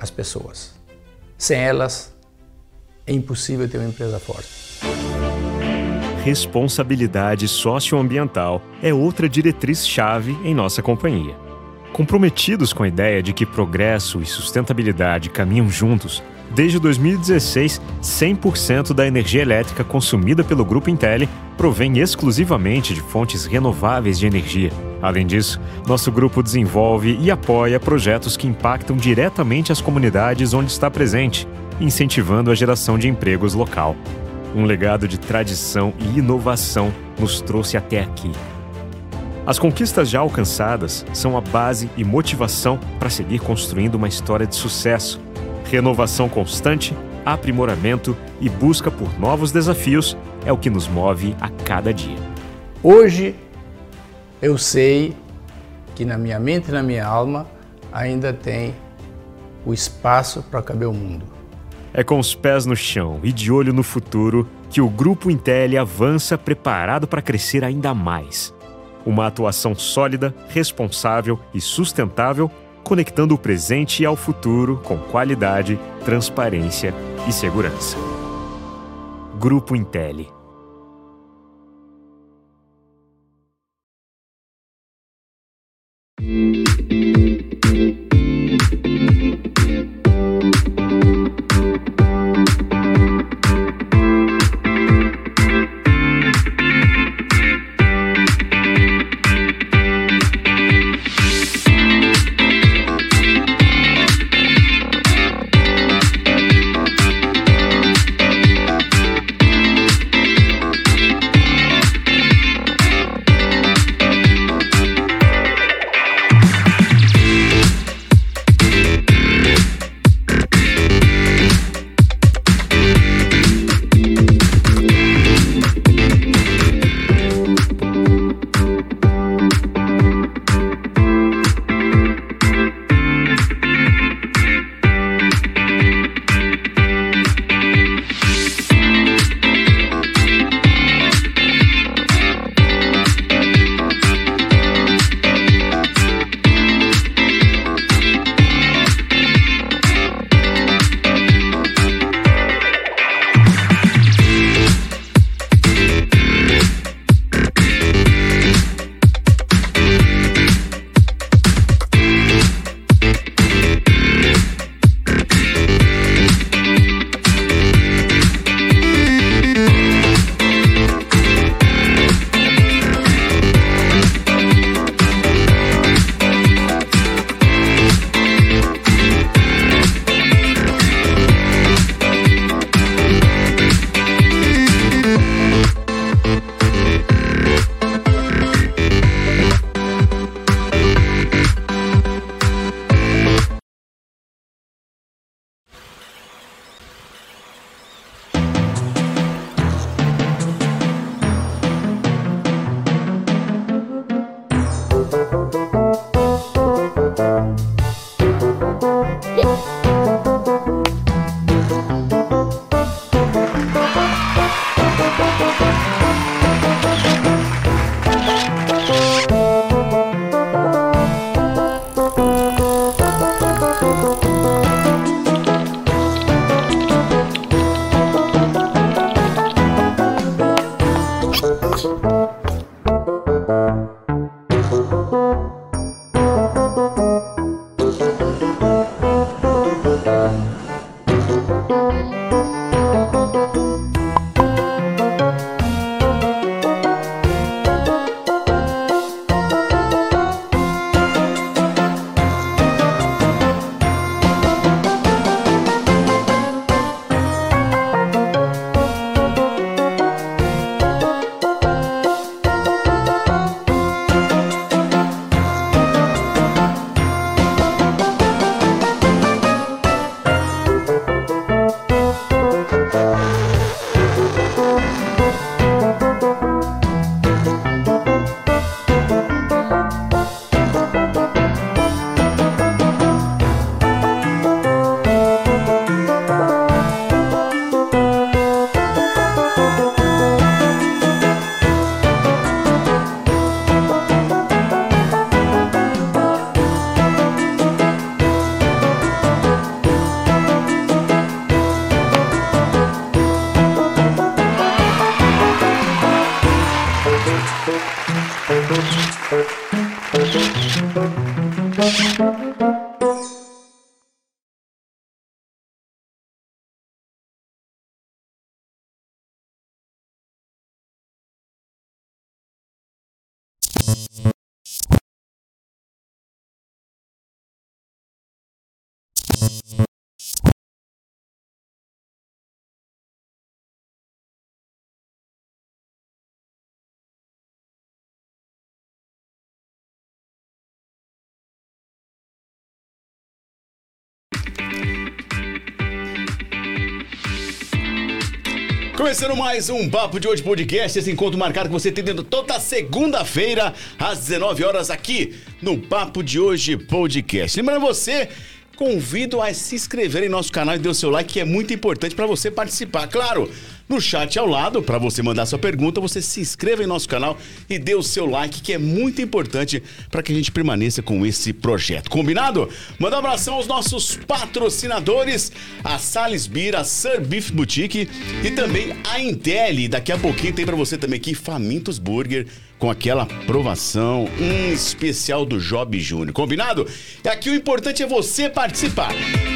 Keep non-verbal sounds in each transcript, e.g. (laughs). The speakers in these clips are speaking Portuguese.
as pessoas. Sem elas, é impossível ter uma empresa forte. Responsabilidade socioambiental é outra diretriz-chave em nossa companhia. Comprometidos com a ideia de que progresso e sustentabilidade caminham juntos, Desde 2016, 100% da energia elétrica consumida pelo Grupo Intel provém exclusivamente de fontes renováveis de energia. Além disso, nosso grupo desenvolve e apoia projetos que impactam diretamente as comunidades onde está presente, incentivando a geração de empregos local. Um legado de tradição e inovação nos trouxe até aqui. As conquistas já alcançadas são a base e motivação para seguir construindo uma história de sucesso Renovação constante, aprimoramento e busca por novos desafios é o que nos move a cada dia. Hoje eu sei que na minha mente e na minha alma ainda tem o espaço para caber o mundo. É com os pés no chão e de olho no futuro que o Grupo Intel avança preparado para crescer ainda mais. Uma atuação sólida, responsável e sustentável conectando o presente ao futuro com qualidade, transparência e segurança. Grupo Intelli Começando mais um Papo de Hoje Podcast, esse encontro marcado que você tem dentro toda segunda-feira, às 19 horas, aqui no Papo de Hoje Podcast. Lembrando você convido a se inscrever em nosso canal e dê o seu like, que é muito importante para você participar. Claro, no chat ao lado, para você mandar sua pergunta, você se inscreva em nosso canal e dê o seu like, que é muito importante para que a gente permaneça com esse projeto. Combinado? Manda um abração aos nossos patrocinadores, a Sales Beer, a Sir Beef Boutique e também a Intel. Daqui a pouquinho tem para você também aqui Famintos Burger com aquela aprovação especial do Job Júnior. Combinado? E aqui o importante é você participar.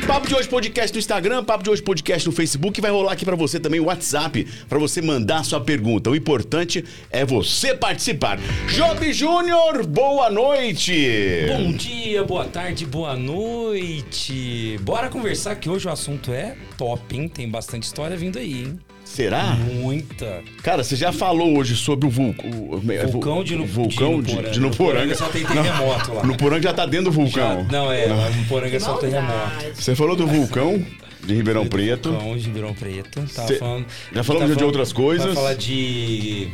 Papo de hoje podcast no Instagram, Papo de hoje podcast no Facebook, vai rolar aqui para você também o WhatsApp para você mandar sua pergunta. O importante é você participar. Job Júnior, boa noite. Bom dia, boa tarde, boa noite. Bora conversar que hoje o assunto é top, hein? Tem bastante história vindo aí, hein? Será? Muita. Cara, você já falou hoje sobre o vulcão. Vulcão de, vulcão de, de, de Nuporanga. só tem terremoto lá. Nuporanga já tá dentro do vulcão. Já, não, é. Não. Nuporanga só tem terremoto. Você falou do vulcão de Ribeirão Preto. Vulcão de Ribeirão Preto. Tava Cê, falando, já falamos tá de outras coisas. Vai falar de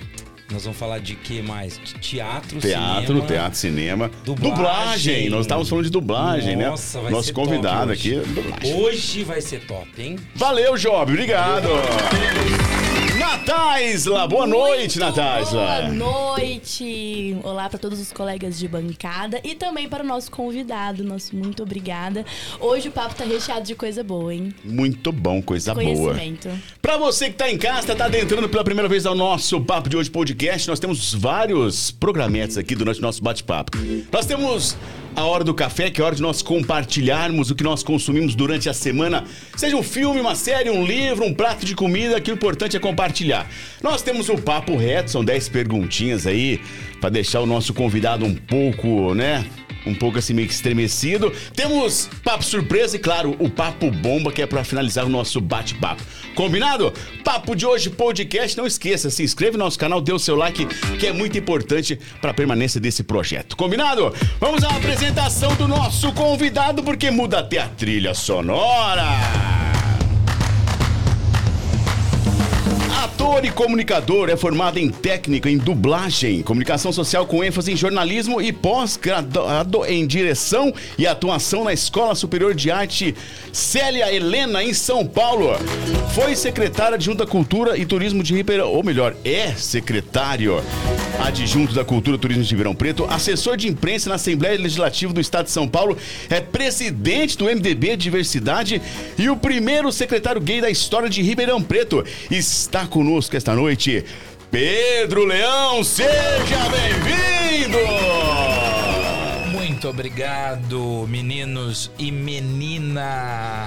nós vamos falar de que mais? De teatro, teatro, cinema. Teatro, cinema. Dublagem. dublagem. Nós estávamos falando de dublagem, Nossa, né? Nossa, vai Nosso ser convidado top aqui. Hoje. hoje vai ser top, hein? Valeu, Job. Obrigado. Nataisla, boa noite, Nataisla. Boa noite. Olá para todos os colegas de bancada e também para o nosso convidado. Nosso muito obrigada. Hoje o papo tá recheado de coisa boa, hein? Muito bom, coisa boa. Para você que tá em casa, tá adentrando pela primeira vez ao nosso Papo de Hoje podcast, nós temos vários programetes aqui durante o nosso bate-papo. Nós temos a hora do café, que é a hora de nós compartilharmos o que nós consumimos durante a semana. Seja um filme, uma série, um livro, um prato de comida, que o importante é compartilhar. Nós temos o Papo Reto, são 10 perguntinhas aí, para deixar o nosso convidado um pouco, né? Um pouco assim meio que estremecido. Temos papo surpresa e, claro, o papo bomba que é para finalizar o nosso bate-papo. Combinado? Papo de hoje, podcast. Não esqueça, se inscreve no nosso canal, dê o seu like, que é muito importante para a permanência desse projeto. Combinado? Vamos à apresentação do nosso convidado, porque muda até a trilha sonora. Ator e comunicador, é formado em técnica em dublagem, comunicação social com ênfase em jornalismo e pós-graduado em direção e atuação na Escola Superior de Arte Célia Helena, em São Paulo. Foi secretária adjunta Cultura e Turismo de Ribeirão, ou melhor, é secretário adjunto da Cultura e Turismo de Ribeirão Preto, assessor de imprensa na Assembleia Legislativa do Estado de São Paulo, é presidente do MDB Diversidade e o primeiro secretário gay da história de Ribeirão Preto. Está conosco esta noite, Pedro Leão. Seja bem-vindo! Muito obrigado, meninos e menina.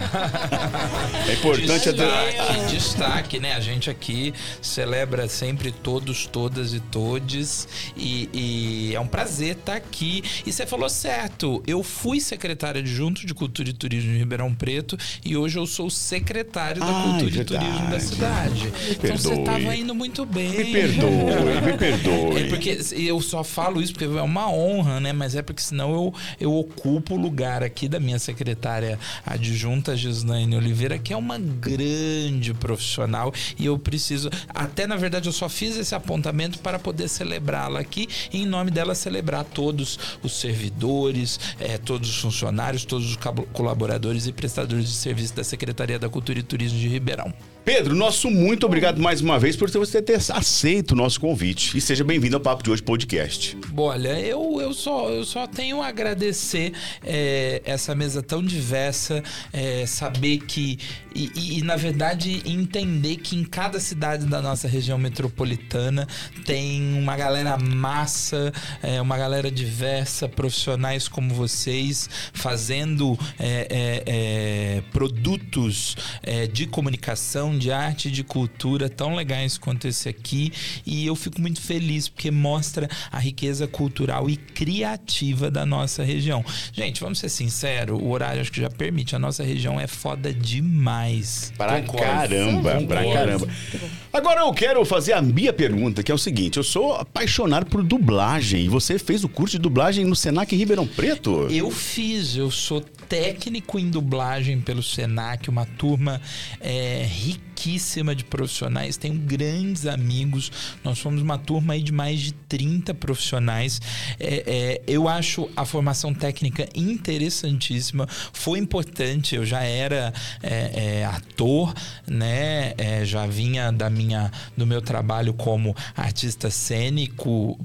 É importante destaque, destaque, né? A gente aqui celebra sempre todos, todas e todes. E, e é um prazer estar aqui. E você falou certo. Eu fui secretário adjunto de Cultura e Turismo de Ribeirão Preto e hoje eu sou secretário da Ah, Cultura é e Turismo da cidade. Então você estava indo muito bem. Me perdoe, me (laughs) perdoe. É porque eu só falo isso porque é uma honra, né? Mas é porque senão eu, eu ocupo o lugar aqui da minha secretária adjunta, Gislaine Oliveira, que é uma grande profissional e eu preciso. Até na verdade eu só fiz esse apontamento para poder celebrá-la aqui e em nome dela celebrar todos os servidores, eh, todos os funcionários, todos os colaboradores e prestadores de serviço da Secretaria da Cultura e Turismo de Ribeirão. Pedro, nosso muito obrigado mais uma vez por você ter aceito o nosso convite. E seja bem-vindo ao Papo de Hoje Podcast. Olha, eu, eu, só, eu só tenho a agradecer é, essa mesa tão diversa, é, saber que. E, e, e, na verdade, entender que em cada cidade da nossa região metropolitana tem uma galera massa, é, uma galera diversa, profissionais como vocês, fazendo é, é, é, produtos de comunicação, de arte, de cultura tão legais quanto esse aqui. E eu fico muito feliz porque mostra a riqueza cultural e criativa da nossa região. Gente, vamos ser sinceros, o horário acho que já permite. A nossa região é foda demais. Pra Concordo. caramba, pra Concordo. caramba. Agora eu quero fazer a minha pergunta, que é o seguinte: eu sou apaixonado por dublagem. E você fez o curso de dublagem no Senac em Ribeirão Preto? Eu fiz, eu sou técnico em dublagem pelo Senac, uma turma é, riquíssima de profissionais, tenho grandes amigos, nós somos uma turma de mais de 30 profissionais. É, é, eu acho a formação técnica interessantíssima, foi importante, eu já era é, é, ator, né? É, já vinha da minha, do meu trabalho como artista cênico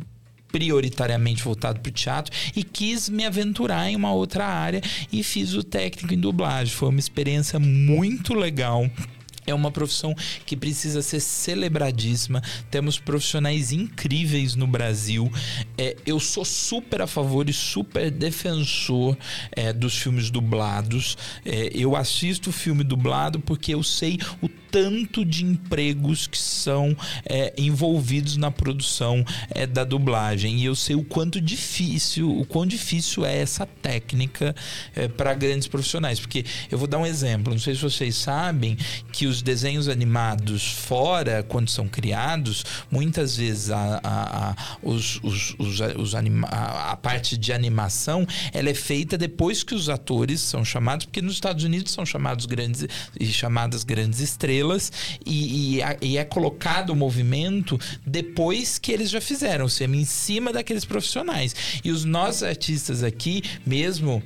prioritariamente voltado para o teatro e quis me aventurar em uma outra área e fiz o técnico em dublagem. Foi uma experiência muito legal. É uma profissão que precisa ser celebradíssima. Temos profissionais incríveis no Brasil. É, eu sou super a favor e super defensor é, dos filmes dublados. É, eu assisto filme dublado porque eu sei o tanto de empregos que são é, envolvidos na produção é, da dublagem. E eu sei o quanto difícil, o quão difícil é essa técnica para grandes profissionais. Porque eu vou dar um exemplo. Não sei se vocês sabem que os desenhos animados fora, quando são criados, muitas vezes a, a, a, os, os, os, os anima, a, a parte de animação ela é feita depois que os atores são chamados, porque nos Estados Unidos são chamados grandes e chamadas grandes estrelas e, e, e, é colocado o movimento depois que eles já fizeram, ou seja, em cima daqueles profissionais. E os nossos artistas aqui, mesmo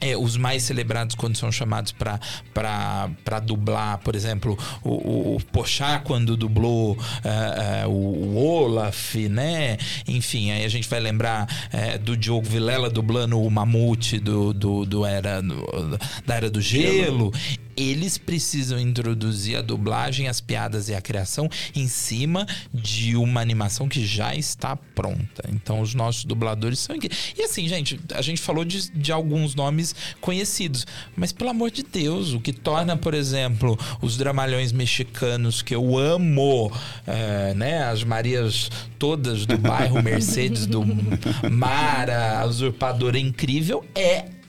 é, os mais celebrados quando são chamados para dublar, por exemplo, o, o, Pochá quando dublou uh, uh, o, Olaf, né? Enfim, aí a gente vai lembrar uh, do Diogo Vilela dublando o Mamute do, do, do era, do, da Era do Gelo. Eles precisam introduzir a dublagem, as piadas e a criação em cima de uma animação que já está pronta. Então, os nossos dubladores são incríveis. E assim, gente, a gente falou de, de alguns nomes conhecidos, mas pelo amor de Deus, o que torna, por exemplo, os dramalhões mexicanos que eu amo, é, né? As Marias todas do bairro (laughs) Mercedes, do Mara, a Usurpadora Incrível, é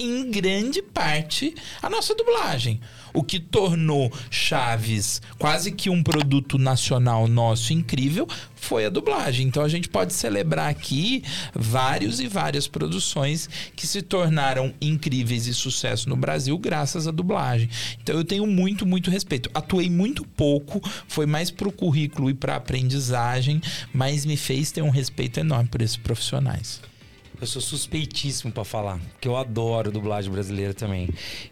em grande parte a nossa dublagem. O que tornou Chaves quase que um produto nacional nosso incrível foi a dublagem. Então a gente pode celebrar aqui vários e várias produções que se tornaram incríveis e sucesso no Brasil graças à dublagem. Então eu tenho muito, muito respeito. Atuei muito pouco, foi mais para o currículo e para aprendizagem, mas me fez ter um respeito enorme por esses profissionais. Eu sou suspeitíssimo para falar, porque eu adoro dublagem brasileira também.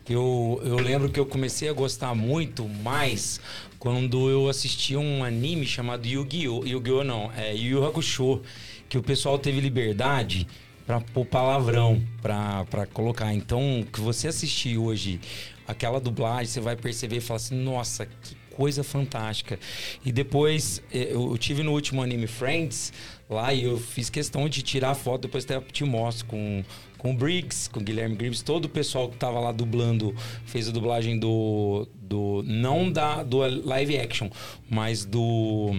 Eu, eu lembro que eu comecei a gostar muito mais quando eu assisti um anime chamado Yu-Gi-Oh! Yu-Gi-Oh! não, é Yu Hakusho, que o pessoal teve liberdade para pôr palavrão, para colocar. Então, que você assistir hoje aquela dublagem, você vai perceber e falar assim, nossa, que coisa fantástica. E depois, eh, eu tive no último Anime Friends lá e eu fiz questão de tirar a foto, depois até te mostro com, com o Briggs, com o Guilherme Grimes, todo o pessoal que tava lá dublando, fez a dublagem do. do não da, do live action, mas do.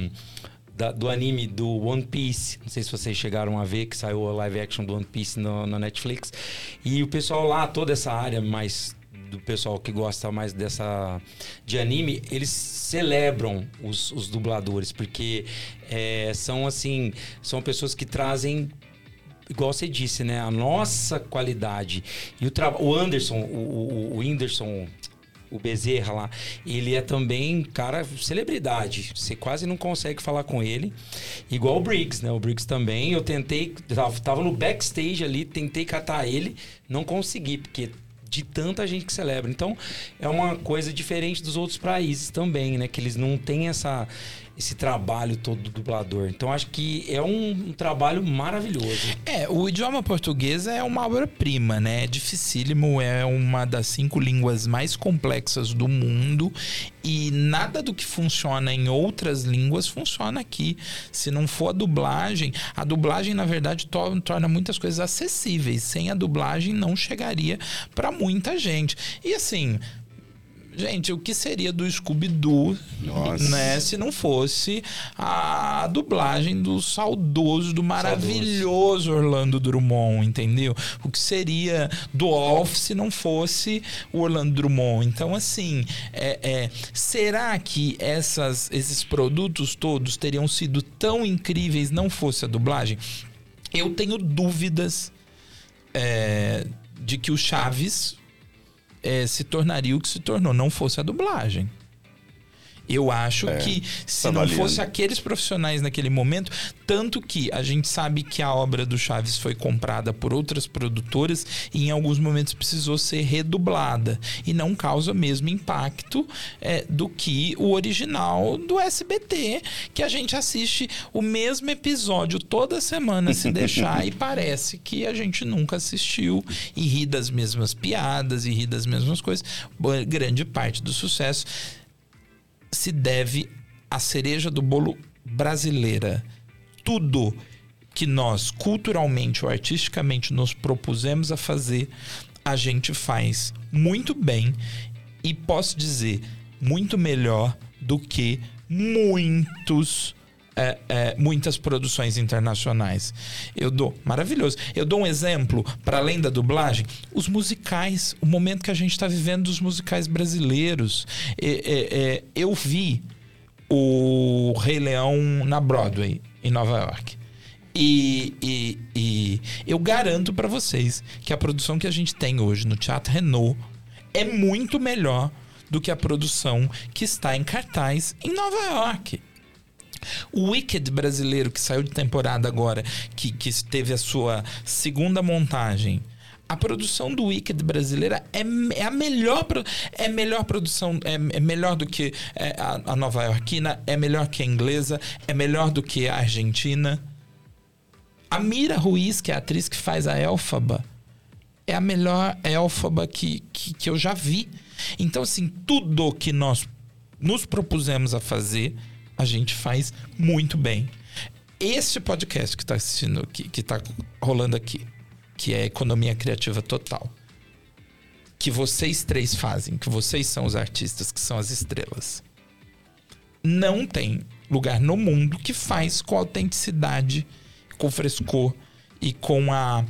Da, do anime do One Piece. Não sei se vocês chegaram a ver que saiu a live action do One Piece no, na Netflix. E o pessoal lá, toda essa área mais do pessoal que gosta mais dessa de anime, eles celebram os, os dubladores, porque é, são assim, são pessoas que trazem igual você disse, né? A nossa qualidade. E o, o Anderson, o, o, o Whindersson, o Bezerra lá, ele é também, cara, celebridade. Você quase não consegue falar com ele. Igual o Briggs, né? O Briggs também. Eu tentei, tava no backstage ali, tentei catar ele, não consegui, porque de tanta gente que celebra. Então, é uma coisa diferente dos outros países também, né? Que eles não têm essa, esse trabalho todo do dublador. Então acho que é um, um trabalho maravilhoso. É, o idioma português é uma obra-prima, né? É dificílimo, é uma das cinco línguas mais complexas do mundo e nada do que funciona em outras línguas funciona aqui. Se não for a dublagem, a dublagem na verdade to torna muitas coisas acessíveis. Sem a dublagem não chegaria para muita gente. E assim, Gente, o que seria do Scooby-Doo, né? Se não fosse a dublagem do saudoso, do maravilhoso. Orlando Drummond, entendeu? O que seria do Off se não fosse o Orlando Drummond. Então, assim, é, é, será que essas, esses produtos todos teriam sido tão incríveis não fosse a dublagem? Eu tenho dúvidas é, de que o Chaves é, se tornaria o que se tornou, não fosse a dublagem. Eu acho é, que se tá não fosse aqueles profissionais naquele momento, tanto que a gente sabe que a obra do Chaves foi comprada por outras produtoras e em alguns momentos precisou ser redublada. E não causa o mesmo impacto é, do que o original do SBT, que a gente assiste o mesmo episódio toda semana se deixar (laughs) e parece que a gente nunca assistiu e ri das mesmas piadas e ri das mesmas coisas. Grande parte do sucesso se deve à cereja do bolo brasileira. Tudo que nós culturalmente ou artisticamente nos propusemos a fazer, a gente faz muito bem e posso dizer muito melhor do que muitos é, é, muitas produções internacionais. Eu dou maravilhoso. Eu dou um exemplo para além da dublagem, os musicais, o momento que a gente está vivendo dos musicais brasileiros. É, eu vi o Rei Leão na Broadway em Nova York. E, e, e eu garanto para vocês que a produção que a gente tem hoje no Teatro Renault é muito melhor do que a produção que está em cartaz em Nova York. O Wicked brasileiro, que saiu de temporada agora, que, que teve a sua segunda montagem. A produção do Wicked brasileira é, é a melhor é melhor produção é, é melhor do que é, a, a nova iorquina é melhor que a inglesa é melhor do que a argentina a Mira Ruiz que é a atriz que faz a Elfaba é a melhor Elfaba que, que, que eu já vi então assim tudo que nós nos propusemos a fazer a gente faz muito bem. Este podcast que está assistindo, que, que tá rolando aqui, que é Economia Criativa Total, que vocês três fazem, que vocês são os artistas, que são as estrelas, não tem lugar no mundo que faz com autenticidade, com frescor e com a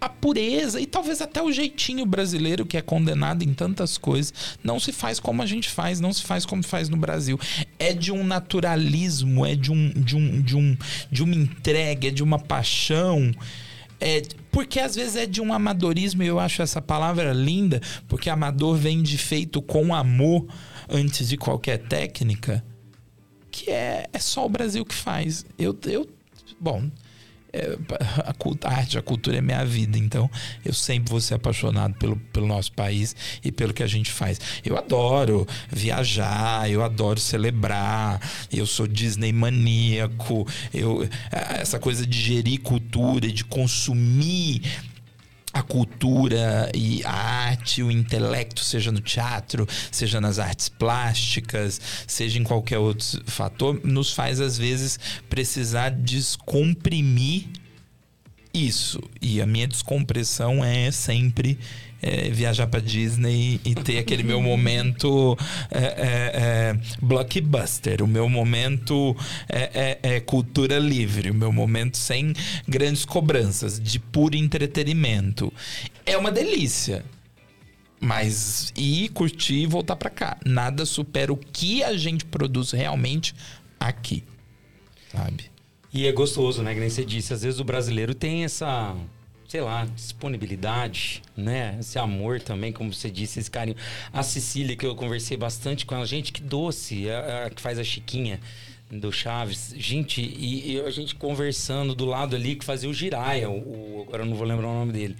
a pureza e talvez até o jeitinho brasileiro que é condenado em tantas coisas não se faz como a gente faz, não se faz como faz no Brasil. É de um naturalismo, é de um de um de um de uma entrega, é de uma paixão. É, porque às vezes é de um amadorismo, e eu acho essa palavra linda, porque amador vem de feito com amor antes de qualquer técnica, que é, é só o Brasil que faz. Eu, eu bom, é, a, a, arte, a cultura é minha vida, então eu sempre vou ser apaixonado pelo, pelo nosso país e pelo que a gente faz. Eu adoro viajar, eu adoro celebrar, eu sou Disney maníaco, eu, essa coisa de gerir cultura, de consumir a, cultura e a arte, o intelecto, seja no teatro, seja nas artes plásticas, seja em qualquer outro fator, nos faz às vezes precisar descomprimir isso. E a minha descompressão é sempre é, viajar para Disney e ter aquele meu momento é, é, é blockbuster, o meu momento é, cultura livre, o meu momento sem grandes cobranças, de puro entretenimento. É uma delícia. Mas ir, curtir e voltar para cá. Nada supera o que a gente produz realmente aqui. Sabe? E é gostoso, né? Que nem você disse. Às vezes o brasileiro tem essa sei lá, disponibilidade, né? Esse amor também, como você disse, esse carinho. A Cecília, que eu conversei bastante com ela, gente, que doce, a, é, a é que faz a Chiquinha do Chaves. Gente, e, e, a gente conversando do lado ali que fazia o Giraia, o, o, agora eu não vou lembrar o nome dele.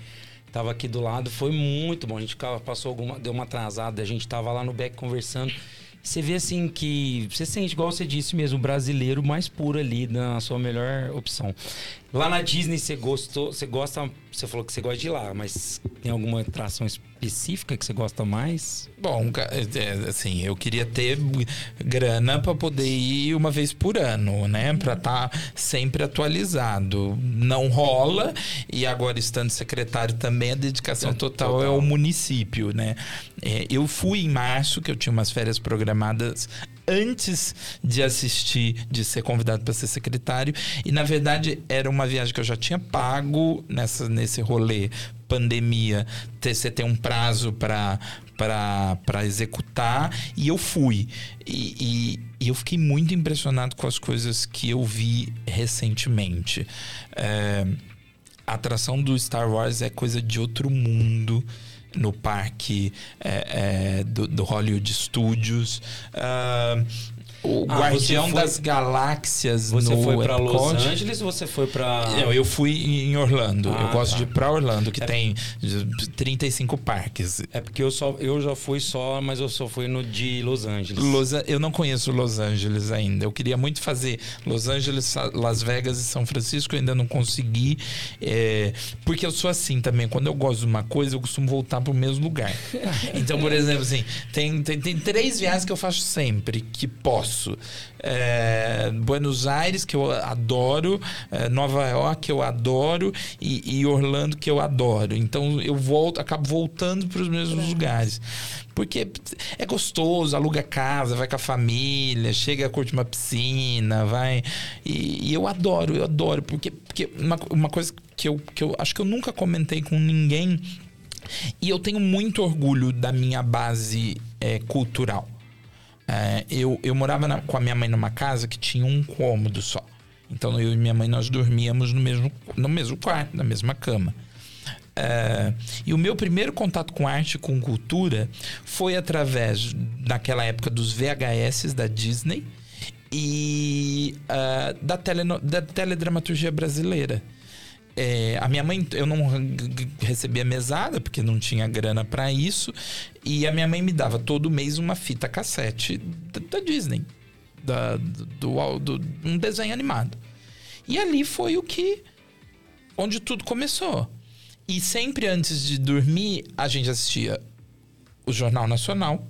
Tava aqui do lado, foi muito bom. A gente passou alguma, deu uma atrasada, a gente tava lá no back conversando. Você vê assim que você sente, igual você disse mesmo, o brasileiro mais puro ali, na sua melhor opção. Lá na Disney você gostou, você gosta, você falou que você gosta de ir lá, mas tem alguma atração específica que você gosta mais? Bom, é, assim, eu queria ter grana para poder ir uma vez por ano, né, para estar tá sempre atualizado. Não rola e agora estando secretário também a dedicação total, total. é ao município, né? É, eu fui em março que eu tinha umas férias programadas antes de assistir, de ser convidado para ser secretário. E na verdade era uma viagem que eu já tinha pago nessa, nesse rolê pandemia. Você tem um prazo para para executar e eu fui. E, e, e, eu fiquei muito impressionado com as coisas que eu vi recentemente. É, a atração do Star Wars é coisa de outro mundo no parque é, é, do, do, Hollywood Studios. Uh, o ah, Guardião foi, das Galáxias você no foi para Los Angeles ou você foi para Não, eu fui em Orlando. Ah, eu gosto tá. de ir para Orlando, que é... tem 35 parques. É porque eu só eu já fui só, mas eu só fui no de Los Angeles. Los, eu não conheço Los Angeles ainda. Eu queria muito fazer Los Angeles, Las Vegas e São Francisco, eu ainda não consegui. É, porque eu sou assim também. Quando eu gosto de uma coisa, eu costumo voltar para o mesmo lugar. (laughs) então, por exemplo, assim, tem, tem, tem três viagens que eu faço sempre que posso É, Buenos Aires, que eu adoro, é, Nova York, que eu adoro, e, e, Orlando, que eu adoro. Então eu volto, acabo voltando para os mesmos lugares. Porque é gostoso, aluga casa, vai com a família, chega, curte uma piscina, vai. E, e eu adoro, eu adoro. Porque, porque uma, uma coisa que eu, que eu acho que eu nunca comentei com ninguém. E eu tenho muito orgulho da minha base é, cultural. É, eu, eu morava na, com a minha mãe numa casa que tinha um cômodo só. Então eu e minha mãe nós dormíamos no mesmo, no mesmo quarto, na mesma cama. É, e o meu primeiro contato com arte, com cultura, foi através, naquela época, dos VHS da Disney e uh, da, tele, da teledramaturgia brasileira. É, a minha mãe, eu não recebia mesada, porque não tinha grana para isso. E a minha mãe me dava todo mês uma fita cassete da, da Disney. Da, do, do, do, um desenho animado. E ali foi o que. onde tudo começou. E sempre antes de dormir, a gente assistia o Jornal Nacional.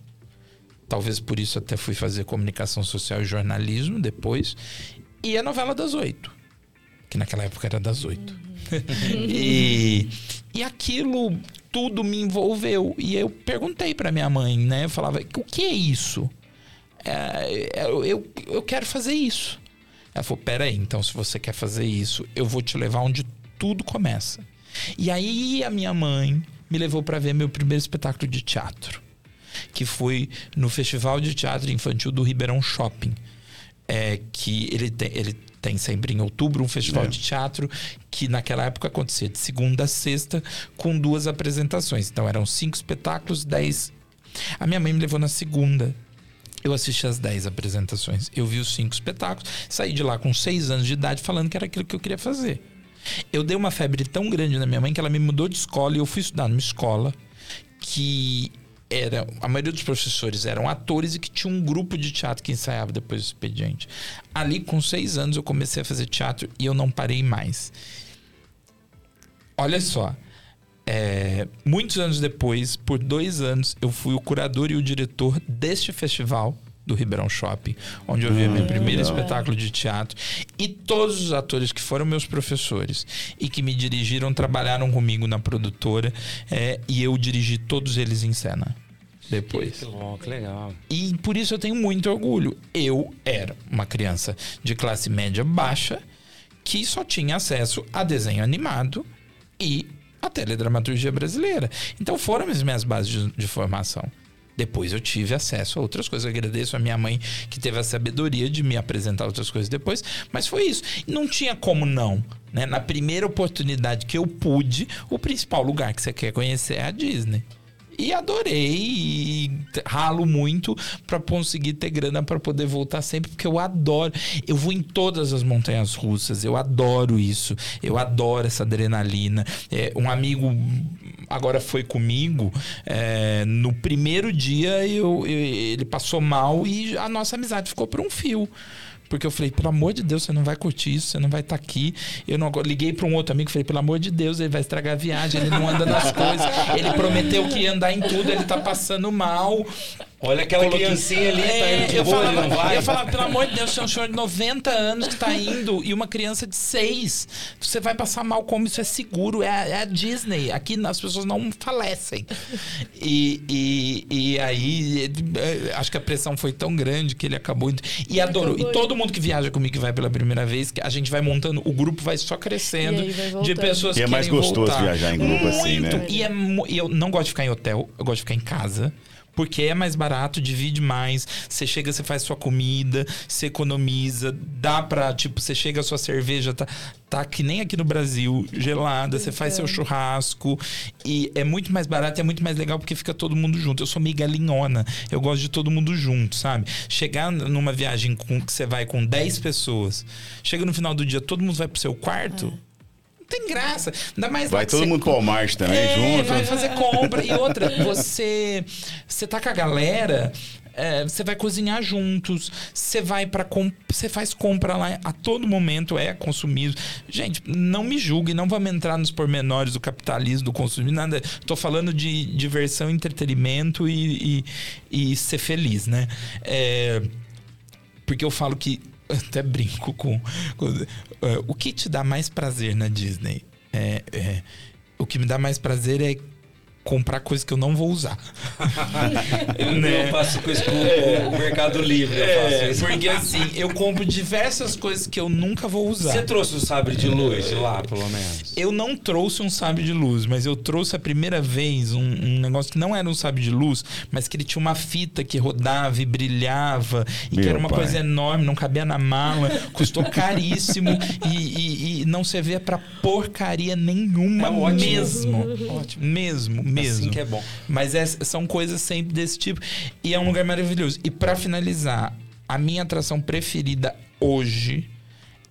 Talvez por isso até fui fazer comunicação social e jornalismo depois. E a novela das oito. Que naquela época era das oito. (laughs) e, e aquilo tudo me envolveu. E eu perguntei para minha mãe, né? Eu falava, o que é isso? É, eu, eu, eu quero fazer isso. Ela falou, peraí, então se você quer fazer isso, eu vou te levar onde tudo começa. E aí a minha mãe me levou para ver meu primeiro espetáculo de teatro, que foi no Festival de Teatro Infantil do Ribeirão Shopping. É, que ele tem, ele tem sempre em outubro um festival é. de teatro que naquela época acontecia de segunda a sexta com duas apresentações. Então eram cinco espetáculos, dez. A minha mãe me levou na segunda. Eu assisti as dez apresentações. Eu vi os cinco espetáculos, saí de lá com seis anos de idade falando que era aquilo que eu queria fazer. Eu dei uma febre tão grande na minha mãe que ela me mudou de escola e eu fui estudar numa escola que era a maioria dos professores eram atores e que tinha um grupo de teatro que ensaiava depois do expediente. Ali, com seis anos, eu comecei a fazer teatro e eu não parei mais. Olha só, É, muitos anos depois, por dois anos, eu fui o curador e o diretor deste festival do Ribeirão Shopping, onde eu vi meu primeiro espetáculo de teatro. E todos os atores que foram meus professores e que me dirigiram trabalharam comigo na produtora é, e eu dirigi todos eles em cena. Depois. Que, louco, que legal. E por isso eu tenho muito orgulho. Eu era uma criança de classe média baixa que só tinha acesso a desenho animado e a teledramaturgia brasileira. Então foram as minhas bases de, de formação. Depois eu tive acesso a outras coisas. Eu agradeço a minha mãe que teve a sabedoria de me apresentar outras coisas depois. Mas foi isso. Não tinha como não. Né? Na primeira oportunidade que eu pude, o principal lugar que você quer conhecer é a Disney. E adorei e ralo muito para conseguir ter grana para poder voltar sempre, porque eu adoro. Eu vou em todas as montanhas russas, eu adoro isso. Eu adoro essa adrenalina. É, um amigo agora foi comigo. É, no primeiro dia eu, eu, ele passou mal e a nossa amizade ficou por um fio. Porque eu falei, pelo amor de Deus, você não vai curtir isso, você não vai estar tá aqui. Eu não liguei para um outro amigo, falei, pelo amor de Deus, ele vai estragar a viagem, ele não anda nas coisas. Ele prometeu que ia andar em tudo, ele tá passando mal. Olha aquela Coloquei... criancinha ali, tá é, tá indo eu, boa, falava, não vai. eu falava, pelo amor de Deus, é um senhor de 90 anos que tá indo e uma criança de 6. Você vai passar mal como isso é seguro, é, é a Disney. Aqui as pessoas não falecem. E, e, e aí, é, acho que a pressão foi tão grande que ele acabou. E adorou. E todo mundo que viaja comigo que vai pela primeira vez, que a gente vai montando, o grupo vai só crescendo de pessoas que. E é mais gostoso voltar. viajar em grupo Muito. assim, né? E, é, e eu não gosto de ficar em hotel, eu gosto de ficar em casa porque é mais barato, divide mais. Você chega, você faz sua comida, você economiza, dá pra, tipo, você chega, a sua cerveja tá, tá que nem aqui no Brasil, gelada, você faz seu churrasco e é muito mais barato e é muito mais legal porque fica todo mundo junto. Eu sou meio galinhona, eu gosto de todo mundo junto, sabe? Chegar numa viagem com, que você vai com 10 pessoas, chega no final do dia, todo mundo vai pro seu quarto. É tem graça. Ainda mais vai todo mundo pro Walmart também é, junto. Vai fazer compra. E outra, (laughs) você, você tá com a galera. É, você vai cozinhar juntos, você vai para você faz compra lá a todo momento é consumido. Gente, não me julgue, não vamos entrar nos pormenores do capitalismo, do consumismo, nada. Tô falando de diversão, entretenimento e, e, e ser feliz, né? É, porque eu falo que (laughs) até brinco com, com uh, o que te dá mais prazer na Disney. É, é, o que me dá mais prazer é comprar coisas que eu não vou usar. eu, (laughs) né? eu faço com isso com é. o Mercado Livre. É, porque assim, eu compro diversas coisas que eu nunca vou usar. Você trouxe um sabre de luz de lá, pelo menos? Eu não trouxe um sabre de luz, mas eu trouxe a primeira vez um, um negócio que não era um sabre de luz, mas que ele tinha uma fita que rodava e brilhava, e Meu que era uma pai. coisa enorme, não cabia na mala, custou caríssimo e, e, e não servia para porcaria nenhuma é ótimo. mesmo. Ótimo. Mesmo mesmo. Assim que é bom. Mas é, são coisas sempre desse tipo. E é um lugar maravilhoso. E para finalizar, a minha atração preferida hoje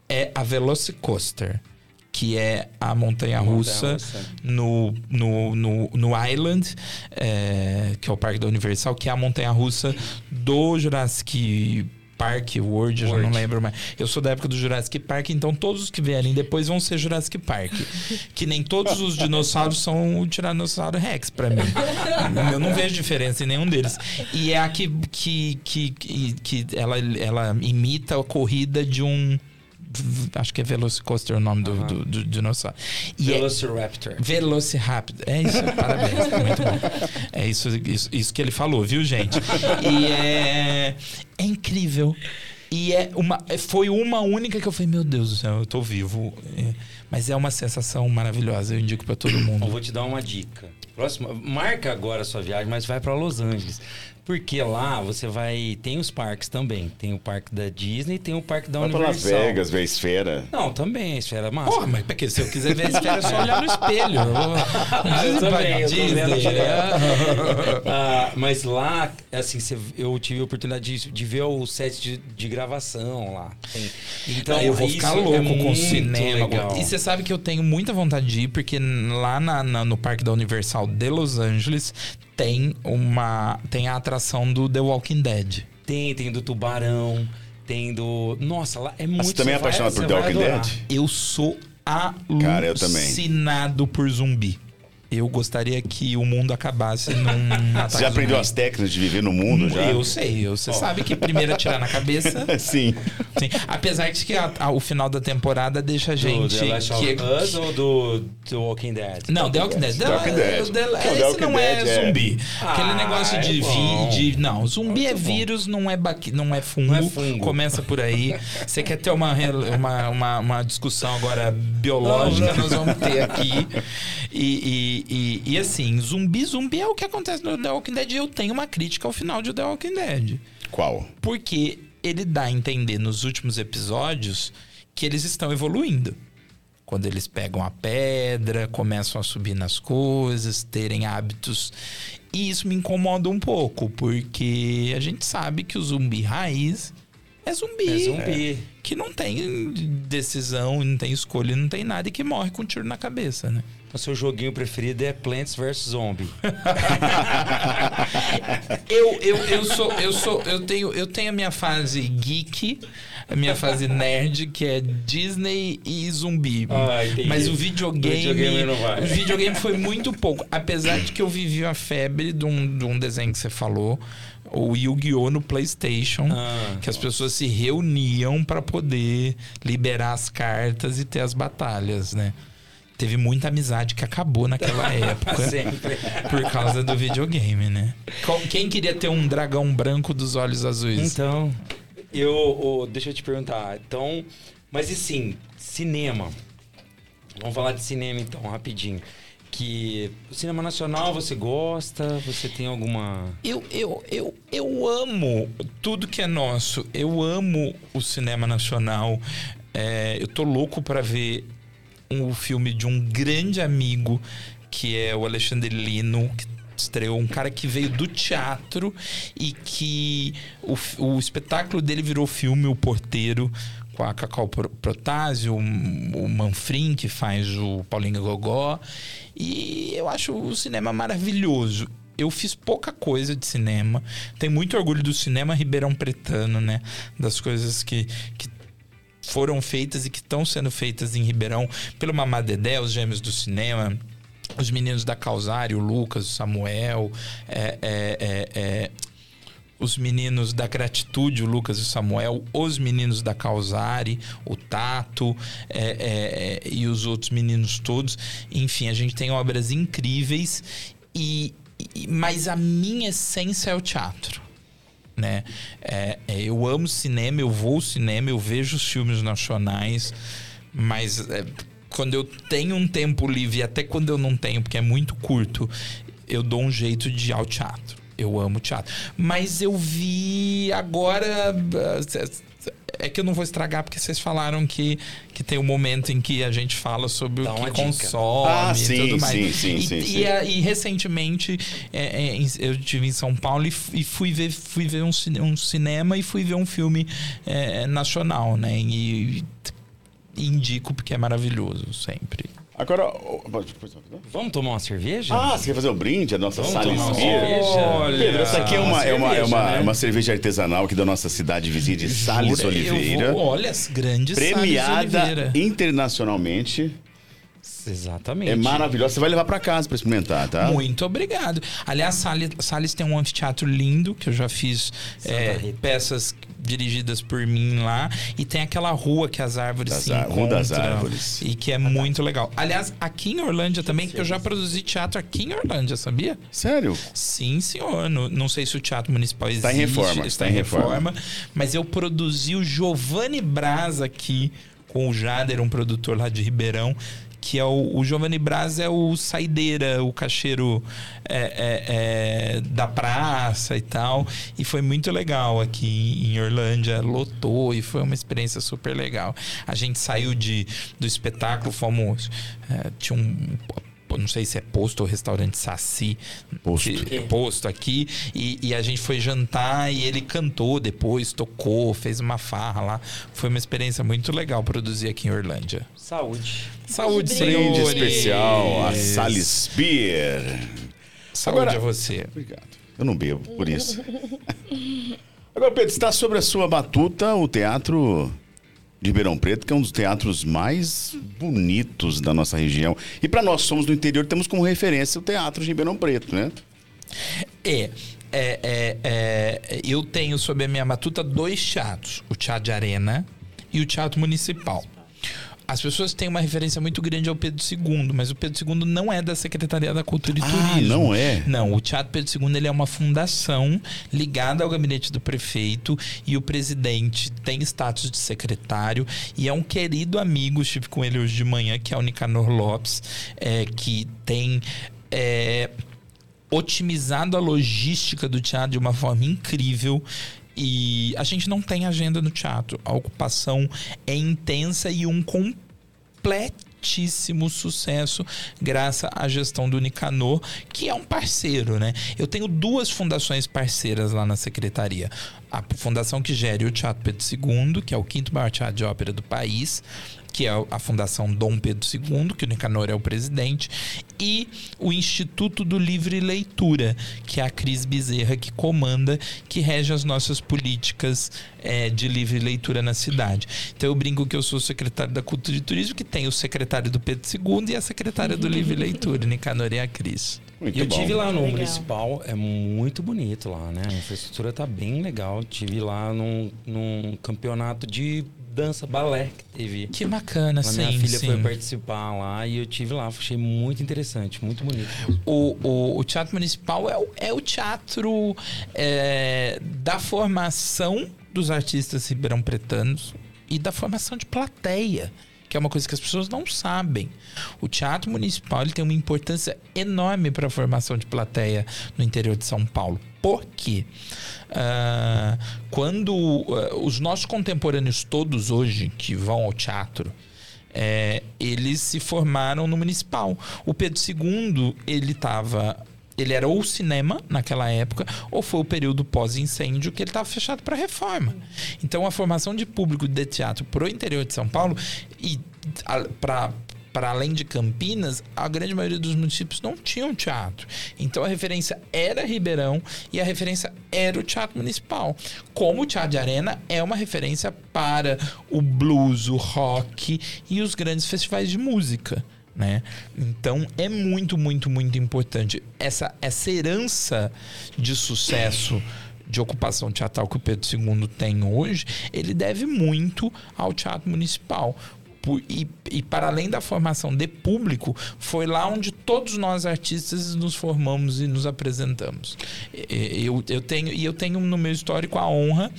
é a Velocicoaster. Que é a montanha russa no, no, no, no Island, é, que é o parque da Universal, que é a montanha russa do Jurassic Park, World, eu já não lembro mais. Eu sou da época do Jurassic Park, então todos os que vierem depois vão ser Jurassic Park. (laughs) que nem todos os dinossauros são o Tiranossauro Rex para mim. eu não vejo diferença em nenhum deles. E é a que, que, que, que, que ela, ela imita a corrida de um acho que é Velocicoaster o nome do, uhum. do, do, dinossauro. E é Velociraptor. É, Velociraptor. É isso, parabéns. (laughs) Muito bom. É isso, isso, isso que ele falou, viu, gente? E é, é incrível. E é uma, foi uma única que eu falei, meu Deus do céu, eu tô vivo. É, mas é uma sensação maravilhosa, eu indico para todo mundo. Eu vou te dar uma dica. Próxima, marca agora a sua viagem, mas vai para Los Angeles. Porque lá você vai. Tem os parques também. Tem o parque da Disney tem o parque da vai Universal. Vai pra Las Vegas, ver a esfera. Não, também, a esfera é massa. Porra, mas porque se eu quiser ver a esfera, é só olhar no espelho. Eu, (laughs) eu também, eu Disney, né? (laughs) ah, Mas lá, assim, eu tive a oportunidade de, de ver o set de, de gravação lá. Tem, então, eu vou ficar é louco é com o cinema. Legal. E você sabe que eu tenho muita vontade de ir, porque lá na, na, no parque da Universal de Los Angeles tem uma tem a atração do The Walking Dead. Tem, tem do tubarão, tem do. Nossa, lá é muito. Você também é apaixonado por The Walking Dead? Eu sou alucinado Cara, eu também. por zumbi. Eu gostaria que o mundo acabasse num (laughs) Você já aprendeu zumbi. as técnicas de viver no mundo já? Eu sei, eu- você sabe que primeiro atirar na cabeça. (laughs) Sim. Sim. Apesar de que a- a- o final da temporada deixa a Do gente. The Last of que, Us ou do, do Walking Dead? Não, The Walking Dead. The Walking Dead. The- Não, The esse Walking não é Dead é- zumbi. Aquele Ah, negócio de, é vi, de. Não, zumbi é vírus, não é, baqui, não é fungo. Não é fungo. Começa por aí. Você quer ter uma, uma, uma, uma discussão agora biológica, nós vamos ter aqui. E, e, e, e assim, zumbi, zumbi é o que acontece no The Walking Dead. E eu tenho uma crítica ao final de The Walking Dead. Qual? Porque ele dá a entender nos últimos episódios que eles estão evoluindo. Quando eles pegam a pedra, começam a subir nas coisas, terem hábitos. E isso me incomoda um pouco, porque a gente sabe que o zumbi raiz é zumbi. É zumbi. Que não tem decisão, não tem escolha, não tem nada e que morre com um tiro na cabeça, né? O seu joguinho preferido é Plants vs Zombie. (laughs) Eu, eu, eu sou, eu sou, eu tenho, eu tenho a minha fase geek, a minha fase nerd, que é Disney e zumbi. Ah. Mas o videogame, Videogame não vai. o videogame foi muito pouco, apesar de que eu vivi a febre de um, de um desenho que você falou, o Yu-Gi-Oh no PlayStation, Ah. que as pessoas se reuniam para poder liberar as cartas e ter as batalhas, né? Teve muita amizade que acabou naquela (laughs) época Sempre. por causa do videogame, né? Quem queria ter um dragão branco dos olhos azuis? Então, eu, ô, deixa eu te perguntar. Então, mas e sim, cinema. Vamos falar de cinema então, rapidinho. Que o cinema nacional você gosta? Você tem alguma Eu, eu, eu, eu amo tudo que é nosso. Eu amo o cinema nacional. É, eu tô louco para ver um filme de um grande amigo que é o Alexandre Lino, que estreou um cara que veio do teatro e que o, o espetáculo dele virou filme O Porteiro com a Cacau Pro- Protásio, o o Manfrim que faz o Paulinho Gogó e eu acho o cinema maravilhoso. Eu fiz pouca coisa de cinema. Tenho muito orgulho do cinema ribeirão pretano, né? Das coisas que, que foram feitas e que estão sendo feitas em Ribeirão pelo Mamá Dedé, os gêmeos do cinema. Os meninos da Causari, o Lucas, o Samuel, é, é, é, é, os meninos da Gratitude, o Lucas e o Samuel, os meninos da Causari, o Tato é, é, e os outros meninos todos. Enfim, a gente tem obras incríveis, e, e- mas a minha essência é o teatro né? É, é, eu amo cinema, eu vou ao cinema, eu vejo os filmes nacionais, mas é, quando eu tenho um tempo livre, até quando eu não tenho, porque é muito curto, eu dou um jeito de ir ao teatro. Eu amo teatro. Mas eu vi agora. É que eu não vou estragar, porque vocês falaram que, que tem um momento em que a gente fala sobre Dá o que consome Ah, e sim, tudo mais. sim, sim, e, sim, e sim. a- e recentemente é, é, eu estive em São Paulo e, e fui ver, fui ver um, um cinema e fui ver um filme é, nacional, né? E, e indico porque é maravilhoso sempre. Agora. Vamos tomar uma cerveja? Ah, você quer fazer um brinde? A nossa Vamos Sales tomar uma Beer? cerveja? Pedro, essa aqui é uma, é uma, é cerveja, uma, né? é uma cerveja artesanal aqui da nossa cidade vizinha de Sales Oliveira. vou- olha, as grandes Premiada internacionalmente. Exatamente. É maravilhosa. Você vai levar pra casa pra experimentar, tá? Muito obrigado. Aliás, Salles, Salles tem um anfiteatro lindo, que eu já fiz é, peças dirigidas por mim lá. E tem aquela rua que as árvores Das se ar- Rua das encontram. Árvores. E que é muito legal. Aliás, aqui em Orlândia também, que eu já produzi teatro aqui em Orlândia, sabia? Sério? Sim, senhor. No- não sei se o Teatro Municipal existe. Está em reforma, Está em reforma. Mas eu produzi o Giovanni Braz aqui com o Jader, um produtor lá de Ribeirão. Que é o, o Giovanni Braz é o saideira, o cacheiro é, é, é, da praça e tal. E foi muito legal aqui em Orlândia, lotou e foi uma experiência super legal. A gente saiu de, do espetáculo, fomos. é, tinha um não sei se é posto ou restaurante Saci. Posto. que- é posto aqui. E, e a gente foi jantar e ele cantou depois, tocou, fez uma farra lá. Foi uma experiência muito legal produzir aqui em Orlândia. Saúde. Saúde, Brinde Brinde senhores! especial a Sales Beer. Saúde Agora- a você. Obrigado. Eu não bebo, por isso. (laughs) Agora, Pedro, está sobre a sua batuta o teatro de Ribeirão Preto, que é um dos teatros mais bonitos da nossa região. E para nós somos do interior, temos como referência o Teatro de Ribeirão Preto, né? É, é, é, é, eu tenho sob a minha matuta dois teatros: o Teatro de Arena e o Teatro Municipal. As pessoas têm uma referência muito grande ao Pedro II, mas o Pedro II não é da Secretaria da Cultura e Ah, Turismo. não é? Não, o Teatro Pedro II ele é uma fundação ligada ao gabinete do prefeito e o presidente tem status de secretário e é um querido amigo, estive com ele hoje de manhã, que é o Nicanor Lopes, é, que tem é, otimizado a logística do teatro de uma forma incrível. E a gente não tem agenda no teatro. A ocupação é intensa e um completíssimo sucesso graças à gestão do Nicanor, que é um parceiro, né? Eu tenho duas fundações parceiras lá na secretaria. A fundação que gere o Teatro Pedro II, que é o quinto maior teatro de ópera do país, que é a Fundação Dom Pedro II, que o Nicanor é o presidente, e o Instituto do Livre Leitura, que é a Cris Bezerra que comanda, que rege as nossas políticas eh, de livre leitura na cidade. Então eu brinco que eu sou secretário da Cultura e Turismo, que tem o secretário do Pedro II e a secretária do Livre Leitura, Nicanor e a Cris. Muito E eu bom. tive lá no Legal. municipal, é muito bonito lá, né? A infraestrutura tá bem legal. Tive lá num, num campeonato de dança balé que teve. Que bacana, A sim, minha filha sim. foi participar lá e eu tive lá, achei muito interessante, muito bonito. O, o, o Teatro Municipal é o, é o teatro é, da formação dos artistas ribeirão-pretanos e da formação de plateia, que é uma coisa que as pessoas não sabem. O Teatro Municipal ele tem uma importância enorme para a formação de plateia no interior de São Paulo. Por quê? Ah, quando ah, os nossos contemporâneos todos hoje que vão ao teatro, é, eles se formaram no municipal. O Pedro II, ele estava. Ele era ou cinema naquela época, ou foi o período pós-incêndio que ele estava fechado para reforma. Então a formação de público de teatro pro interior de São Paulo e para para além de Campinas, a grande maioria dos municípios não tinham teatro. Então a referência era Ribeirão e a referência era o Teatro Municipal. Como o Teatro de Arena é uma referência para o blues, o rock e os grandes festivais de música. Né? Então é muito, muito, muito importante. Essa, essa herança de sucesso de ocupação teatral que o Pedro II tem hoje, ele deve muito ao Teatro Municipal. E, e para além da formação de público, foi lá onde todos nós artistas nos formamos e nos apresentamos. Eu, eu tenho, e eu tenho no meu histórico a honra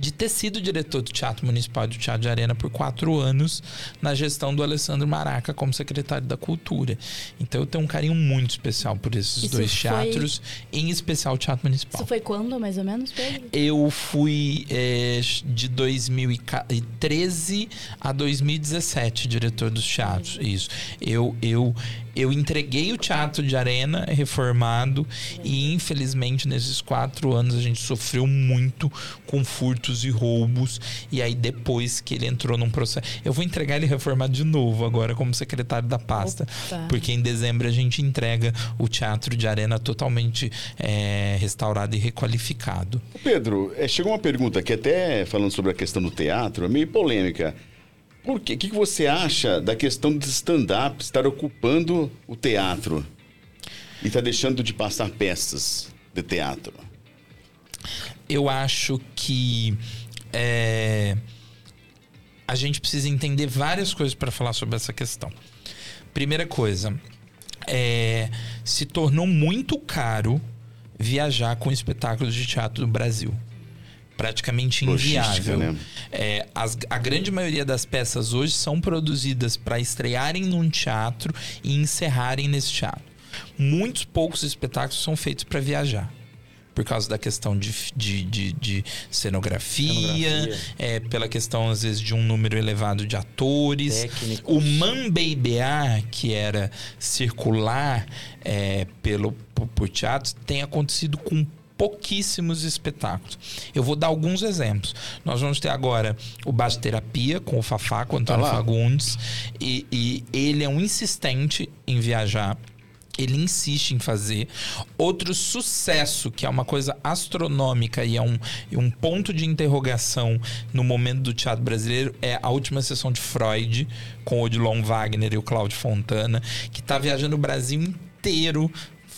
de ter sido diretor do Teatro Municipal e do Teatro de Arena por quatro anos na gestão do Alessandro Maraca como secretário da Cultura. Então eu tenho um carinho muito especial por esses Isso dois foi- teatros, em especial o Teatro Municipal. Isso foi quando, mais ou menos, Pedro? Eu fui é, de 2013 a 2017 diretor dos teatros. Isso. Eu, eu, eu entreguei o teatro de arena reformado e infelizmente nesses quatro anos a gente sofreu muito com furtos e roubos. E aí depois que ele entrou num processo, eu vou entregar ele reformado de novo agora como secretário da pasta, Opa. porque em dezembro a gente entrega o teatro de arena totalmente é, restaurado e requalificado. Pedro, é, chegou uma pergunta aqui, até falando sobre a questão do teatro, é meio polêmica. Por quê? O que, você acha da questão do stand-up estar ocupando o teatro e está deixando de passar peças de teatro? eu acho que é, a gente precisa entender várias coisas para falar sobre essa questão. Primeira coisa, é, se tornou muito caro viajar com espetáculos de teatro no Brasil. Praticamente inviável. né? É, as- a grande maioria das peças hoje são produzidas para estrearem num teatro e encerrarem nesse teatro. Muitos poucos espetáculos são feitos para viajar. Por causa da questão de, de, de- de cenografia, Cenografia. é, pela questão, às vezes, de um número elevado de atores. Técnicos. O Mambeibear, que era circular é, pelo, por, por teatros, tem acontecido com pouquíssimos espetáculos. Eu vou dar alguns exemplos. Nós vamos ter agora o Baixo Terapia com o Fafá, com o Antônio Tá. Fagundes. E, e ele é um insistente em viajar. ele insiste em fazer. Outro sucesso, que é uma coisa astronômica e é um, um ponto de interrogação no momento do teatro brasileiro, é a última sessão de Freud, com o Odilon Wagner e o Cláudio Fontana, que está viajando o Brasil inteiro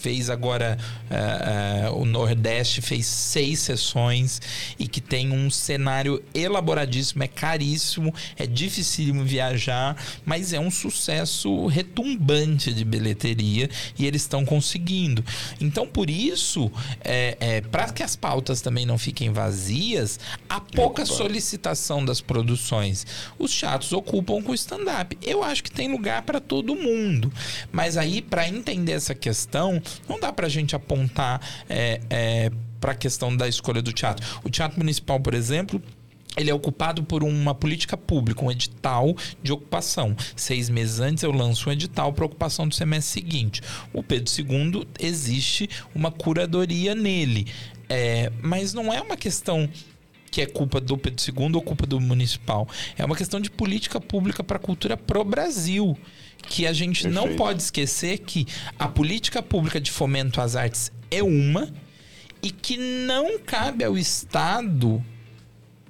fez agora uh, uh, o Nordeste, fez seis sessões e que tem um cenário elaboradíssimo, é caríssimo, é dificílimo viajar, mas é um sucesso retumbante de bilheteria e eles estão conseguindo. Então, por isso, é, é para que as pautas também não fiquem vazias, há pouca Opa. solicitação das produções. Os teatros ocupam com o stand-up. Eu acho que tem lugar para todo mundo, mas aí, para entender essa questão, não dá para a gente apontar é, é, para a questão da escolha do teatro. O Teatro Municipal, por exemplo, ele é ocupado por uma política pública, um edital de ocupação. Seis meses antes eu lanço um edital para ocupação do semestre seguinte. O Pedro II existe uma curadoria nele, é, mas não é uma questão que é culpa do Pedro II ou culpa do municipal. É uma questão de política pública para a cultura pro Brasil que a gente Perfeito. não pode esquecer que a política pública de fomento às artes é uma e que não cabe ao Estado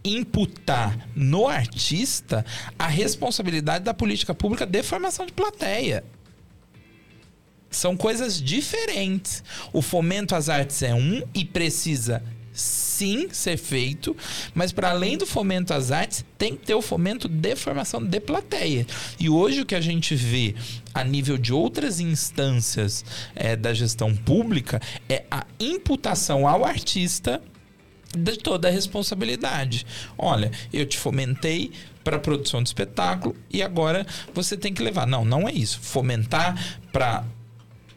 imputar no artista a responsabilidade da política pública de formação de plateia. São coisas diferentes. O fomento às artes é um e precisa sim ser feito, mas para além do fomento às artes, tem que ter o fomento de formação de plateia. E hoje o que a gente vê a nível de outras instâncias é, da gestão pública é a imputação ao artista de toda a responsabilidade. Olha, eu te fomentei para produção de espetáculo e agora você tem que levar. Não, não é isso. Fomentar para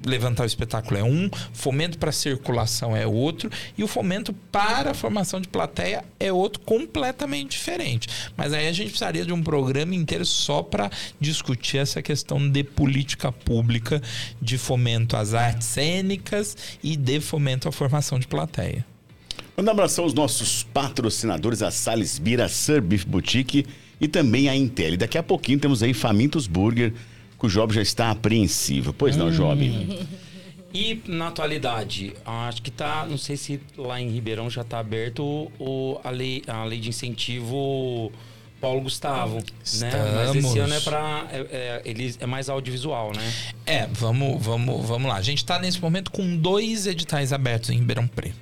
levantar o espetáculo é um, fomento para circulação é outro e o fomento para a formação de plateia é outro completamente diferente. Mas aí a gente precisaria de um programa inteiro só para discutir essa questão de política pública de fomento às artes cênicas e de fomento à formação de plateia. Manda um abração aos nossos patrocinadores, a Sales Bira, Sir Beef Boutique e também a Intel. E daqui a pouquinho temos aí Famintos Burger que o Job já está apreensivo. Pois não, hum. Job? E na atualidade, acho que tá, não sei se lá em Ribeirão já está aberto o, a, lei, a lei de incentivo Paulo Gustavo, Estamos. né? Mas esse ano é para é, é, ele é mais audiovisual, né? É, vamos, vamos, vamos lá. A gente está nesse momento com dois editais abertos em Ribeirão Preto.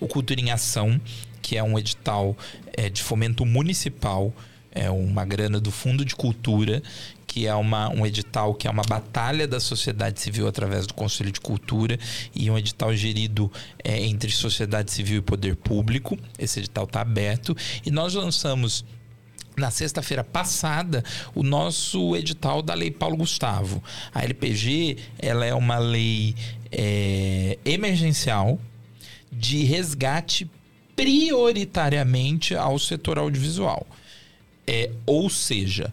O Cultura em Ação, que é um edital é, de fomento municipal, é uma grana do Fundo de Cultura que é uma, um edital que é uma batalha da sociedade civil através do Conselho de Cultura e um edital gerido é, entre sociedade civil e poder público. Esse edital está aberto e nós lançamos na sexta-feira passada o nosso edital da Lei Paulo Gustavo. A LPG ela é uma lei é, emergencial de resgate prioritariamente ao setor audiovisual. É, ou seja,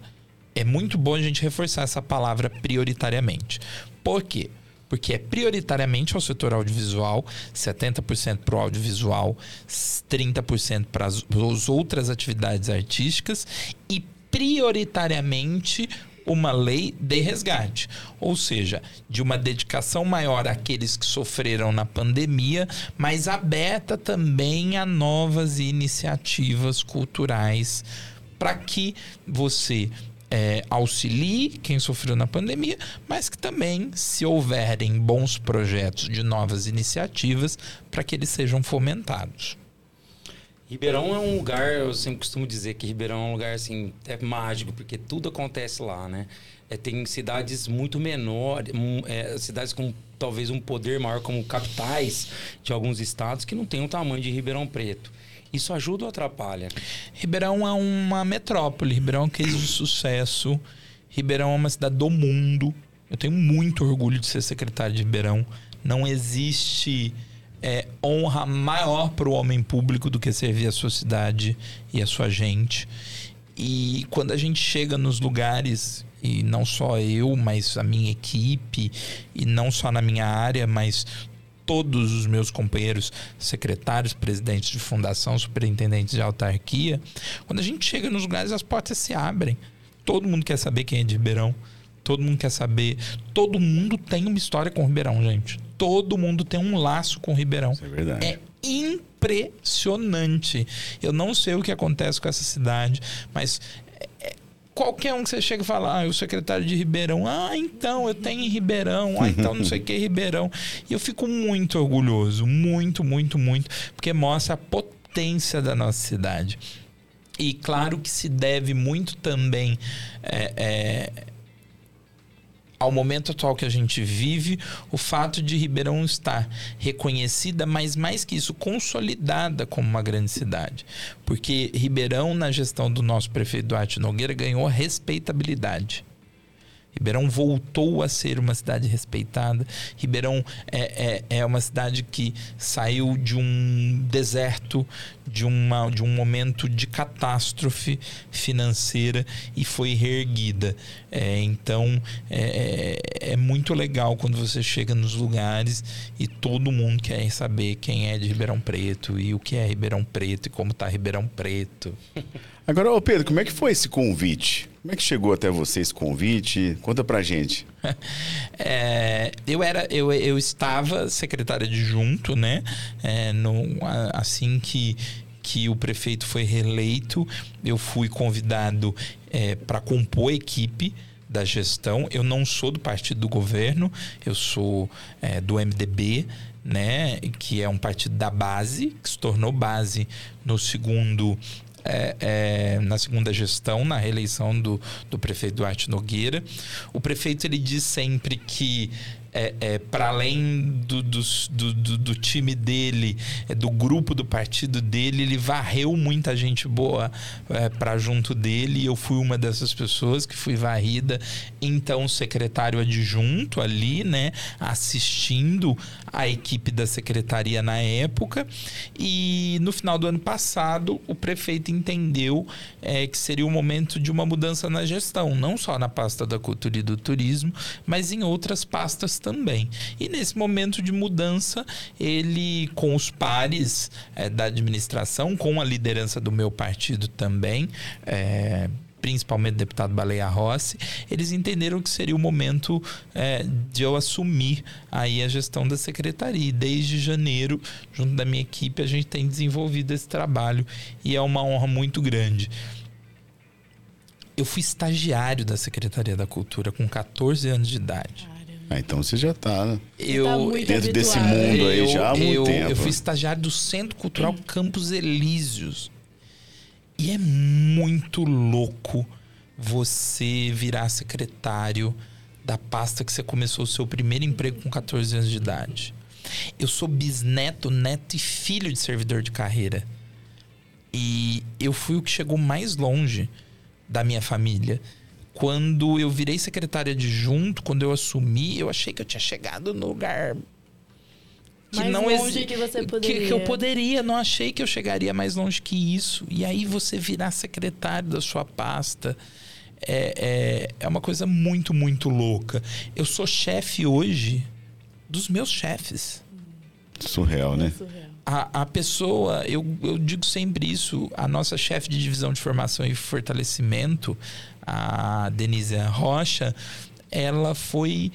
é muito bom a gente reforçar essa palavra prioritariamente. Por quê? Porque é prioritariamente ao setor audiovisual, 70% para o audiovisual, 30% para as outras atividades artísticas e prioritariamente uma lei de resgate, ou seja, de uma dedicação maior àqueles que sofreram na pandemia, mas aberta também a novas iniciativas culturais para que você é, auxilie quem sofreu na pandemia, mas que também, se houverem bons projetos de novas iniciativas, para que eles sejam fomentados. Ribeirão é um lugar, eu sempre costumo dizer que Ribeirão é um lugar assim, é mágico, porque tudo acontece lá, né? É, tem cidades muito menores, é, cidades com talvez um poder maior, como capitais de alguns estados, que não tem o tamanho de Ribeirão Preto. Isso ajuda ou atrapalha? Ribeirão é uma metrópole, Ribeirão é um case de sucesso. Ribeirão é uma cidade do mundo. Eu tenho muito orgulho de ser secretário de Ribeirão. Não existe é, honra maior para o homem público do que servir a sua cidade e a sua gente. E quando a gente chega nos lugares, e não só eu, mas a minha equipe, e não só na minha área, mas todos os meus companheiros secretários, presidentes de fundação, superintendentes de autarquia, quando a gente chega nos lugares, as portas se abrem. Todo mundo quer saber quem é de Ribeirão. Todo mundo quer saber. Todo mundo tem uma história com o Ribeirão, gente. Todo mundo tem um laço com o Ribeirão. Isso é verdade. É impressionante. Eu não sei o que acontece com essa cidade, mas qualquer um que você chega e fala, ah, sou secretário de Ribeirão. Ah, então, eu tenho em Ribeirão. Ah, então não sei o que Ribeirão. E eu fico muito orgulhoso, muito, muito, muito, porque mostra a potência da nossa cidade. E claro que se deve muito também é, é, ao momento atual que a gente vive, o fato de Ribeirão estar reconhecida, mas mais que isso, consolidada como uma grande cidade. Porque Ribeirão, na gestão do nosso prefeito Duarte Nogueira, ganhou respeitabilidade. Ribeirão voltou a ser uma cidade respeitada. Ribeirão é, é, é, uma cidade que saiu de um deserto, de, uma, de um momento de catástrofe financeira e foi reerguida. É, então é, é, é muito legal quando você chega nos lugares e todo mundo quer saber quem é de Ribeirão Preto e o que é Ribeirão Preto e como está Ribeirão Preto. (laughs) Agora, ô Pedro, como é que foi esse convite? Como é que chegou até você esse convite? Conta pra gente. (laughs) é, eu era, eu, eu estava secretário adjunto, né? É, no, assim que que o prefeito foi reeleito, eu fui convidado é, para compor a equipe da gestão. Eu não sou do partido do governo, eu sou é, do MDB, né, que é um partido da base, que se tornou base no segundo é, é, na segunda gestão, na reeleição do, do prefeito Duarte Nogueira. O prefeito ele diz sempre que é, é para além do, do, do, do, time dele, é, do grupo do partido dele, ele varreu muita gente boa é, para junto dele. E eu fui uma dessas pessoas que fui varrida. Então, secretário adjunto ali, né, assistindo a equipe da secretaria na época. E no final do ano passado, o prefeito entendeu é, que seria o momento de uma mudança na gestão, não só na pasta da cultura e do turismo, mas em outras pastas também. E nesse momento de mudança, ele, com os pares é, da administração, com a liderança do meu partido também, é, principalmente o deputado Baleia Rossi, eles entenderam que seria o momento é, de eu assumir aí a gestão da secretaria. E desde janeiro, junto da minha equipe, a gente tem desenvolvido esse trabalho e é uma honra muito grande. Eu fui estagiário da Secretaria da Cultura com 14 anos de idade. Ah, então você já está né? eu, tá dentro habituado. desse mundo aí eu, já há muito eu, tempo. Eu fui estagiário do Centro Cultural Campos Elíseos. E é muito louco você virar secretário da pasta que você começou o seu primeiro emprego com 14 anos de idade. Eu sou bisneto, neto e filho de servidor de carreira. E eu fui o que chegou mais longe da minha família. Quando eu virei secretário adjunto, quando eu assumi, eu achei que eu tinha chegado no lugar que Mais não longe exi- que você que- poderia. Que, eu poderia, não achei que eu chegaria mais longe que isso. E aí você virar secretário da sua pasta é, é, é uma coisa muito, muito louca. Eu sou chefe hoje dos meus chefes. Surreal, né? Surreal. A, a pessoa, eu, eu digo sempre isso, a nossa chefe de divisão de formação e fortalecimento, a Denise Rocha, ela foi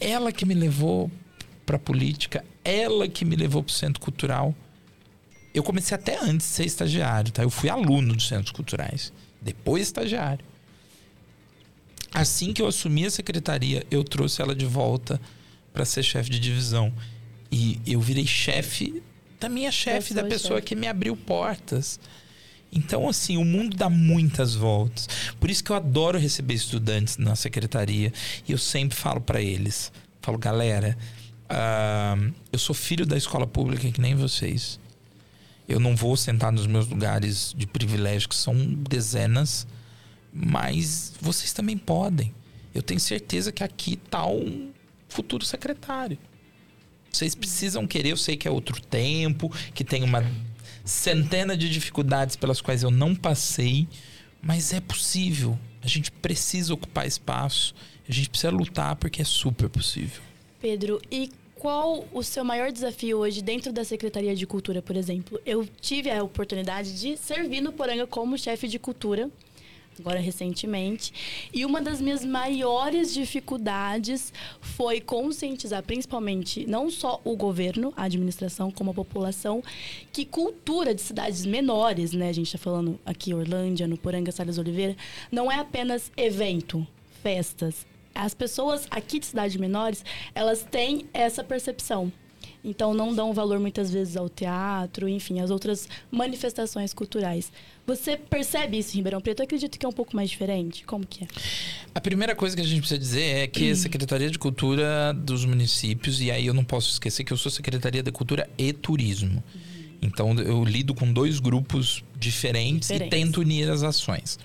ela que me levou para política, ela que me levou para o centro cultural. Eu comecei até antes de ser estagiário, tá? Eu fui aluno dos centros culturais, depois estagiário. Assim que eu assumi a secretaria, eu trouxe ela de volta para ser chefe de divisão. E eu virei chefe da minha chefe, da pessoa chefe. que me abriu portas. Então, assim, o mundo dá muitas voltas. Por isso que eu adoro receber estudantes na secretaria. E eu sempre falo para eles: falo, galera, ah, eu sou filho da escola pública que nem vocês. Eu não vou sentar nos meus lugares de privilégio, que são dezenas, mas vocês também podem. Eu tenho certeza que aqui está um futuro secretário. Vocês precisam querer, eu sei que é outro tempo, que tem uma centena de dificuldades pelas quais eu não passei, mas é possível. A gente precisa ocupar espaço, a gente precisa lutar porque é super possível. Pedro, e qual o seu maior desafio hoje dentro da Secretaria de Cultura, por exemplo? Eu tive a oportunidade de servir no Poranga como chefe de cultura agora recentemente. E uma das minhas maiores dificuldades foi conscientizar, principalmente, não só o governo, a administração, como a população, que cultura de cidades menores, né? A gente está falando aqui Orlândia, no Poranga, Salles Oliveira, não é apenas evento, festas. As pessoas aqui de cidades menores, elas têm essa percepção. Então não dão valor muitas vezes ao teatro, enfim, às outras manifestações culturais. Você percebe isso em Ribeirão Preto? Eu acredito que é um pouco mais diferente. Como que é? A primeira coisa que a gente precisa dizer é que a (clears throat) Secretaria de Cultura dos municípios, e aí eu não posso esquecer que eu sou Secretaria de Cultura e Turismo. Então eu lido com dois grupos diferentes, diferentes. e tento unir as ações.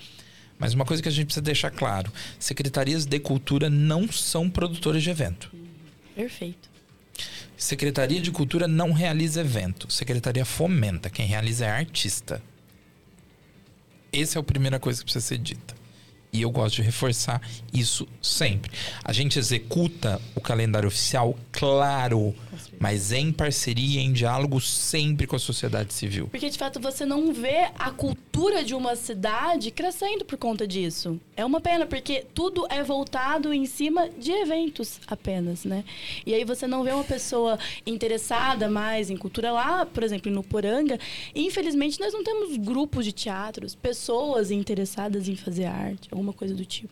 Mas uma coisa que a gente precisa deixar claro: secretarias de cultura não são produtoras de evento. Perfeito. Secretaria de Cultura não realiza evento. Secretaria fomenta. Quem realiza é artista. Essa é a primeira coisa que precisa ser dita. E eu gosto de reforçar isso sempre. A gente executa o calendário oficial, claro, mas em parceria, em diálogo sempre com a sociedade civil. Porque de fato você não vê a cultura de uma cidade crescendo por conta disso. É uma pena, porque tudo é voltado em cima de eventos apenas, né? E aí você não vê uma pessoa interessada mais em cultura lá, por exemplo, no Poranga. Infelizmente, nós não temos grupos de teatros, pessoas interessadas em fazer arte, alguma coisa do tipo.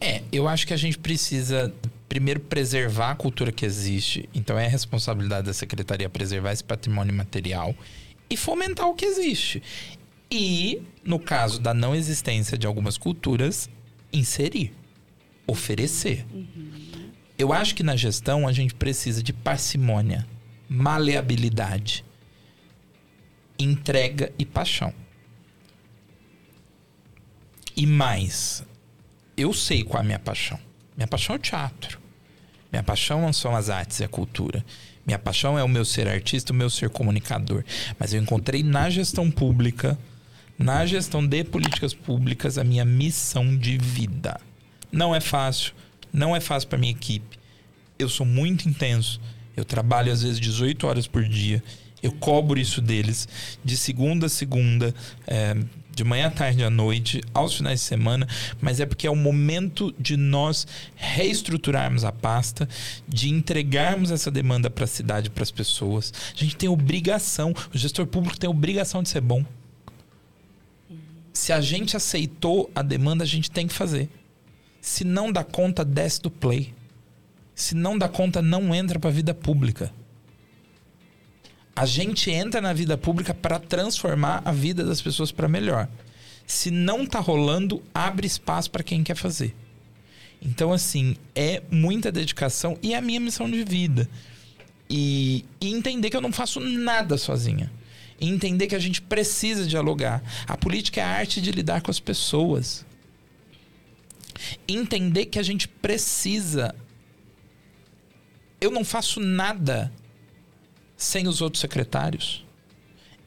É, eu acho que a gente precisa primeiro preservar a cultura que existe. Então é a responsabilidade da secretaria preservar esse patrimônio material e fomentar o que existe. E, no caso da não existência de algumas culturas, inserir, oferecer. Uhum. Eu acho que na gestão a gente precisa de parcimônia, maleabilidade, entrega e paixão. E mais, eu sei qual é a minha paixão. Minha paixão é o teatro. Minha paixão são as artes e a cultura. Minha paixão é o meu ser artista, o meu ser comunicador. Mas eu encontrei na gestão pública, na gestão de políticas públicas, a minha missão de vida. Não é fácil, não é fácil para minha equipe. Eu sou muito intenso. Eu trabalho às vezes 18 horas por dia. Eu cobro isso deles de segunda a segunda. É, de manhã à tarde à noite, aos finais de semana, mas é porque é o momento de nós reestruturarmos a pasta, de entregarmos essa demanda para a cidade, para as pessoas. A gente tem obrigação, o gestor público tem obrigação de ser bom. Se a gente aceitou a demanda, a gente tem que fazer. Se não dá conta, desce do play. Se não dá conta, não entra para a vida pública. A gente entra na vida pública para transformar a vida das pessoas para melhor. Se não tá rolando, abre espaço para quem quer fazer. Então, assim, é muita dedicação e é a minha missão de vida. E, e entender que eu não faço nada sozinha. Entender que a gente precisa dialogar. A política é a arte de lidar com as pessoas. Entender que a gente precisa. Eu não faço nada sem os outros secretários.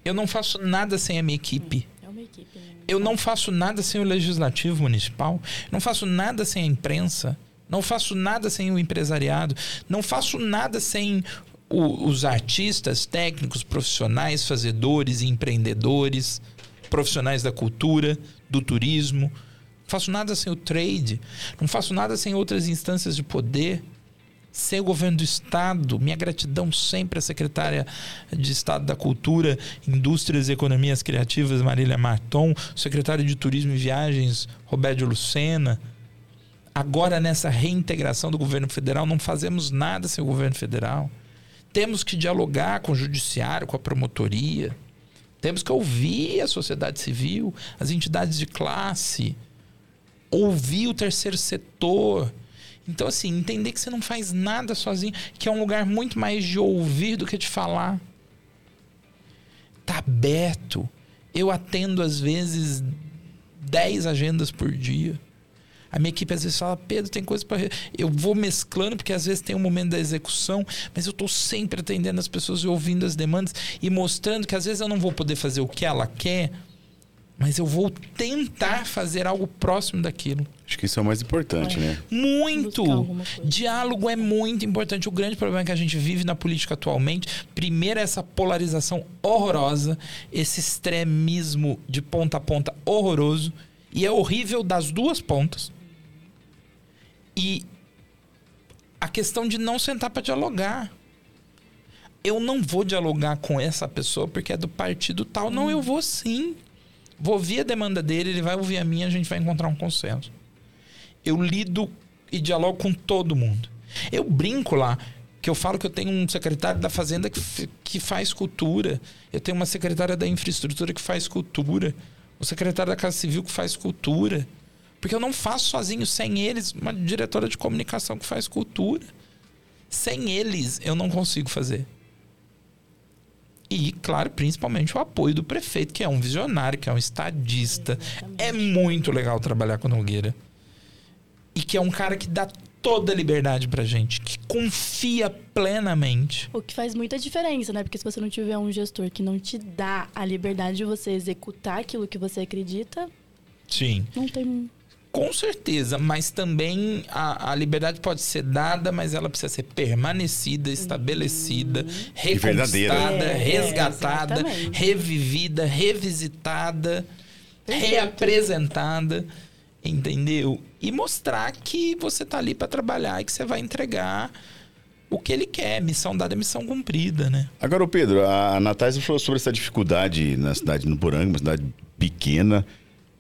Eu não faço nada sem a minha equipe. É uma equipe né? Eu não faço nada sem o legislativo municipal. Não faço nada sem a imprensa. Não faço nada sem o empresariado. Não faço nada sem o, os artistas, técnicos, profissionais, fazedores, empreendedores, profissionais da cultura, do turismo. Não faço nada sem o trade. Não faço nada sem outras instâncias de poder sem o governo do Estado. Minha gratidão sempre à secretária de Estado da Cultura, Indústrias e Economias Criativas, Marília Marton, secretário de Turismo e Viagens, Roberto Lucena. Agora, nessa reintegração do governo federal, não fazemos nada sem o governo federal. Temos que dialogar com o judiciário, com a promotoria. Temos que ouvir a sociedade civil, as entidades de classe, ouvir o terceiro setor então, assim, entender que você não faz nada sozinho, que é um lugar muito mais de ouvir do que de falar. Tá aberto. Eu atendo, às vezes, 10 agendas por dia. A minha equipe às vezes fala, Pedro, tem coisa para. Eu vou mesclando, porque às vezes tem um momento da execução, mas eu estou sempre atendendo as pessoas e ouvindo as demandas e mostrando que às vezes eu não vou poder fazer o que ela quer, mas eu vou tentar fazer algo próximo daquilo. Acho que isso é o mais importante, é. né? Muito! Diálogo é muito importante. O grande problema que a gente vive na política atualmente, primeiro, é essa polarização horrorosa, esse extremismo de ponta a ponta horroroso, E é horrível das duas pontas. E a questão de não sentar para dialogar. Eu não vou dialogar com essa pessoa porque é do partido tal. Não, eu vou sim. Vou ouvir a demanda dele, ele vai ouvir a minha, a gente vai encontrar um consenso. Eu lido e dialogo com todo mundo. Eu brinco lá que eu falo que eu tenho um secretário da Fazenda que, que faz cultura. Eu tenho uma secretária da Infraestrutura que faz cultura. O secretário da Casa Civil que faz cultura. Porque eu não faço sozinho, sem eles, uma diretora de comunicação que faz cultura. Sem eles, eu não consigo fazer. E, claro, principalmente o apoio do prefeito, que é um visionário, que é um estadista. É muito legal trabalhar com Nogueira. E que é um cara que dá toda a liberdade pra gente, que confia plenamente. O que faz muita diferença, né? Porque se você não tiver um gestor que não te dá a liberdade de você executar aquilo que você acredita, Sim. não tem Com certeza, mas também a, a liberdade pode ser dada, mas ela precisa ser permanecida, estabelecida, verdadeira. reconquistada, É, resgatada, exatamente. revivida, revisitada, Perfeito. reapresentada, entendeu? E mostrar que você tá ali para trabalhar e que você vai entregar o que ele quer, missão dada, missão cumprida, né? Agora, Pedro, a Natália falou sobre essa dificuldade na cidade de Nuporanga, uma cidade pequena.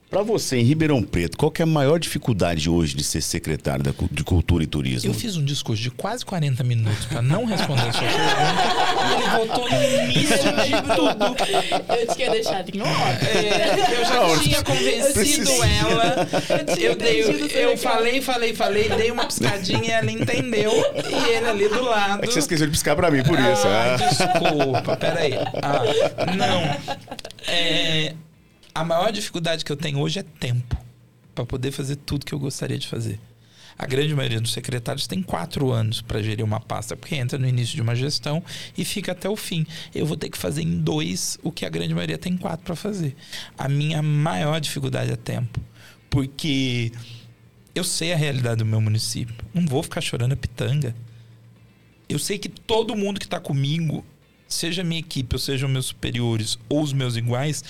Pra você, em Ribeirão Preto, qual que é a maior dificuldade hoje de ser secretário da de Cultura e Turismo? Eu fiz um discurso de quase 40 minutos para não responder a sua pergunta e ele voltou no início de tudo. Eu tinha deixado em ordem. É, eu já Não, tinha convencido (laughs) precisa. ela. Eu, dei, eu falei, falei, falei, dei uma piscadinha e ela entendeu. E ele ali do lado. É que você esqueceu de piscar pra mim, por isso. Ah, ah. desculpa, peraí. Ah, não. É, a maior dificuldade que eu tenho hoje é tempo para poder fazer tudo que eu gostaria de fazer. A grande maioria dos secretários tem quatro anos para gerir uma pasta, porque entra no início de uma gestão e fica até o fim. Eu vou ter que fazer em dois o que a grande maioria tem quatro para fazer. A minha maior dificuldade é tempo, porque eu sei a realidade do meu município. Não vou ficar chorando a pitanga eu sei que todo mundo que está comigo, seja minha equipe, ou sejam meus superiores ou os meus iguais,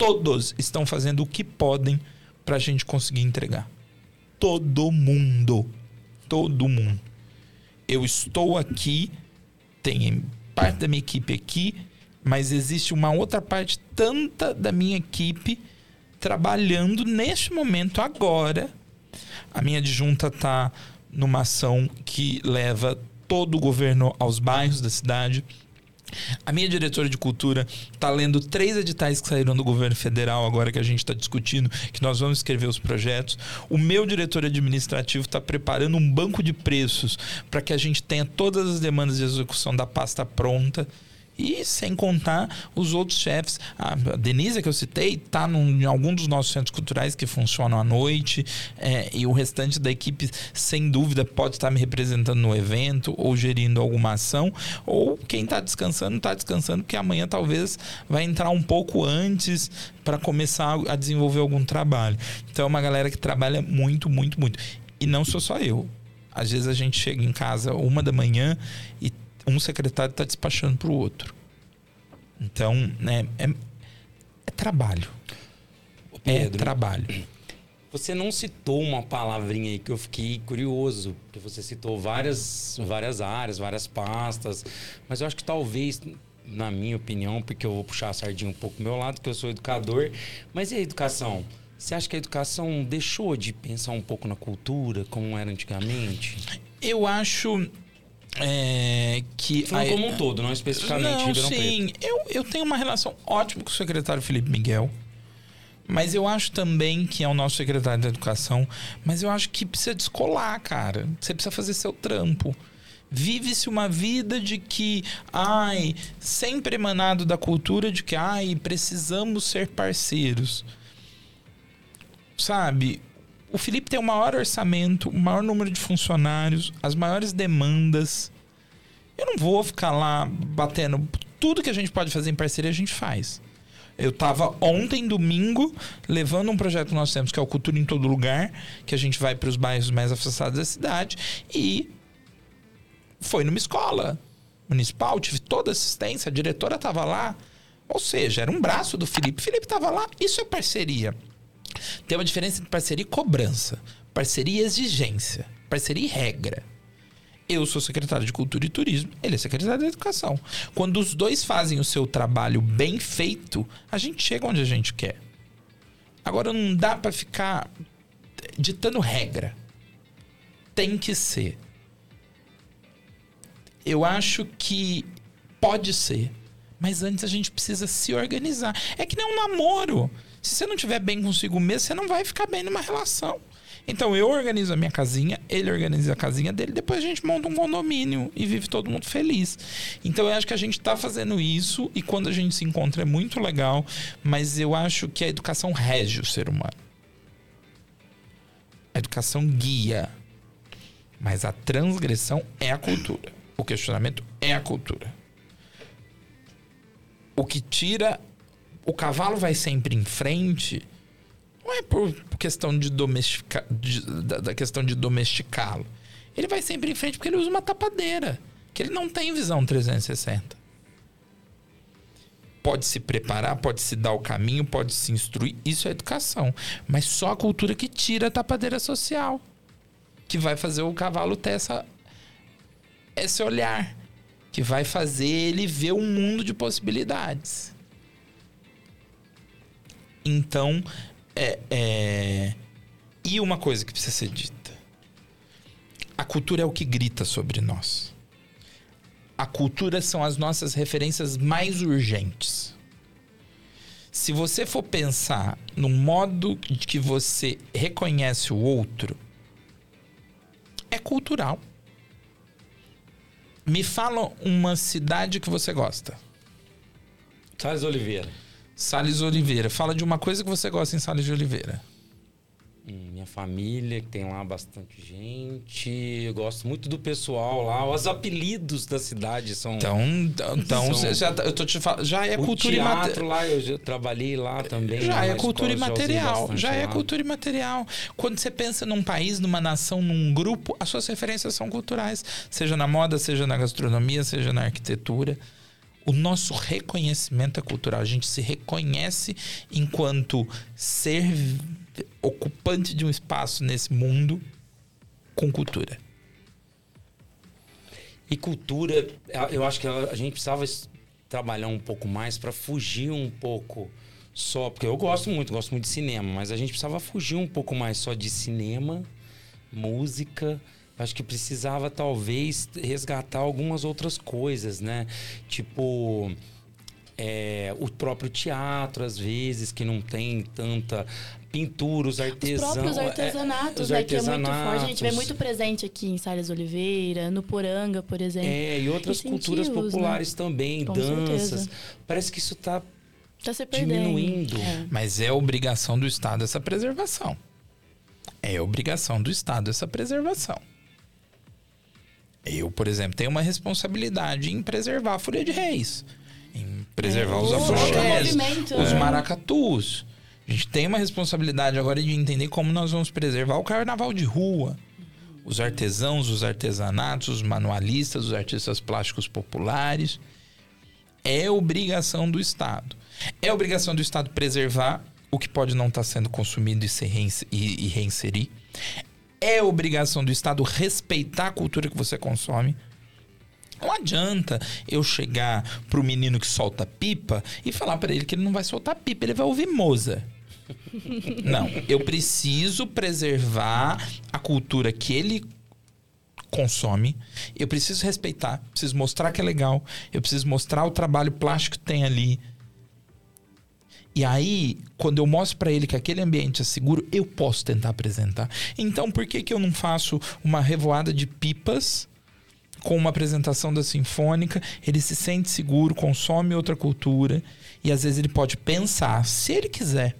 todos estão fazendo o que podem para a gente conseguir entregar. Todo mundo. Todo mundo. Eu estou aqui, tem parte da minha equipe aqui, mas existe uma outra parte tanta da minha equipe trabalhando neste momento agora a minha adjunta está numa ação que leva todo o governo aos bairros da cidade. A minha diretora de cultura está lendo três editais que saíram do governo federal agora que a gente está discutindo, que nós vamos escrever os projetos. O meu diretor administrativo está preparando um banco de preços para que a gente tenha todas as demandas de execução da pasta pronta. E sem contar os outros chefes. A Denise, que eu citei, está em algum dos nossos centros culturais que funcionam à noite. é, e o restante da equipe, sem dúvida, pode estar me representando no evento ou gerindo alguma ação. Ou quem está descansando, está descansando, porque amanhã talvez vai entrar um pouco antes para começar a desenvolver algum trabalho. Então é uma galera que trabalha muito, muito, muito. E não sou só eu. Às vezes a gente chega em casa uma da manhã e um secretário está despachando para o outro. Então, né, é, é trabalho. É Pedro. trabalho. Você não citou uma palavrinha aí que eu fiquei curioso, porque você citou várias, várias áreas, várias pastas, mas eu acho que talvez, na minha opinião, porque eu vou puxar a sardinha um pouco do meu lado, que eu sou educador, mas e a educação? Você acha que a educação deixou de pensar um pouco na cultura, como era antigamente? Eu acho é, que. Falando a- como um todo, não especificamente Não, Ribeirão sim. Preto. Eu, eu tenho uma relação ótima com o secretário Felipe Miguel. Mas eu acho também que é o nosso secretário de educação. Mas eu acho que precisa descolar, cara. Você precisa fazer seu trampo. Vive-se uma vida de que, ai, sempre emanado da cultura de que, ai, precisamos ser parceiros. Sabe? O Felipe tem o maior orçamento, o maior número de funcionários, as maiores demandas. Eu não vou ficar lá batendo. Tudo que a gente pode fazer em parceria, a gente faz. Eu tava ontem, domingo, levando um projeto que nós temos, que é o Cultura em Todo Lugar, que a gente vai para os bairros mais afastados da cidade, e foi numa escola municipal, tive toda a assistência, a diretora estava lá. Ou seja, era um braço do Felipe. Felipe estava lá, isso é parceria. Tem uma diferença entre parceria e cobrança, parceria e exigência, parceria e regra. Eu sou secretário de Cultura e Turismo, ele é secretário de Educação. Quando os dois fazem o seu trabalho bem feito, a gente chega onde a gente quer. Agora não dá para ficar ditando regra. Tem que ser. Eu acho que pode ser, mas antes a gente precisa se organizar. É que nem um namoro. Se você não estiver bem consigo mesmo, você não vai ficar bem numa relação. Então eu organizo a minha casinha, ele organiza a casinha dele, depois a gente monta um condomínio e vive todo mundo feliz. Então eu acho que a gente está fazendo isso e quando a gente se encontra é muito legal, mas eu acho que a educação rege o ser humano. A educação guia, mas a transgressão é a cultura. O questionamento é a cultura. O que tira. O cavalo vai sempre em frente não é por questão de domesticar, da, da, questão de domesticá-lo. Ele vai sempre em frente porque ele usa uma tapadeira, que ele não tem visão 360. Pode se preparar, pode se dar o caminho, pode se instruir, isso é educação. Mas só a cultura que tira a tapadeira social, que vai fazer o cavalo ter essa, esse olhar, que vai fazer ele ver um mundo de possibilidades. Então, é, é... E uma coisa que precisa ser dita: a cultura é o que grita sobre nós. A cultura são as nossas referências mais urgentes. Se você for pensar no modo que você reconhece o outro, é cultural. Me fala uma cidade que você gosta. Salles Oliveira. Salles Oliveira. Fala de uma coisa que você gosta em Salles de Oliveira. Hum, minha família, que tem lá bastante gente. Eu gosto muito do pessoal lá. Os apelidos da cidade são. Então, então são... já, eu tô te falando. Já é o cultura teatro lá, eu trabalhei lá também. Já é cultura escola, imaterial. Já, já é cultura imaterial. Quando você pensa num país, numa nação, num grupo, as suas referências são culturais. Seja na moda, seja na gastronomia, seja na arquitetura o nosso reconhecimento é cultural. A gente se reconhece enquanto ser ocupante de um espaço nesse mundo com cultura. E cultura, eu acho que a gente precisava trabalhar um pouco mais para fugir um pouco só, porque eu gosto muito, gosto muito de cinema, mas a gente precisava fugir um pouco mais só de cinema, música, acho que precisava talvez resgatar algumas outras coisas, né? Tipo é, o próprio teatro, às vezes, que não tem tanta pintura, os artesãos. Os próprios artesanatos, é, né? Que é muito forte. A gente vê muito presente aqui em Salles Oliveira, no Poranga, por exemplo. É, e outras culturas né? populares né? também, Com danças. Certeza. Parece que isso está tá se diminuindo. É. Mas é obrigação do Estado essa preservação. É obrigação do Estado essa preservação. Eu, por exemplo, tenho uma responsabilidade em preservar a Folha de Reis, em preservar é, os afoxés, os é. maracatus. A gente tem uma responsabilidade agora de entender como nós vamos preservar o carnaval de rua. Os artesãos, os artesanatos, os manualistas, os artistas plásticos populares. É obrigação do Estado. É obrigação do Estado preservar o que pode não estar sendo consumido e, e reinserir. É obrigação do Estado respeitar a cultura que você consome. Não adianta eu chegar pro menino que solta pipa e falar para ele que ele não vai soltar pipa, ele vai ouvir moza. (laughs) Não, eu preciso preservar a cultura que ele consome. Eu preciso respeitar, preciso mostrar que é legal, eu preciso mostrar o trabalho plástico que tem ali. E aí, quando eu mostro para ele que aquele ambiente é seguro, eu posso tentar apresentar. Então, por que, que eu não faço uma revoada de pipas com uma apresentação da Sinfônica? Ele se sente seguro, consome outra cultura e às vezes ele pode pensar, se ele quiser,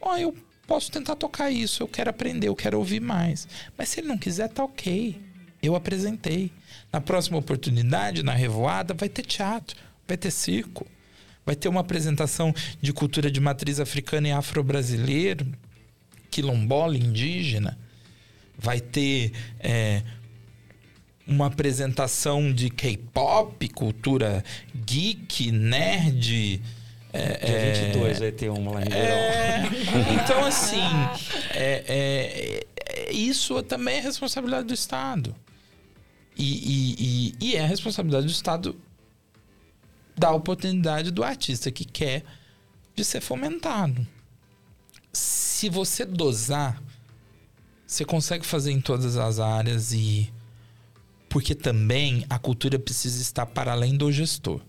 ó, oh, eu posso tentar tocar isso, eu quero aprender, eu quero ouvir mais. Mas se ele não quiser, tá ok. Eu apresentei. Na próxima oportunidade, na revoada, vai ter teatro, vai ter circo vai ter uma apresentação de cultura de matriz africana e afro-brasileiro, quilombola, indígena. Vai ter é, uma apresentação de K-pop, cultura geek, nerd, Dia 22 vai ter uma lá em. É, (laughs) então, assim, é, é- é- isso também é responsabilidade do Estado. E, e- e- e é responsabilidade do Estado dar oportunidade do artista que quer de ser fomentado. Se você dosar, você consegue fazer em todas as áreas e. Porque também a cultura precisa estar para além do gestor.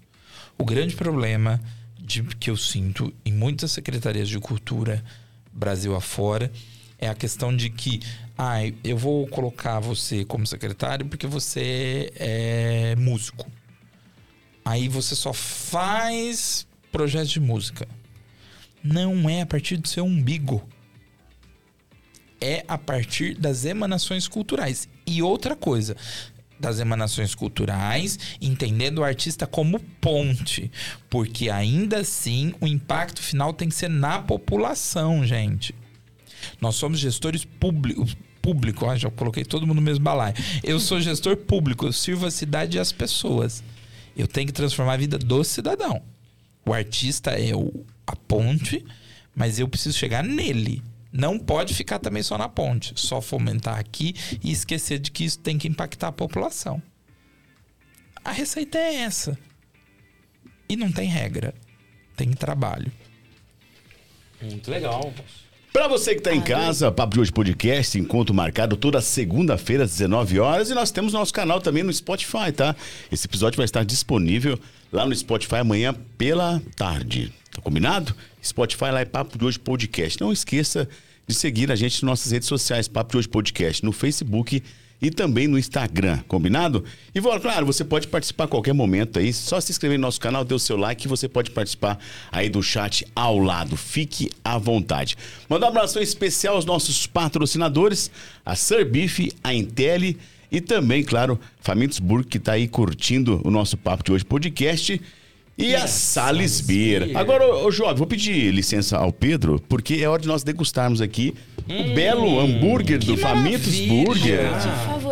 O grande problema de, que eu sinto em muitas secretarias de cultura Brasil afora é a questão de que, ah, eu vou colocar você como secretário porque você é músico. Aí você só faz projetos de música. Não é a partir do seu umbigo. É a partir das emanações culturais. E outra coisa, das emanações culturais, entendendo o artista como ponte. Porque ainda assim o impacto final tem que ser na população, gente. Nós somos gestores públicos. Público, ó, já coloquei todo mundo no mesmo balaio. Eu sou gestor público, eu sirvo a cidade e as pessoas. Eu tenho que transformar a vida do cidadão. O artista é o, a ponte, mas eu preciso chegar nele. Não pode ficar também só na ponte, só fomentar aqui e esquecer de que isso tem que impactar a população. A receita é essa. E não tem regra, tem trabalho. Muito legal. Pra você que tá em casa, Papo de Hoje Podcast, encontro marcado toda segunda-feira às 19 horas e nós temos nosso canal também no Spotify, tá? Esse episódio vai estar disponível lá no Spotify amanhã pela tarde. Tá combinado? Spotify lá é Papo de Hoje Podcast. Não esqueça de seguir a gente nas nossas redes sociais, Papo de Hoje Podcast, no Facebook e também no Instagram, combinado? E, claro, você pode participar a qualquer momento aí, só se inscrever no nosso canal, dê o seu like que você pode participar aí do chat ao lado. Fique à vontade. Mandar um abraço especial aos nossos patrocinadores, a Serbife, a Intelli e também, claro, Famintos que está aí curtindo o nosso Papo de Hoje podcast. E a Sales Beer. Agora, ô, ô Jovem, vou pedir licença ao Pedro, porque é hora de nós degustarmos aqui o belo hambúrguer do Famintos. Burger.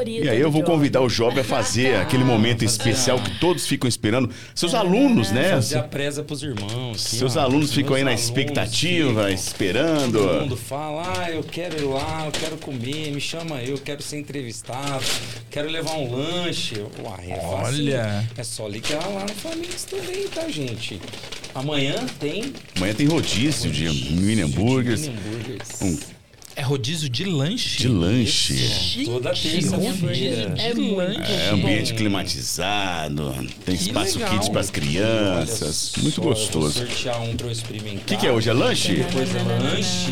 De. E aí eu vou convidar o Jovem. Jovem a fazer (laughs) aquele momento especial que todos ficam esperando. Seus alunos, né? Fazer a presa pros irmãos. assim, Seus ó. alunos ficam aí na expectativa, ficam. esperando. Todo mundo fala, ah, eu quero ir lá, eu quero comer, me chama eu, quero ser entrevistado, quero levar um lanche. Uai, é fácil. Olha. É só ligar lá no Família também, tá, gente? Amanhã tem Amanhã tem rodízio de mini hambúrgueres, mini hambúrgueres. um É rodízio de lanche? de lanche. Toda terça-feira. de É muito lanche. É, ambiente climatizado, tem Que espaço legal. kids para as crianças. Muito Só, eu gostoso. Vou sortear um pra eu experimentar. O que, que é hoje? É lanche? Depois é lanche.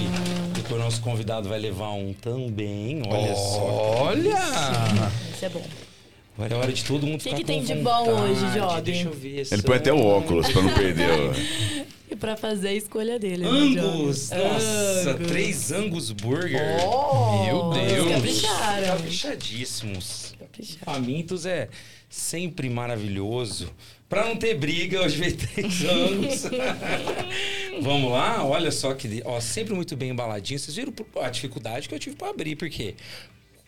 Depois o nosso convidado vai levar um também. Olha só. Olha! Isso é bom. Agora é hora de todo mundo que ficar que com tem de vontade. bom hoje, Job? Deixa eu ver. Ele põe até o óculos para não perder. o- (laughs) E pra fazer a escolha dele. né, Angus! Job? Nossa, Angus. três Angus Burger. Oh, Meu Deus. Capricharam. Caprichadíssimos. Capricharam. Famintos é sempre maravilhoso. Pra não ter briga, hoje veio três (laughs) anos. (laughs) Vamos lá? Olha só que. Ó, sempre muito bem embaladinho. Vocês viram a dificuldade que eu tive pra abrir, porque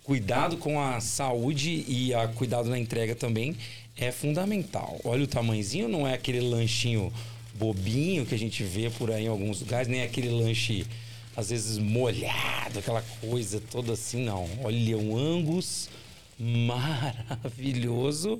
cuidado com a saúde e a cuidado na entrega também é fundamental. Olha o tamanhozinho, não é aquele lanchinho bobinho que a gente vê por aí em alguns lugares, nem aquele lanche às vezes molhado, aquela coisa toda assim, não. Olha um Angus maravilhoso.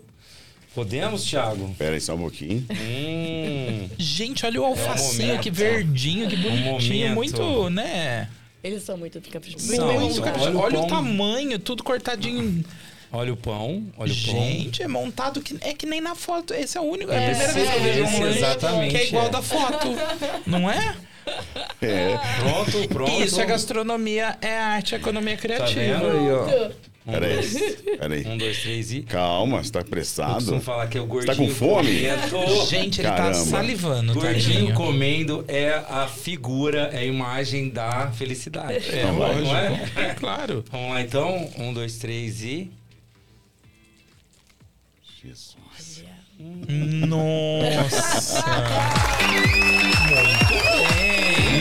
Podemos, Thiago? Pera aí só um pouquinho. Hum, Gente, olha o alfacinho, momento. que verdinho, que bonitinho. momento. muito, né? Eles são muito caprichados. São, Muito bem são. montados. Olha o Olha, o pão. tamanho, tudo cortadinho. olha o pão, olha o pão. Gente, é montado que é que nem na foto. Esse é o único. É, a É, primeira vez que eu vejo um lanche exatamente, que é igual é. da foto. Não é? É, Pronto, pronto. Isso é gastronomia, é arte, é economia criativa. vendo aí, ó? Pera aí. Pera aí. Um, dois, três e. Calma, você tá apressado. falar que é o tá gordinho. com fome? comendo. Gente, ele Caramba. tá salivando, Gordinho tadinho. comendo é a figura, é a imagem da felicidade. É, Não lógico. Não é? É claro. Vamos lá então. Um, dois, três e. Jesus. Nossa.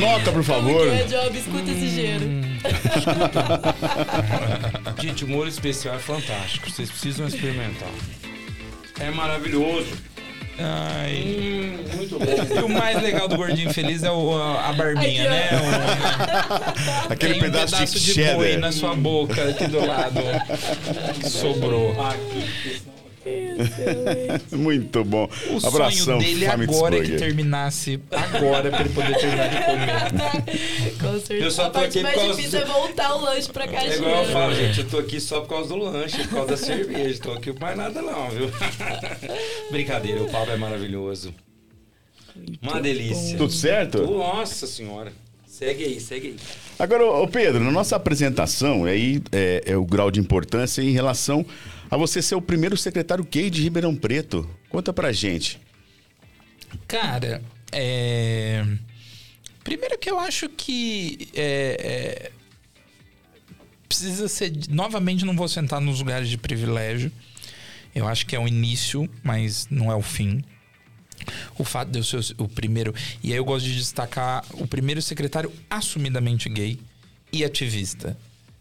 Nota, por favor. Porque, Job, escuta esse cheiro. (laughs) Gente, o molho especial é fantástico. Vocês precisam experimentar. É maravilhoso. Ai. Hum, muito bom. E o mais legal do Gordinho Feliz é o, a, a barbinha, Aqui, né? O- Aquele Tem um pedaço, pedaço de, de, boi na sua boca aqui do lado. Que (laughs) sobrou. (laughs) Muito bom. O Abração, sonho dele agora é que terminasse agora pra ele poder terminar de comer. (laughs) Com certeza. Eu só a tô parte aqui mais por causa difícil do- é voltar o lanche pra É caixinha. igual eu falo, gente, eu tô aqui só por causa do lanche, por causa da cerveja. Tô aqui por mais nada não, viu? (laughs) Brincadeira, o papo é maravilhoso. Uma delícia. Tudo certo? Nossa senhora. Segue aí, segue aí. Agora, ô Pedro, na nossa apresentação, aí é, é o grau de importância em relação a você ser o primeiro secretário gay de Ribeirão Preto. Conta pra gente. Cara, é... Primeiro que eu acho que é, é, precisa ser. Novamente, não vou sentar nos lugares de privilégio. Eu acho que é o início, mas não é o fim. O fato de eu ser o primeiro. E aí eu gosto de destacar o primeiro secretário assumidamente gay e ativista.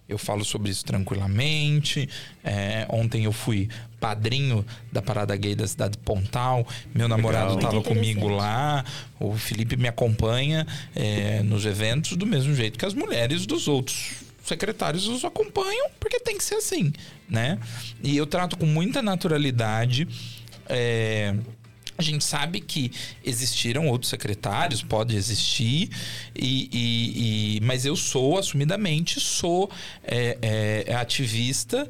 Eu falo sobre isso tranquilamente. É, ontem eu fui padrinho da parada gay da cidade de Pontal. Meu namorado estava comigo lá. O Felipe me acompanha é, nos eventos do mesmo jeito que as mulheres dos outros secretários os acompanham, porque tem que ser assim, né? E eu trato com muita naturalidade. é, a gente sabe que existiram outros secretários, pode existir, e, e- e- mas eu sou, assumidamente, sou é, é, ativista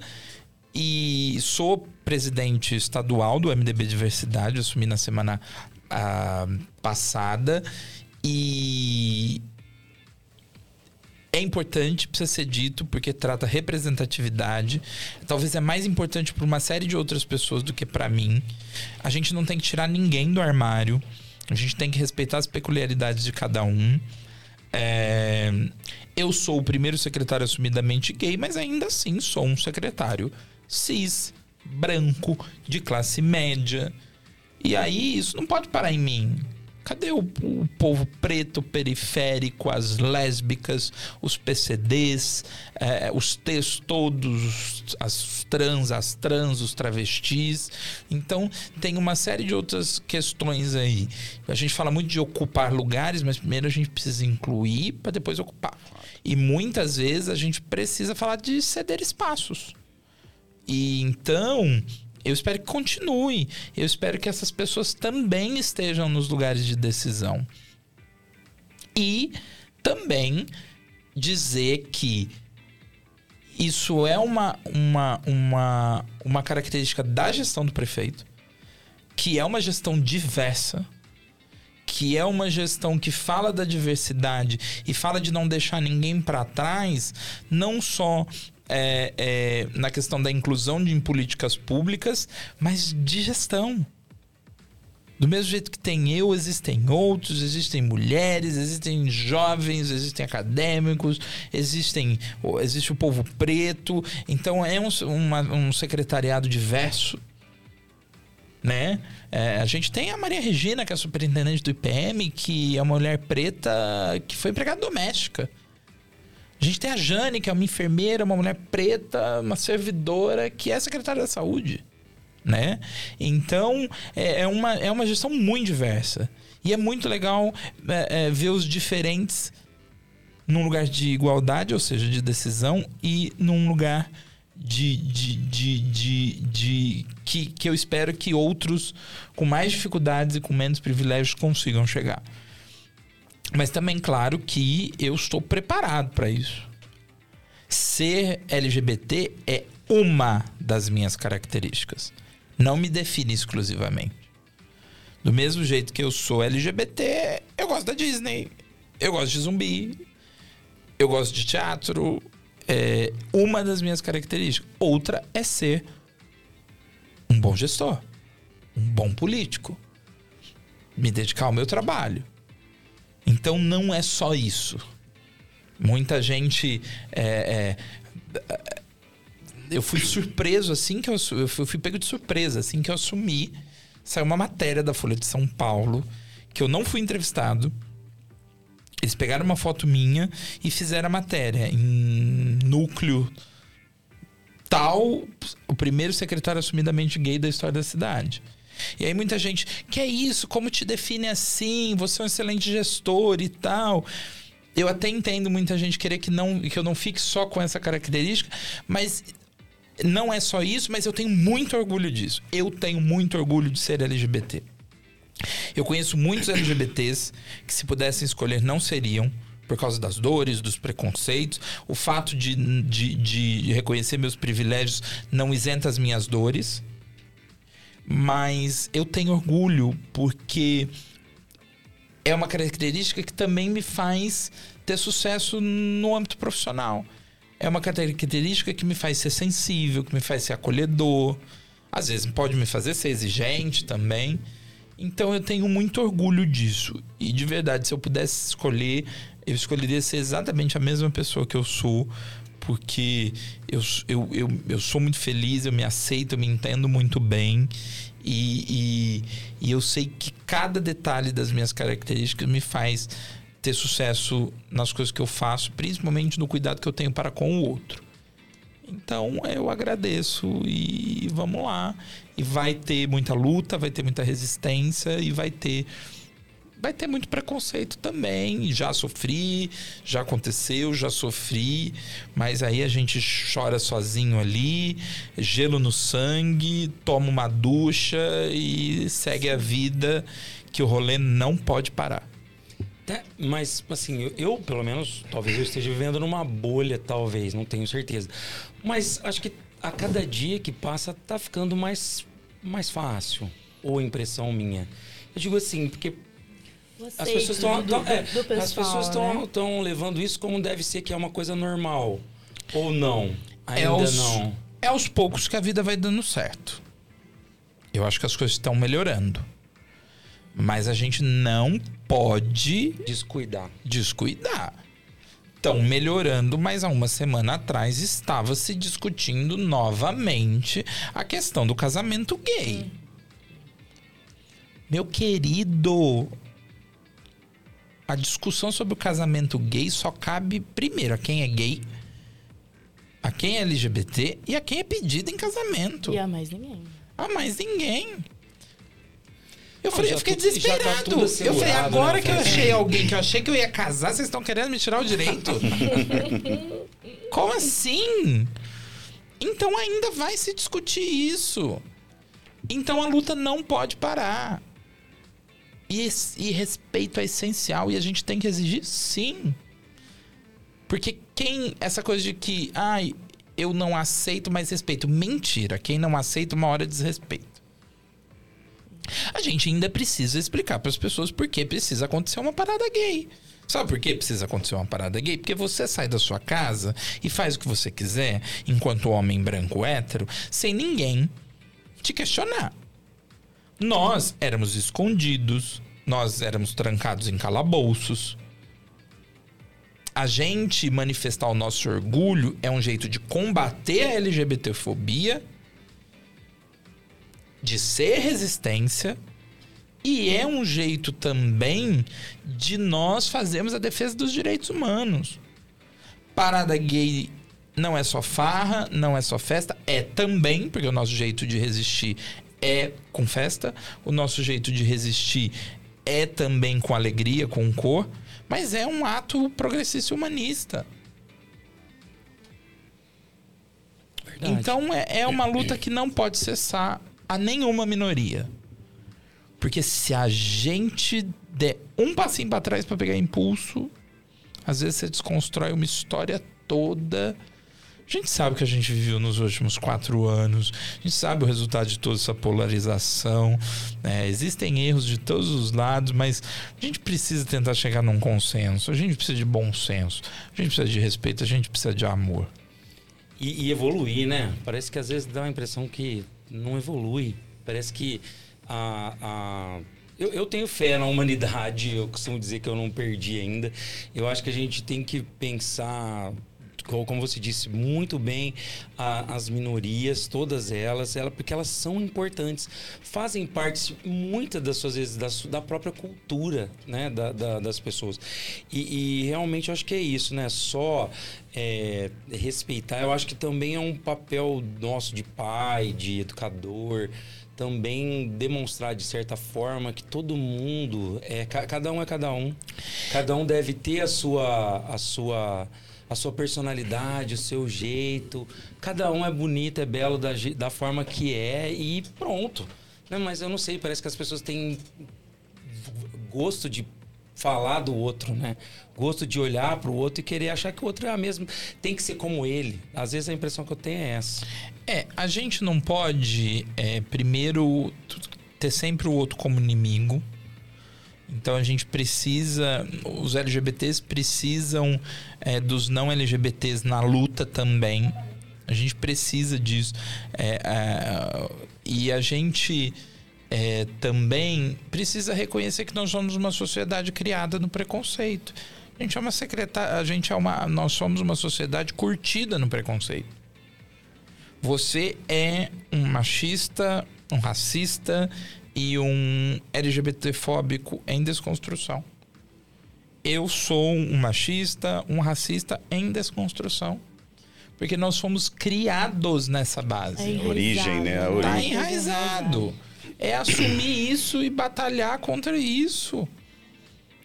e sou presidente estadual do MDB Diversidade, assumi na semana ah, passada, e é importante, precisa ser dito, porque trata representatividade. Talvez é mais importante para uma série de outras pessoas do que para mim. A gente não tem que tirar ninguém do armário. A gente tem que respeitar as peculiaridades de cada um. É, Eu sou o primeiro secretário assumidamente gay, mas ainda assim sou um secretário cis, branco, de classe média. E aí isso não pode parar em mim. Cadê o, o povo preto periférico, as lésbicas, os PCDs, eh, os T's todos, as trans, as trans, os travestis? Então, tem uma série de outras questões aí. A gente fala muito de ocupar lugares, mas primeiro a gente precisa incluir para depois ocupar. E muitas vezes a gente precisa falar de ceder espaços. E então, eu espero que continue. Eu espero que essas pessoas também estejam nos lugares de decisão. E também dizer que isso é uma, uma, uma, uma característica da gestão do prefeito, que é uma gestão diversa, que é uma gestão que fala da diversidade e fala de não deixar ninguém para trás, não só é, é, na questão da inclusão de, em políticas públicas, mas de gestão. Do mesmo jeito que tem eu, existem outros, existem mulheres, existem jovens, existem acadêmicos, existem, existe o povo preto. Então é um, uma- um secretariado diverso né? É, a gente tem a Maria Regina, que é a superintendente do IPM, que é uma mulher preta que foi empregada doméstica. A gente tem a Jane, que é uma enfermeira, uma mulher preta, uma servidora, que é secretária da saúde. Né? Então, é, é uma, é uma gestão muito diversa. E é muito legal é, é, ver os diferentes num lugar de igualdade, ou seja, de decisão, e num lugar de, de, de, de, de- que, que eu espero que outros com mais dificuldades e com menos privilégios consigam chegar. Mas também, claro, que eu estou preparado para isso. Ser LGBT é uma das minhas características. Não me define exclusivamente. Do mesmo jeito que eu sou LGBT, eu gosto da Disney, eu gosto de zumbi, eu gosto de teatro. É uma das minhas características. Outra é ser um bom gestor, um bom político, me dedicar ao meu trabalho. Então não é só isso. Muita gente. é, é, eu fui surpreso assim que eu, eu fui pego de surpresa assim que eu assumi. Saiu uma matéria da Folha de São Paulo que eu não fui entrevistado. Eles pegaram uma foto minha e fizeram a matéria em núcleo tal, o primeiro secretário assumidamente gay da história da cidade. E aí muita gente, que é isso? Como te define assim? Você é um excelente gestor e tal. Eu até entendo muita gente querer que, não, que eu não fique só com essa característica, mas não é só isso, mas eu tenho muito orgulho disso. Eu tenho muito orgulho de ser LGBT. Eu conheço muitos LGBTs que, se pudessem escolher, não seriam por causa das dores, dos preconceitos. O fato de, de, de reconhecer meus privilégios não isenta as minhas dores. Mas eu tenho orgulho porque é uma característica que também me faz ter sucesso no âmbito profissional. É uma característica que me faz ser sensível, que me faz ser acolhedor. Às vezes pode me fazer ser exigente também. Então eu tenho muito orgulho disso. E de verdade, se eu pudesse escolher, eu escolheria ser exatamente a mesma pessoa que eu sou, porque eu, eu, eu, eu sou muito feliz, eu me aceito, eu me entendo muito bem. E, e, e eu sei que cada detalhe das minhas características me faz ter sucesso nas coisas que eu faço, principalmente no cuidado que eu tenho para com o outro. Então eu agradeço e vamos lá. E vai ter muita luta, vai ter muita resistência e vai ter vai ter muito preconceito também. Já sofri, já aconteceu, já sofri, mas aí a gente chora sozinho ali, gelo no sangue, toma uma ducha e segue a vida que o rolê não pode parar. Mas, assim, eu, eu, pelo menos, talvez eu esteja vivendo numa bolha, talvez, não tenho certeza. Mas acho que a cada dia que passa tá ficando mais, mais fácil. Ou impressão minha. Eu digo assim, porque Você as pessoas estão do- é, as pessoas estão né? levando isso como deve ser que é uma coisa normal ou não ainda é aos, não É aos poucos que a vida vai dando certo. Eu acho que as coisas estão melhorando. Mas a gente não pode descuidar descuidar. Estão melhorando, mas há uma semana atrás estava se discutindo novamente a questão do casamento gay. Meu querido, a discussão sobre o casamento gay só cabe primeiro a quem é gay, a quem é LGBT e a quem é pedido em casamento. E a mais ninguém. A mais ninguém. Eu, Não, falei, eu fiquei tá desesperado. tudo eu falei, agora né? que eu Faz- achei alguém que eu achei que eu ia casar, vocês estão querendo me tirar o direito? (laughs) Como assim? Então ainda vai se discutir isso. Então a luta não pode parar. E, e respeito é essencial e a gente tem que exigir sim. Porque quem. Essa coisa de que, ai, eu não aceito mais respeito. Mentira. Quem não aceita, uma hora desrespeito. A gente ainda precisa explicar para as pessoas por que precisa acontecer uma parada gay. Sabe por que precisa acontecer uma parada gay? Porque você sai da sua casa e faz o que você quiser, enquanto homem branco hétero, sem ninguém te questionar. Nós éramos escondidos, nós éramos trancados em calabouços. A gente manifestar o nosso orgulho é um jeito de combater a LGBTfobia, de ser resistência e é um jeito também de nós fazermos a defesa dos direitos humanos. Parada gay não é só farra, não é só festa, é também, porque o nosso jeito de resistir é com festa, o nosso jeito de resistir é também com alegria, com cor, mas é um ato progressista e humanista. Verdade. Então é, é uma luta que não pode cessar a nenhuma minoria. Porque se a gente der um passinho para trás para pegar impulso, às vezes você desconstrói uma história toda. A gente sabe o que a gente viveu nos últimos quatro anos. A gente sabe o resultado de toda essa polarização. né? existem erros de todos os lados, mas a gente precisa tentar chegar num consenso. A gente precisa de bom senso. A gente precisa de respeito. A gente precisa de amor. E, e evoluir, né? Parece que às vezes dá a impressão que não evolui. Parece que a. a... Eu, eu tenho fé na humanidade, eu costumo dizer que eu não perdi ainda. Eu acho que a gente tem que pensar, como você disse muito bem, a- as minorias, todas elas, ela, porque elas são importantes. Fazem parte, muitas das suas vezes, da, da própria cultura né? da, da- das pessoas. E, e realmente eu acho que é isso, né? Só é, respeitar, eu acho que também é um papel nosso de pai, de educador, também demonstrar de certa forma que todo mundo é ca- cada um é cada um cada um deve ter a sua a sua a sua personalidade o seu jeito cada um é bonito é belo da, da forma que é e pronto né? mas eu não sei parece que as pessoas têm gosto de falar do outro, né? Gosto de olhar para o outro e querer achar que o outro é a mesma. Tem que ser como ele. Às vezes a impressão que eu tenho é essa. É, a gente não pode, é, primeiro, ter sempre o outro como inimigo. Então a gente precisa, os LGBTs precisam é, dos não LGBTs na luta também. A gente precisa disso. É, é, e a gente é, também precisa reconhecer que nós somos uma sociedade criada no preconceito. A gente é uma secretária, a gente é uma, nós somos uma sociedade curtida no preconceito. Você é um machista, um racista e um LGBTfóbico em desconstrução. Eu sou um machista, um racista em desconstrução. Porque nós fomos criados nessa base. É. Origem, né? A Tá Tá origem. enraizado. É assumir isso e batalhar contra isso.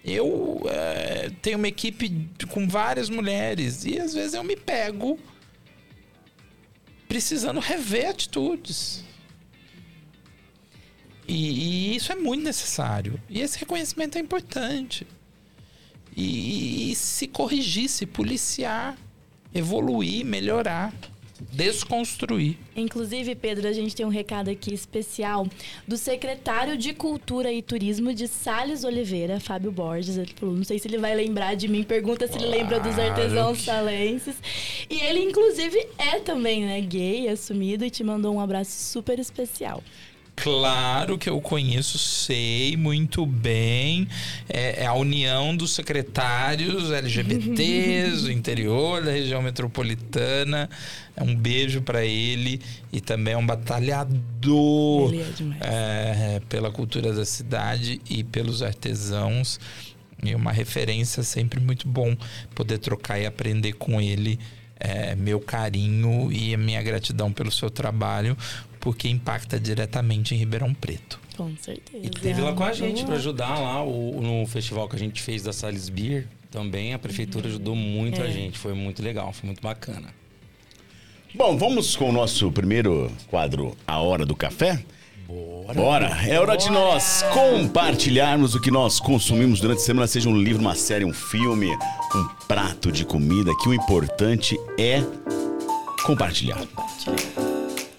Eu é, tenho uma equipe com várias mulheres e às vezes eu me pego precisando rever atitudes. E, e isso é muito necessário. E esse reconhecimento é importante. E, e se corrigir, se policiar, evoluir, melhorar, desconstruir. Inclusive, Pedro, a gente tem um recado aqui especial do secretário de Cultura e Turismo de Sales Oliveira, Fábio Borges. Ele falou, não sei se ele vai lembrar de mim, pergunta se ele lembra dos artesãos salenses. E ele, inclusive, é também, né, gay, assumido, e te mandou um abraço super especial. Claro que eu conheço, sei muito bem. É, é a união dos secretários LGBTs (laughs) do interior da região metropolitana. É um beijo para ele e também é um batalhador é demais. é, pela cultura da cidade e pelos artesãos. E uma referência sempre muito bom poder trocar e aprender com ele. É, meu carinho e a minha gratidão pelo seu trabalho, porque impacta diretamente em Ribeirão Preto. Com certeza. E teve lá com a gente Vamos para ajudar lá o, no festival que a gente fez da Sales Beer. Também a prefeitura ajudou muito a É. gente. Foi muito legal, foi muito bacana. Bom, vamos com o nosso primeiro quadro, A Hora do Café? Bora. Bora. É hora de nós compartilharmos o que nós consumimos durante a semana, seja um livro, uma série, um filme, um prato de comida, que o importante é compartilhar.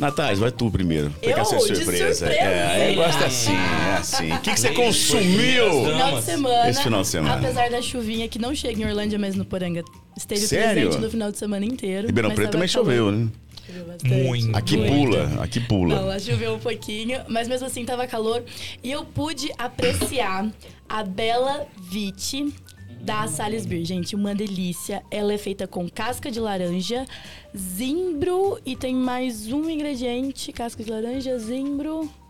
Natália, vai tu primeiro. Pegar Eu? sua De surpresa. É, eu gosto assim, é assim. O que, que você consumiu? Final de semana, Esse final de semana. apesar da chuvinha que não chega em Orlândia, mas no Poranga esteve Sério? presente no final de semana inteiro. Ribeirão Preto também calor. choveu, né? Choveu bastante. Muito. Aqui Muito. pula, aqui Não, pula. lá choveu um pouquinho, mas mesmo assim tava calor. E eu pude apreciar a Bela Vite da Salisbury. Gente, uma delícia. Ela é feita com casca de laranja, zimbro e tem mais um ingrediente. Casca de laranja, zimbro...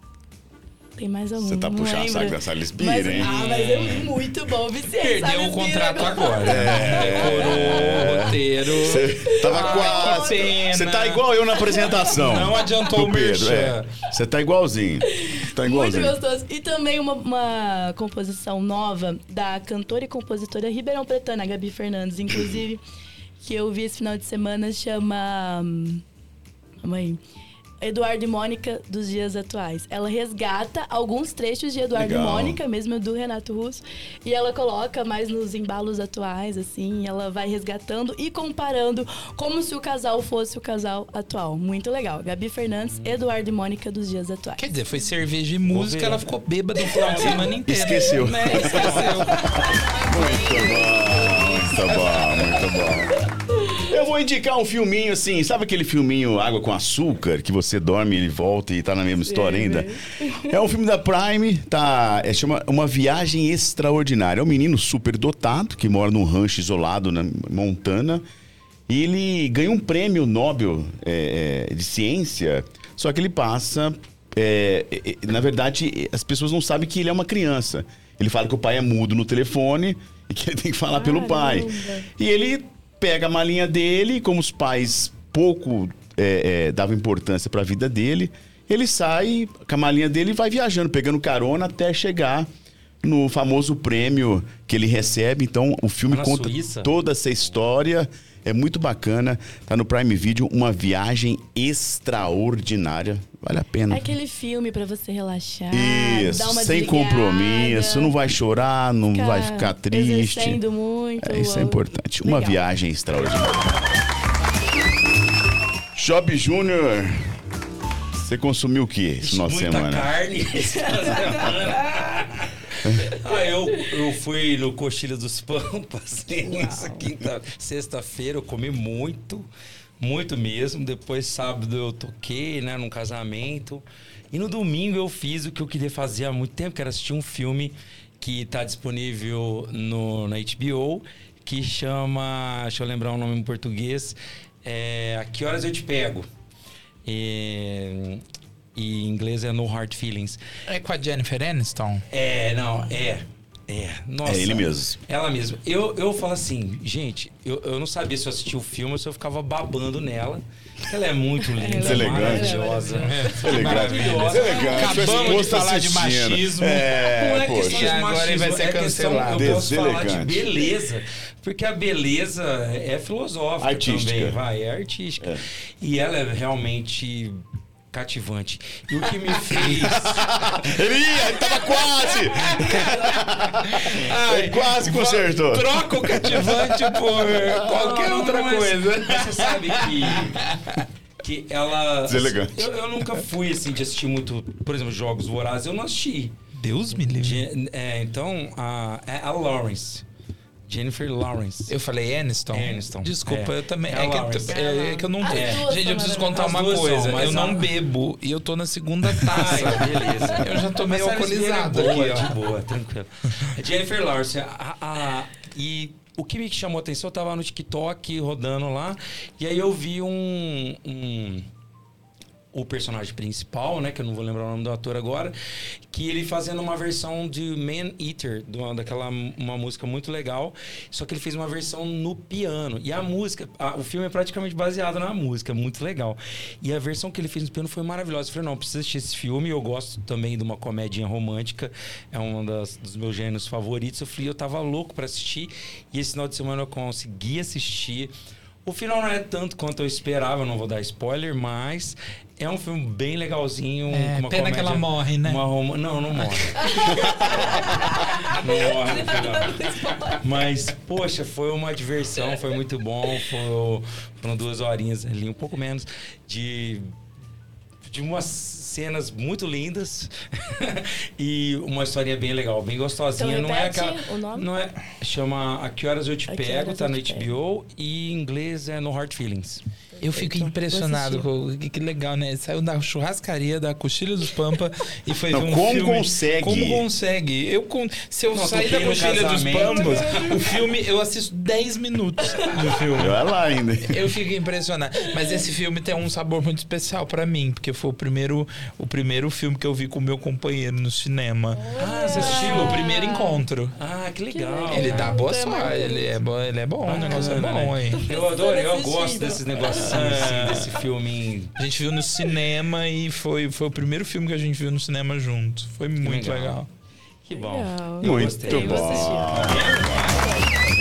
Tem mais algum, Você tá puxando saco da Salisbury, Mas- hein? Ah, mas é muito bom, viciei. Perdeu o contrato agora. É. Decorou o roteiro. Você tava Ai, quase. Você tá igual eu na apresentação. Não adiantou o Pedro. merchan. é. Você tá igualzinho. Tá Muito igualzinho. gostoso. E também uma, uma composição nova da cantora e compositora Ribeirão Pretana, Gabi Fernandes, inclusive, que eu vi esse final de semana, chama. hum, Calma aí. Eduardo e Mônica dos dias atuais. Ela resgata alguns trechos de Eduardo Legal. e Mônica, mesmo do Renato Russo, e ela coloca mais nos embalos atuais, assim, ela vai resgatando e comparando como se o casal fosse o casal atual. Muito legal. Gabi Fernandes, Eduardo e Mônica dos dias atuais. Quer dizer, foi cerveja e música, ela ficou bêbada o final de semana inteiro. Esqueceu. Né? Esqueceu. (laughs) Muito bom, muito bom. Eu vou indicar um filminho assim, sabe aquele filminho Água com Açúcar, que você dorme, ele volta e tá na mesma história ainda? É um filme da Prime, tá? É, chama Uma Viagem Extraordinária. É um menino super dotado que mora num rancho isolado na Montana. E ele ganha um prêmio Nobel é, é, de ciência, só que ele passa. é, na verdade, as pessoas não sabem que ele é uma criança. Ele fala que o pai é mudo no telefone e que ele tem que falar pelo pai. Caramba. E ele pega a malinha dele, como os pais pouco é, é, davam importância para a vida dele, ele sai com a malinha dele e vai viajando, pegando carona até chegar no famoso prêmio que ele recebe. Então, o filme Na conta Suíça? toda essa história. É muito bacana. Tá no Prime Video, uma viagem extraordinária. Vale a pena. É aquele filme pra você relaxar. Isso, dar uma sem desligada, compromisso, não vai chorar, não vai ficar triste. muito. É, isso é importante. Uma Legal. viagem extraordinária. Job Júnior, você consumiu o que esse final de semana? carne. (laughs) ah, eu, eu fui no Coxilha dos Pampas (laughs) nessa quinta, sexta-feira, eu comi muito, muito mesmo. Depois, sábado, eu toquei, né, num casamento. E no domingo eu fiz o que eu queria fazer há muito tempo, que era assistir um filme que está disponível no, na HBO, que chama, deixa eu lembrar o nome em português, é A Que Horas Eu Te Pego. E, e em inglês é No Hard Feelings. É com a Jennifer Aniston? É, não, é. É, nossa. É ele mesmo. Ela mesma. Eu, eu falo assim, gente, eu, eu não sabia se eu assistia o filme ou se eu ficava babando nela. Ela é muito linda, Deselegante. maravilhosa. Elegante. Maravilhosa. Deselegante. Sua Acabamos de esposa tá falar de machismo. É, Não é poxa. questão de agora machismo, ele vai ser é questão, cancelado. eu posso falar de beleza, porque a beleza é filosófica Artística. também, vai, é artística. E ela é realmente cativante. E o que me fez... (laughs) Ele ia, ele tava quase! Ele quase consertou. Troca o cativante por qualquer outra mas- coisa. Mas você sabe que. Que ela. Deselegante. Eu, eu nunca fui assim de assistir muito, por exemplo, jogos vorazes, eu não assisti. Deus me livre. Je- é, então, a, é a Lawrence. Jennifer Lawrence. Eu falei Aniston? Aniston. Desculpa, É. eu também. É É, que, eu- é que eu não. É. Gente, eu preciso contar uma coisa. são, mas eu não a- bebo e eu tô na segunda taça. (laughs) Ai, beleza. Eu já tô meio alcoolizado é boa, aqui, ó. De boa, tranquilo. É (laughs) Jennifer Lawrence. a- a- e o que me chamou a atenção, eu tava no TikTok rodando lá, e aí eu vi um. um- o personagem principal, né, que eu não vou lembrar o nome do ator agora, que ele fazendo uma versão de Man Eater, daquela uma música muito legal, só que ele fez uma versão no piano. E a música, a- o filme é praticamente baseado na música, muito legal. E a versão que ele fez no piano foi maravilhosa. Eu falei, não, preciso assistir esse filme. Eu gosto também de uma comedinha romântica, é um das, dos meus gêneros favoritos. Eu falei, eu tava louco para assistir, e esse final de semana eu consegui assistir. O final não é tanto quanto eu esperava, não vou dar spoiler, mas é um filme bem legalzinho. É, uma pena que comédia- ela morre, né? uma Não, não morre. (laughs) não morre no final. Mas, poxa, foi uma diversão, foi muito bom. Foi, foram duas horinhas ali, um pouco menos, de, de umas cenas muito lindas (laughs) e uma historinha bem legal, bem gostosinha. Então, não é aquela. o nome? Não é. Chama A Que Horas Eu Te A Pego, tá Eu no HBO e em inglês é No Hard Feelings. Eu fico Vou impressionado com que, que legal, né? Saiu da churrascaria da Coxilha dos Pampa (laughs) e foi Não, ver um como filme. consegue? Como consegue? Eu se eu Não, sair da Coxilha dos. Pampas, o filme eu assisto 10 minutos do filme. Olha lá ainda. Eu fico impressionado. Mas esse filme tem um sabor muito especial pra mim, porque foi o primeiro, o primeiro filme que eu vi com o meu companheiro no cinema. Ah, você Assistiu o primeiro encontro. Ah, que legal. Ele dá boa é sorte, ele é bom, ele é bom, o negócio é bom, hein? Eu adoro, eu gosto desses negocinhos assim, desse filme. A gente viu no cinema e foi, foi o primeiro filme que a gente viu no cinema junto. Foi muito legal. legal. Que bom. Legal. Eu Muito gostei.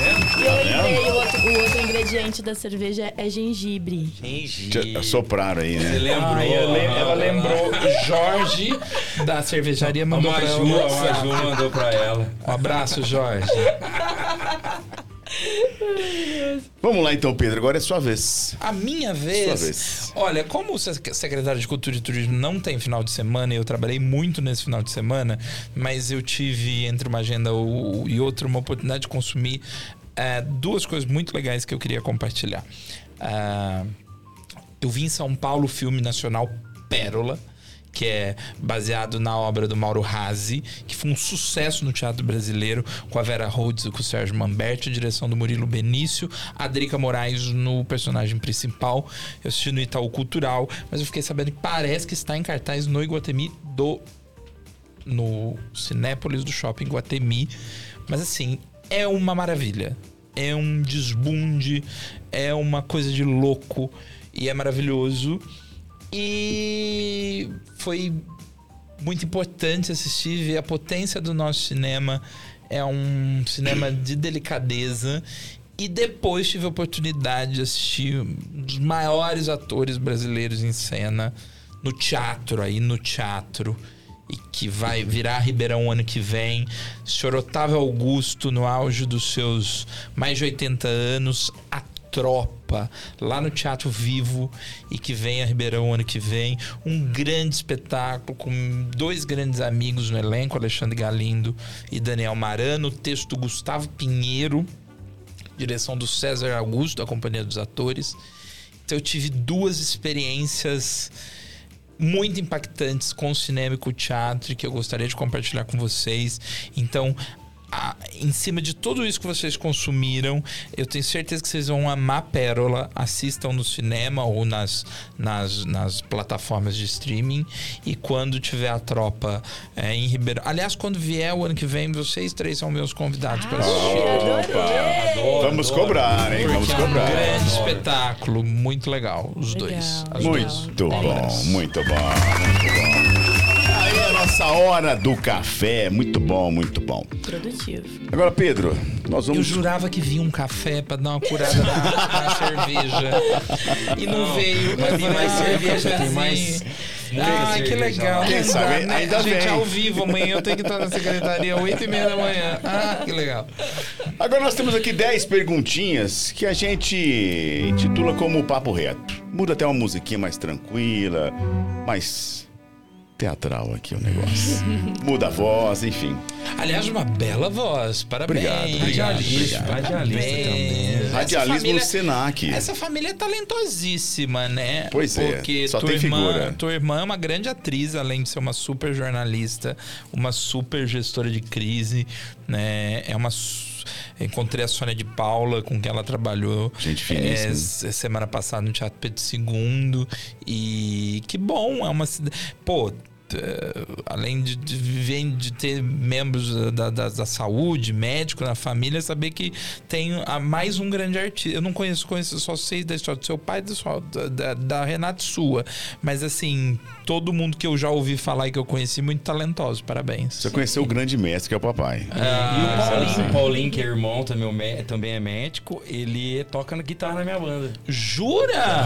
Bom. E eu lembrei, o outro, o outro ingrediente da cerveja é gengibre. Gengibre. Sopraram aí, Você né? lembrou? Ah, eu lem- ela lembrou (laughs) Jorge da cervejaria A mandou pra Maju, ela. a um WhatsApp. Maju mandou pra ela. Um abraço, Jorge. (laughs) Vamos lá então, Pedro. Agora é sua vez. A minha Sua vez, vez. Olha, como sec- secretário de Cultura e Turismo não tem final de semana, e eu trabalhei muito nesse final de semana, mas eu tive entre uma agenda o- e outra uma oportunidade de consumir eh, duas coisas muito legais que eu queria compartilhar. Ah, eu vi em São Paulo o filme nacional Pérola, que é baseado na obra do Mauro Razzi, que foi um sucesso no teatro brasileiro, com a Vera Rhodes e com o Sérgio Mamberti, direção do Murilo Benício, a Drica Moraes no personagem principal. Eu assisti no Itaú Cultural, mas eu fiquei sabendo que parece que está em cartaz no Iguatemi do no Cinépolis do Shopping Guatemi. Mas assim, é uma maravilha. É um desbunde, é uma coisa de louco e é maravilhoso. E foi muito importante assistir, ver a potência do nosso cinema. É um cinema de delicadeza. E depois tive a oportunidade de assistir um dos maiores atores brasileiros em cena no teatro, aí no teatro. E que vai virar Ribeirão ano que vem. Senhor Otávio Augusto, no auge dos seus mais de 80 anos, tropa lá no Teatro Vivo e que vem a Ribeirão ano que vem. Um grande espetáculo com dois grandes amigos no elenco, Alexandre Galindo e Daniel Marano. Texto do Gustavo Pinheiro, direção do César Augusto, da Companhia dos Atores. Então eu tive duas experiências muito impactantes com o cinema e com o teatro que eu gostaria de compartilhar com vocês. Então, a- em cima de tudo isso que vocês consumiram, eu tenho certeza que vocês vão amar Pérola. Assistam no cinema ou nas, nas, nas plataformas de streaming. E quando tiver a tropa é, em Ribeirão. Aliás, quando vier o ano que vem, vocês três são meus convidados para assistir. Opa! Vamos cobrar, hein? Vamos Porque é um cobrar. grande espetáculo, muito legal, os Legal, dois. legal. Muito bom, muito bom, muito bom. Nossa hora do café. Muito bom, muito bom. Produtivo. Agora, Pedro, nós Eu vamos. jurava que vinha um café pra dar uma curada na, na (laughs) cerveja. E não, veio. mas tem mais cerveja, tem mais- Ah, que legal. Quem Não sabe, né? ainda Gente, vem. ao vivo, amanhã eu tenho que estar na secretaria às 8 e meia da manhã. Ah, que legal. Agora nós temos aqui 10 perguntinhas que a gente intitula como Papo Reto. Muda até uma musiquinha mais tranquila, mais teatral aqui o negócio. (laughs) Muda a voz, enfim. Aliás, uma bela voz. Parabéns. Obrigado, obrigado, Radialista, obrigado. radialista também. Radialismo família- no Senac. Essa família é talentosíssima, né? Pois é, Porque só tua tem irmã, figura. tua irmã é uma grande atriz, além de ser uma super jornalista, uma super gestora de crise, né? É uma Encontrei a Sônia de Paula, com quem ela trabalhou Gente finíssima. é, semana passada no Teatro Pedro II. E que bom, é uma cidade. Pô, além de, de viver, de ter membros da, da, da saúde, médico na família, saber que tem a- mais um grande artista. Eu não conheço, conheço só sei da história do seu pai, da, sua- da, da, Renata sua. Mas assim, todo mundo que eu já ouvi falar e que eu conheci, muito talentoso. Parabéns. Você conheceu o grande mestre que é o papai. e o Paulinho, sim. o Paulinho, que é irmão, também, mé- também é médico, ele toca na guitarra na minha banda. Jura?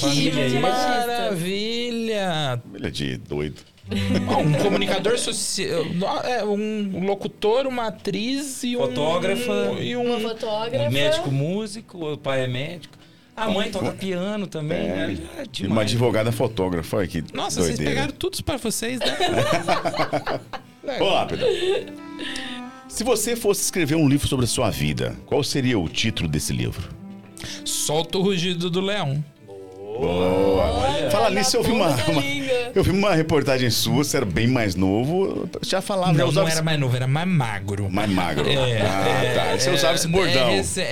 Família aí. Maravilha! É de doido. Ah, um comunicador social, é, um locutor, uma atriz e um Fotógrafa. e Uma um fotógrafa. Um médico músico, o pai é médico. A mãe toca piano também, né? É E uma advogada fotógrafa. Que Nossa, vocês doideira. pegaram tudo para vocês, né? (laughs) Vamos lá, Pedro. Se você fosse escrever um livro sobre a sua vida, qual seria o título desse livro? Solta o rugido do leão. Boa. Fala nisso, eu vi uma, da uma- língua. eu vi uma reportagem sua, você era bem mais novo, já falava, já Não, usava não era mais novo, era mais magro. mais magro. É, ah, é, tá. Você é, usava esse bordão. é, é,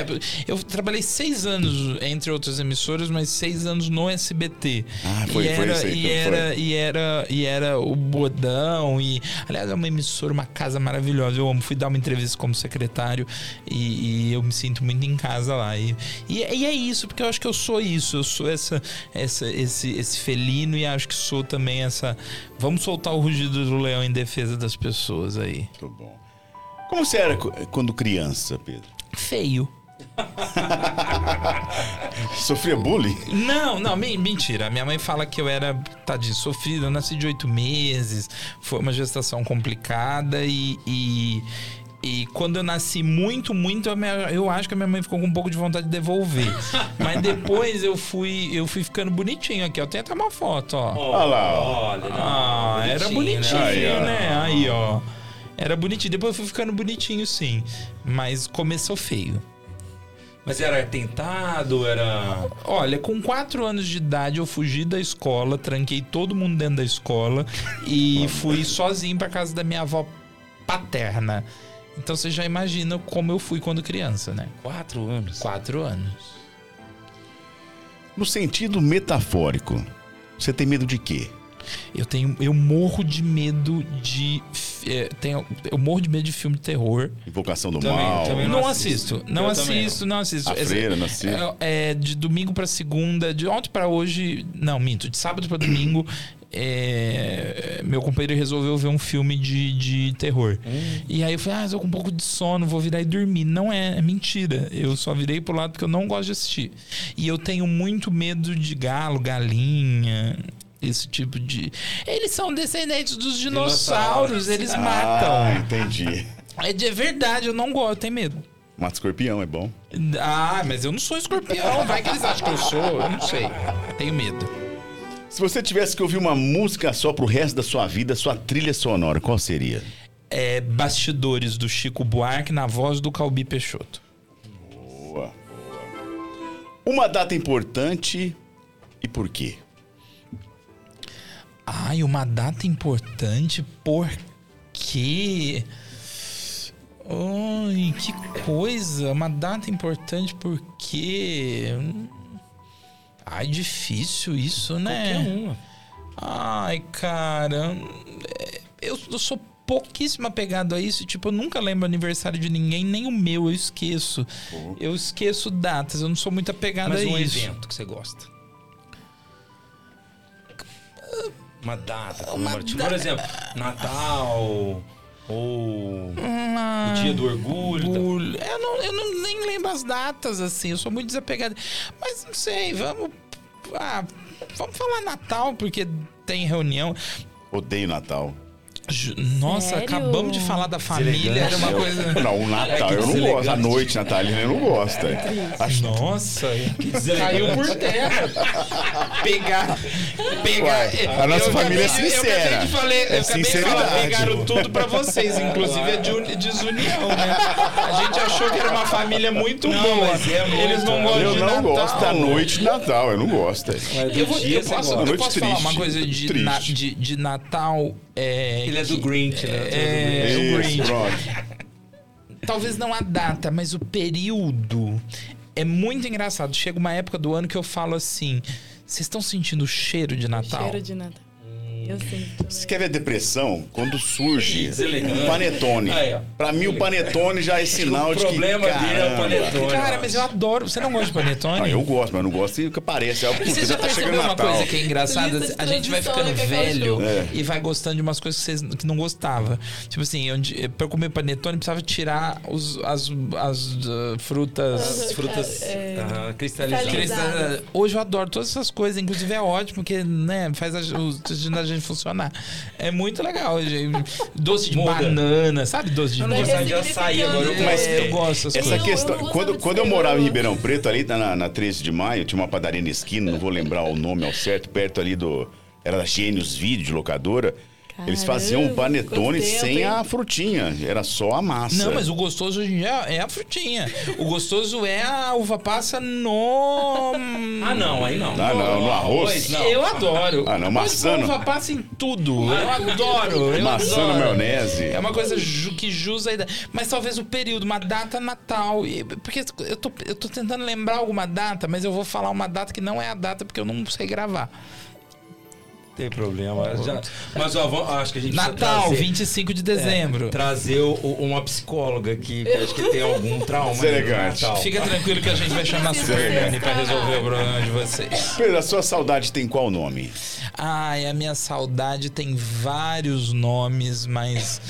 é. eu trabalhei seis anos entre outras emissoras, mas seis anos no SBT. Ah, foi- e foi era, isso aí, e foi. era, e era e era o bordão e aliás é uma emissora, uma casa maravilhosa. Eu amo. Fui dar uma entrevista como secretário e, e eu me sinto muito em casa lá. E, e, e é isso, porque eu acho que eu sou isso. Eu sou essa, essa esse, esse felino e acho que sou também essa. Vamos soltar o rugido do leão em defesa das pessoas aí. Muito bom. Como você era quando criança, Pedro? Feio. (laughs) Sofria bullying? Não, não, men- mentira. Minha mãe fala que eu era, tadinho, sofrido. Eu nasci de oito meses, foi uma gestação complicada e. e e quando eu nasci muito, muito, a minha- eu acho que a minha mãe ficou com um pouco de vontade de devolver. (laughs) Mas depois eu fui, eu fui ficando bonitinho aqui. Eu tenho até uma foto, ó. Olha lá, ó. Olha, Ah, era bonitinho, Aí, ó. né? Aí, ó. Era bonitinho. Depois eu fui ficando bonitinho, sim. Mas começou feio. Mas era tentado, era. Olha, com quatro anos de idade eu fugi da escola, tranquei todo mundo dentro da escola e fui sozinho pra casa da minha avó paterna. Então você já imagina como eu fui quando criança, né? Quatro anos. Quatro anos. No sentido metafórico, você tem medo de quê? Eu tenho, eu morro de medo de, é, tenho, eu morro de medo de filme de terror. Invocação do Também, Mal. também Não assisto, não Eu assisto, não assisto. A freira, não assisto. É, é, de domingo pra segunda, de ontem pra hoje, não, minto, de sábado pra domingo, é, meu companheiro resolveu ver um filme de, de terror. E aí eu falei, ah, eu tô com um pouco de sono, vou virar e dormir. Não é, é mentira. Eu só virei pro lado porque eu não gosto de assistir. E eu tenho muito medo de galo, galinha. Esse tipo de. Eles são descendentes dos dinossauros, Dinossauros. eles Ah, matam. entendi. É de verdade, eu não gosto, eu tenho medo. Mata escorpião, é bom. Ah, mas eu não sou escorpião. Vai que eles acham que eu sou. Eu não sei. Tenho medo. Se você tivesse que ouvir uma música só pro resto da sua vida, sua trilha sonora, qual seria? É Bastidores do Chico Buarque na voz do Calbi Peixoto. Boa. Uma data importante e por quê? Ai, uma data importante, por quê? Ai, que coisa. Uma data importante, por quê? Ai, difícil isso, né? Qualquer uma. Ai, cara. Eu, eu sou pouquíssimo apegado a isso. Tipo, eu nunca lembro o aniversário de ninguém, nem o meu, eu esqueço. Eu esqueço datas, eu não sou muito apegado Mas a um isso. evento que você gosta. Uma data Uma data- Por exemplo, Natal ou Ah, o Dia do Orgulho. tá? orgulho. Eu, não, eu não nem lembro as datas, assim. Eu sou muito desapegado. Mas não sei, vamos. Ah, vamos falar Natal, porque tem reunião. Odeio Natal. Nossa, Sério? acabamos de falar da família. Era uma coisa. Não, o Natal É que eu não gosto. A noite natalina eu não gosto. é. Acho Nossa, deselegante. caiu por terra. Pegar. pegar Uai, a nossa eu família é acabei de- sincera. Eu acabei de falar, É eu acabei de falar, sinceridade. pegaram tudo pra vocês, inclusive a de- desunião, né? A gente achou que era uma família muito Não, boa. mas é muito. Eles não gostam Eu não gosto da noite de Natal, eu não gosto. é. Eu, vou, dia eu posso, gosta. eu Noite posso falar triste, uma coisa de, na- de, de Natal. É, Ele é do Grinch, né? É, Do Isso, Grinch. pronto. Talvez não a data, mas o período. É muito engraçado. Chega uma época do ano que eu falo assim: vocês estão sentindo o cheiro de Natal? Cheiro de Natal. Eu sinto. Você quer ver depressão? Quando surge um panetone. Aí, ó. Pra mim, o panetone já é sinal o de que. problema dele é o caramba. panetone. Cara, mas eu adoro. Você não gosta de panetone? Ah, eu gosto, mas eu não gosto e que aparece. É, você já já tá chegando uma Natal. coisa que é engraçada? A gente vai ficando né, que é velho. É. e vai gostando de umas coisas que, vocês, que não gostava. Tipo assim, onde, pra eu comer panetone precisava tirar os, as, as uh, frutas. As frutas É, ah, cristalizadas. cristalizadas. Crista- Hoje eu adoro todas essas coisas, inclusive é ótimo, porque né, faz a, o intestino gente funcionar. É muito legal. gente. Doce de Muda. banana, sabe? Doce de Eu não banana. gostava de açaí, agora eu Mas É, eu gosto dessas Essa coisas. Eu- questão, eu quando, quando de eu morava em eu- Ribeirão Preto, ali na, na 13 de maio, tinha uma padaria na esquina, não vou lembrar o nome ao certo, perto ali do. Era da Gênios Vídeo, de locadora. Eles faziam um Caramba, panetone tempo, sem hein? a frutinha, era só a massa. Não, mas o gostoso hoje em dia é a frutinha. O gostoso é a uva passa no. Ah, não, aí não. Ah, não, no arroz? não. Eu adoro. Ah, não, maçã uva passa em tudo. Eu adoro. Eu Maçã na adoro. maionese. É uma coisa ju- que jus a ideia. Mas talvez o período, uma data natal. Porque eu tô, eu tô tentando lembrar alguma data, mas eu vou falar uma data que não é a data porque eu não sei gravar. Tem problema. Já- mas ó, vamos- acho que a gente Natal, trazer- 25 de dezembro. É, trazer o- uma psicóloga aqui, que acho que tem algum (laughs) trauma. aí no Deselegante. Natal. Fica tranquilo que a gente vai chamar a Superman pra resolver o problema de vocês. Pedro, a sua saudade tem qual nome? Ai, a minha saudade tem vários nomes, mas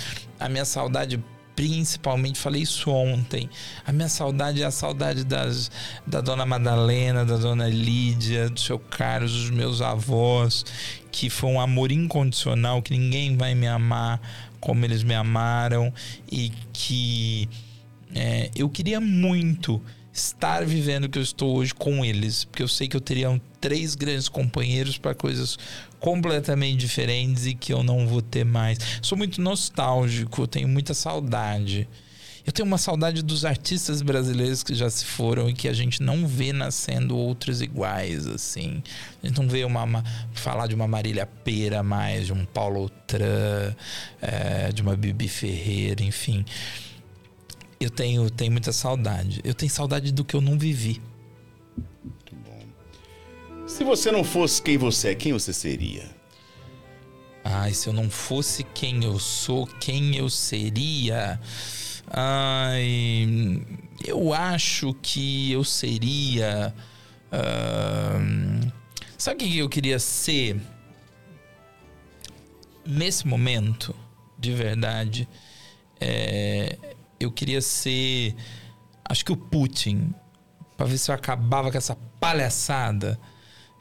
a minha saudade principalmente, falei isso ontem, a minha saudade é a saudade das, da dona Madalena, da dona Lídia, do seu Carlos, dos meus avós, que foi um amor incondicional, que ninguém vai me amar como eles me amaram e que é, eu queria muito estar vivendo o que eu estou hoje com eles, porque eu sei que eu teria três grandes companheiros para coisas completamente diferentes e que eu não vou ter mais. Sou muito nostálgico, tenho muita saudade. Eu tenho uma saudade dos artistas brasileiros que já se foram e que a gente não vê nascendo outros iguais, assim. A gente não vê uma, uma- falar de uma Marília Pera mais, de um Paulo Outran, é, de uma Bibi Ferreira, enfim. Eu tenho, tenho muita saudade. Eu tenho saudade do que eu não vivi. Se você não fosse quem você é, quem você seria? Ai, se eu não fosse quem eu sou, quem eu seria? Ai, eu acho que eu seria. Uh, sabe o que eu queria ser? Nesse momento, de verdade, é, eu queria ser. Acho que o Putin, para ver se eu acabava com essa palhaçada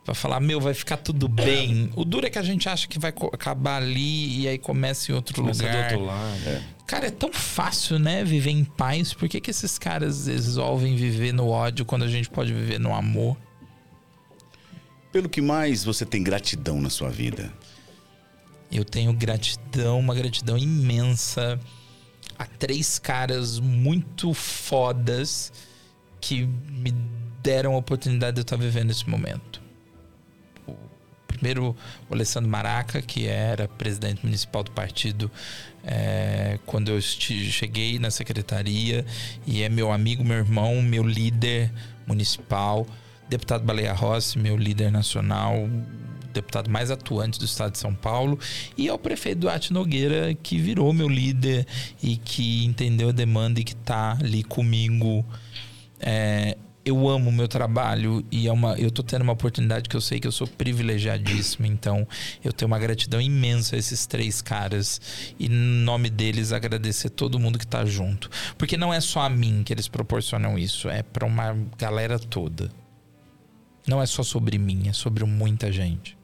para falar, meu, vai ficar tudo (coughs) bem. O duro é que a gente acha que vai acabar ali e aí começa em outro começa lugar. Do outro lado. É. Cara, é tão fácil, né, viver em paz. Por que, que esses caras resolvem viver no ódio quando a gente pode viver no amor? Pelo que mais você tem gratidão na sua vida? Eu tenho gratidão, uma gratidão imensa a três caras muito fodas que me deram a oportunidade de eu estar vivendo esse momento primeiro o Alessandro Maraca, que era presidente municipal do partido é, quando eu cheguei na secretaria, e é meu amigo, meu irmão, meu líder municipal. Deputado Baleia Rossi, meu líder nacional, deputado mais atuante do estado de São Paulo, e ao prefeito Duarte Nogueira, que virou meu líder e que entendeu a demanda e que está ali comigo. É, eu amo o meu trabalho e é uma, eu tô tendo uma oportunidade que eu sei que eu sou privilegiadíssimo. Então, eu tenho uma gratidão imensa a esses três caras e, em nome deles, agradecer todo mundo que tá junto. Porque não é só a mim que eles proporcionam isso, é para uma galera toda. Não é só sobre mim, é sobre muita gente.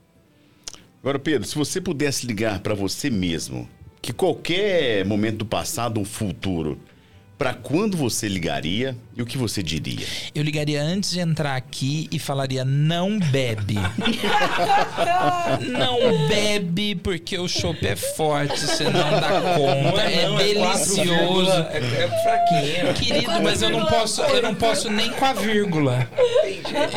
Agora, Pedro, se você pudesse ligar para você mesmo, que qualquer momento do passado ou futuro para quando você ligaria e o que você diria? Eu ligaria antes de entrar aqui e falaria: não bebe. (laughs) não bebe porque o chopp é forte, você não dá conta. é, não, é, delicioso. É, é, fraquinho. Querido, mas eu não posso, eu não posso nem com a vírgula.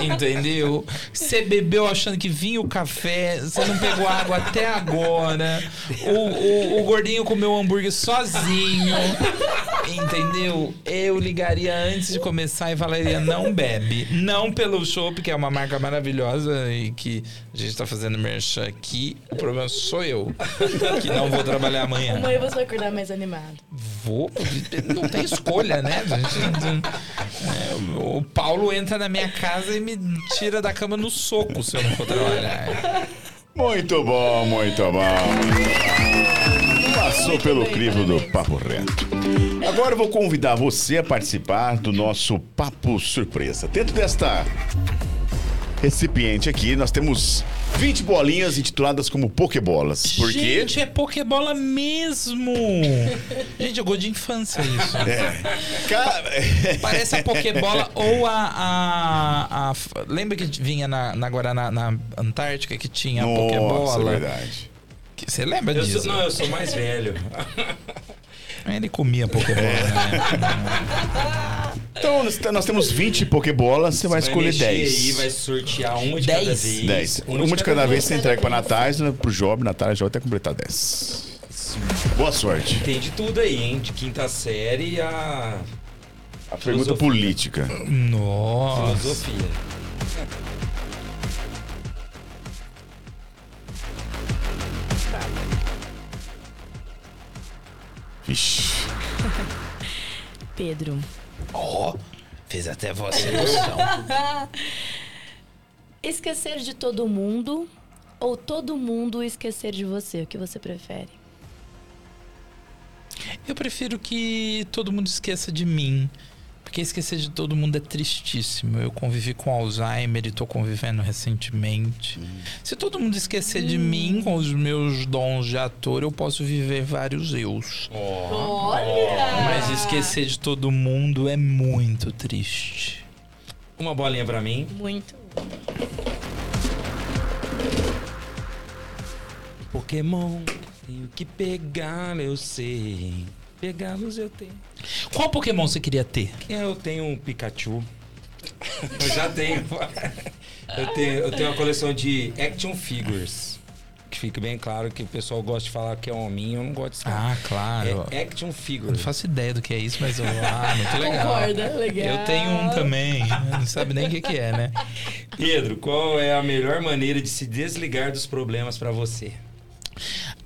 Entendeu? Você bebeu achando que vinha o café, você não pegou água até agora. O, o, o gordinho comeu o hambúrguer sozinho. Entendeu? Eu ligaria antes de começar e falaria: não bebe. Não pelo Chopp, que é uma marca maravilhosa e que a gente tá fazendo merchan aqui. O problema sou eu, que não vou trabalhar amanhã. Amanhã você vai acordar mais animado. Vou, não tem escolha, né? É, o Paulo entra na minha casa e me tira da cama no soco se eu não for trabalhar. Muito bom, muito bom. Passou pelo crivo do Papo Reto. Agora eu vou convidar você a participar do nosso Papo Surpresa. Dentro desta recipiente aqui, nós temos 20 bolinhas intituladas como Pokébolas. Por quê? Gente, é Pokébola mesmo! (laughs) Gente, jogou de infância isso. É. Cara... Parece a Pokébola (laughs) ou a, a, a, Lembra que vinha na, na na Antártica, que tinha a Pokébola? é verdade. Você lembra eu disso? Sou, não, eu sou mais velho. (laughs) Ele comia Pokébola, né? (laughs) Então, nós temos 20 Pokébolas, você, vai escolher 10. aí, vai sortear uma de 10? cada vez. 10. Uma, uma de cada, cada vez você entrega pra Natália, né, pro Job, Natália já vai até completar 10. Boa sorte. Tem de tudo aí, hein? De quinta série a. A pergunta política. Nossa. Filosofia. Vixe. (laughs) Pedro. Ó, oh, fez até você emoção. (laughs) esquecer de todo mundo ou todo mundo esquecer de você? O que você prefere? Eu prefiro que todo mundo esqueça de mim. Porque esquecer de todo mundo é tristíssimo. Eu convivi com Alzheimer e tô convivendo recentemente. Hum. Se todo mundo esquecer hum. de mim com os meus dons de ator, eu posso viver vários eus. Oh. Olha! Mas esquecer de todo mundo é muito triste. Uma bolinha para mim. Muito. Pokémon, tenho que pegar, eu sei. Pegá-los eu tenho. Qual Pokémon você queria ter? Eu tenho um Pikachu. (laughs) eu já tenho. eu tenho. Eu tenho uma coleção de action figures. Que fique bem claro que o pessoal gosta de falar que é hominho, eu não gosto de falar. Ah, claro. É action figures. Eu não faço ideia do que é isso, mas eu, ah, muito legal. Concorda, legal. Eu tenho um também. Não sabe nem o que, que é, né? Pedro, qual é a melhor maneira de se desligar dos problemas para você?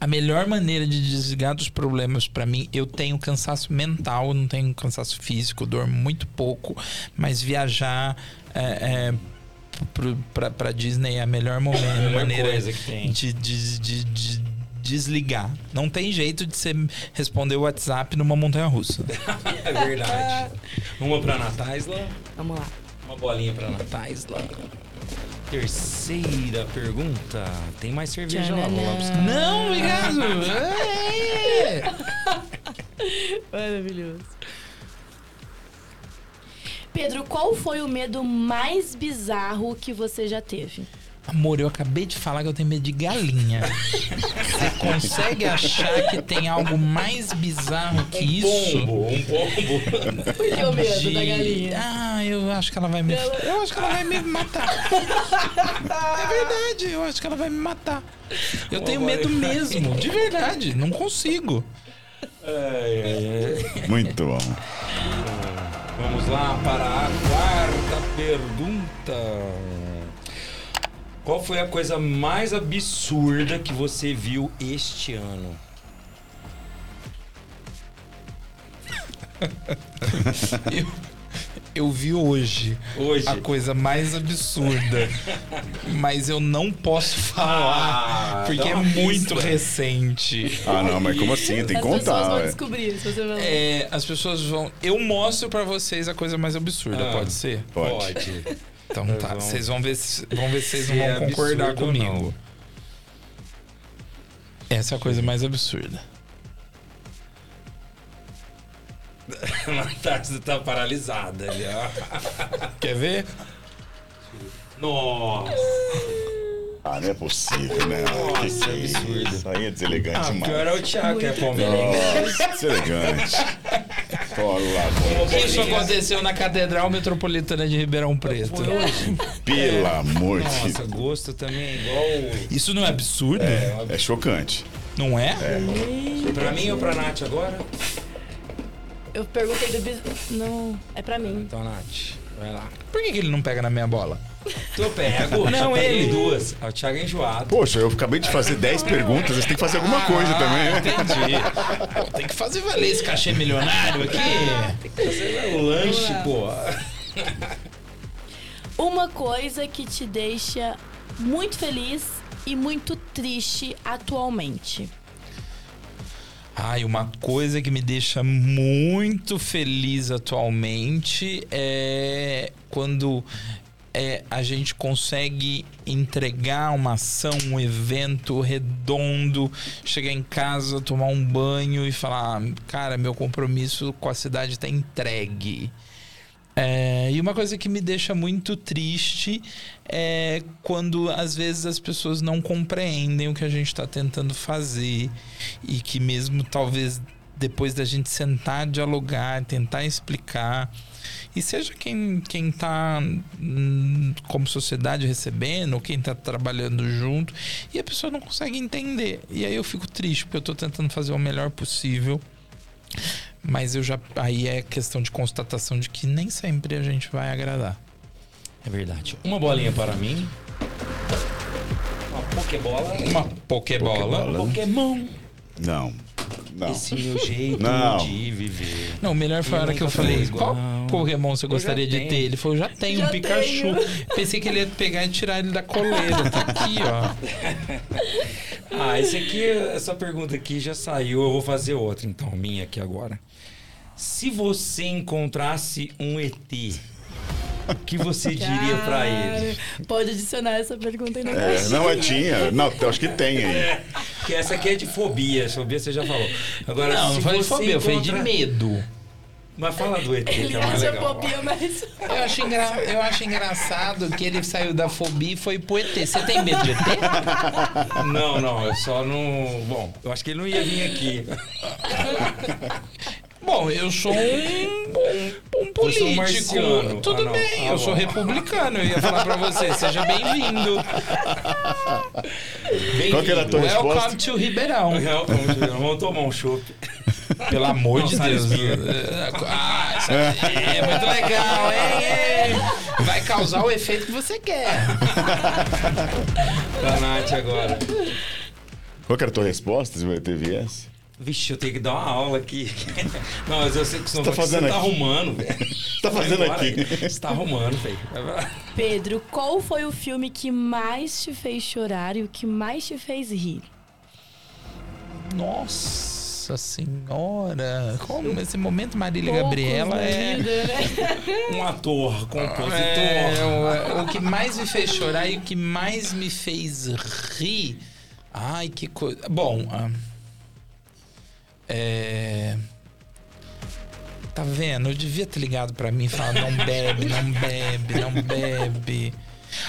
A melhor maneira de desligar dos problemas pra mim, eu tenho cansaço mental, não tenho cansaço físico, dormo muito pouco, mas viajar é, é, pra Disney é a melhor (coughs) momento, maneira coisa que tem. De, de- de- de desligar. Não tem jeito de você responder o WhatsApp numa montanha russa. (laughs) É verdade. Uma pra Natáisla, Vamos lá. uma bolinha pra Natáisla. Terceira pergunta. Tem mais cerveja lá, vou lá buscar. Não, obrigado. É. (laughs) Maravilhoso. Pedro, qual foi o medo mais bizarro que você já teve? Amor, eu acabei de falar que eu tenho medo de galinha. Você consegue achar que tem algo mais bizarro que isso? Pombo, um pombo. Por que o medo De- da galinha? Ah, eu acho que ela vai me. Eu acho que ela vai me matar. É verdade, eu acho que ela vai me matar. Eu tenho medo mesmo, de verdade. Não consigo. É, é, é. Muito bom. Vamos lá para a quarta pergunta. Qual foi a coisa mais absurda que você viu este ano? (laughs) Eu, eu vi hoje, Hoje. a coisa mais absurda. Mas eu não posso falar. Ah, porque dá é uma muito pista. recente. Ah, não, mas como assim? Tem que As pessoas contar, vão ué. descobrir se você falar. É, as pessoas vão. Eu mostro pra vocês a coisa mais absurda, Ah. pode ser? Pode. Então Nós tá. Vocês vão ver se vão ver se vocês não é vão concordar ou não. comigo. Essa é a coisa mais absurda. (laughs) A Natália tá paralisada ali, ó. (laughs) Quer ver? Nossa. Ah, não é possível, né? Nossa, que que é absurdo. Isso aí é deselegante Ah, demais. pior é o Thiago, que é palmeirense. Deselegante. (laughs) Isso aconteceu na Catedral Metropolitana de Ribeirão Preto. Pelo amor de Nossa, gosto também é igual. Isso não é absurdo? É chocante. Não é? Pra mim ou pra Nath agora? Eu perguntei do bis... Não, é pra mim. Então, Nath, vai lá. Por que, que ele não pega na minha bola? Tu eu pego. (laughs) Não, ele. duas. Ah, O Thiago é enjoado. Poxa, eu acabei de fazer 10 perguntas, você tem que fazer alguma coisa também, Ah, né? entendi. (laughs) Tem que fazer valer esse cachê milionário aqui. Você vai o lanche, pô. (laughs) Uma coisa que te deixa muito feliz e muito triste atualmente. Ai, uma coisa que me deixa muito feliz atualmente é quando é, a gente consegue entregar uma ação, um evento redondo, chegar em casa, tomar um banho e falar: cara, meu compromisso com a cidade está entregue. É, e uma coisa que me deixa muito triste é quando às vezes as pessoas não compreendem o que a gente está tentando fazer e que mesmo talvez depois da gente sentar, dialogar, tentar explicar e seja quem quem está como sociedade recebendo ou quem está trabalhando junto e a pessoa não consegue entender. E aí eu fico triste porque eu estou tentando fazer o melhor possível mas eu já. Aí é questão de constatação de que nem sempre a gente vai agradar. É verdade. Uma bolinha para mim. Uma pokebola. Uma pokebola. Pokebola. Pokémon. Não. Não. Esse meu jeito Não. de viver. Não, o melhor foi a hora que eu nunca falei: igual. qual Pokémon você gostaria de ter? Ele falou: já tenho Já um Pikachu. tenho. Pensei que ele ia pegar e tirar ele da coleira. Tá aqui, ó. (laughs) Ah, esse aqui, essa pergunta aqui já saiu. Eu vou fazer outra, então, minha aqui agora. Se você encontrasse um ET, o que você diria pra ele? Pode adicionar essa pergunta aí na É, não, é tinha. Não, eu acho que tem aí. Porque essa aqui é de fobia. Fobia você já falou. Agora, Não, não falei de fobia, eu falei de encontra- medo. Mas fala do ET, que Ele é mais acha legal. bobinha, mas... Eu acho, engra... eu acho engraçado que ele saiu da fobia e foi pro ET. Você tem medo de ET? Não, não, eu só não. Bom, eu acho que ele não ia vir aqui. (laughs) Bom, eu sou um, um, um sou político. marciano. Tudo Ah, não. bem, Ah, eu sou bom. republicano. Eu ia falar pra você, seja bem-vindo. Qual que era a tua Welcome resposta? to Ribeirão. Real, Vamos, vamos tomar um chopp. Pelo amor Não, de Deus. Ah, isso aí é muito legal, hein? hein? Vai causar o efeito que você quer. Da Nath agora. Qual que era a tua resposta? Se teve essa? Vixe, eu tenho que dar uma aula aqui. (laughs) Não, mas eu sei que você, tá fazendo (laughs) você tá arrumando, velho. Tá fazendo embora, aqui. Você tá arrumando, velho. Pedro, qual foi o filme que mais te fez chorar e o que mais te fez rir? Nossa senhora. Como esse momento Marília Gabriela é. vida, né? (laughs) Um ator, compositor. É, o, o que mais me fez chorar e o que mais me fez rir. Ai, que coisa. Bom. ah, é. Tá vendo? Eu devia ter ligado pra mim e falar: não bebe, não bebe, não bebe.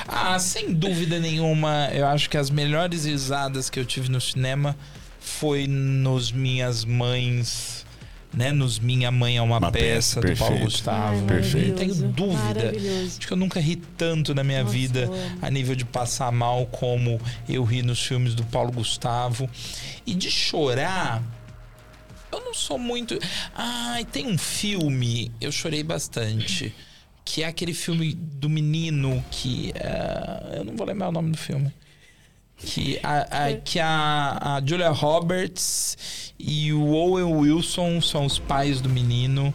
Ah, sem dúvida nenhuma, eu acho que as melhores risadas que eu tive no cinema foi nos Minhas Mães, né? Nos Minha Mãe é uma, Uma peça, peça, do Paulo. Gustavo. Ai, Perfeito. Não tenho dúvida. Acho que eu nunca ri tanto na minha Nossa, vida amo. a nível de passar mal como eu ri nos filmes do Paulo Gustavo. E de chorar, eu não sou muito. Ai, tem um filme, eu chorei bastante. Que é aquele filme do menino que. eh, eu não vou lembrar o nome do filme. Que a, a- que a, a Julia Roberts e o Owen Wilson são os pais do menino.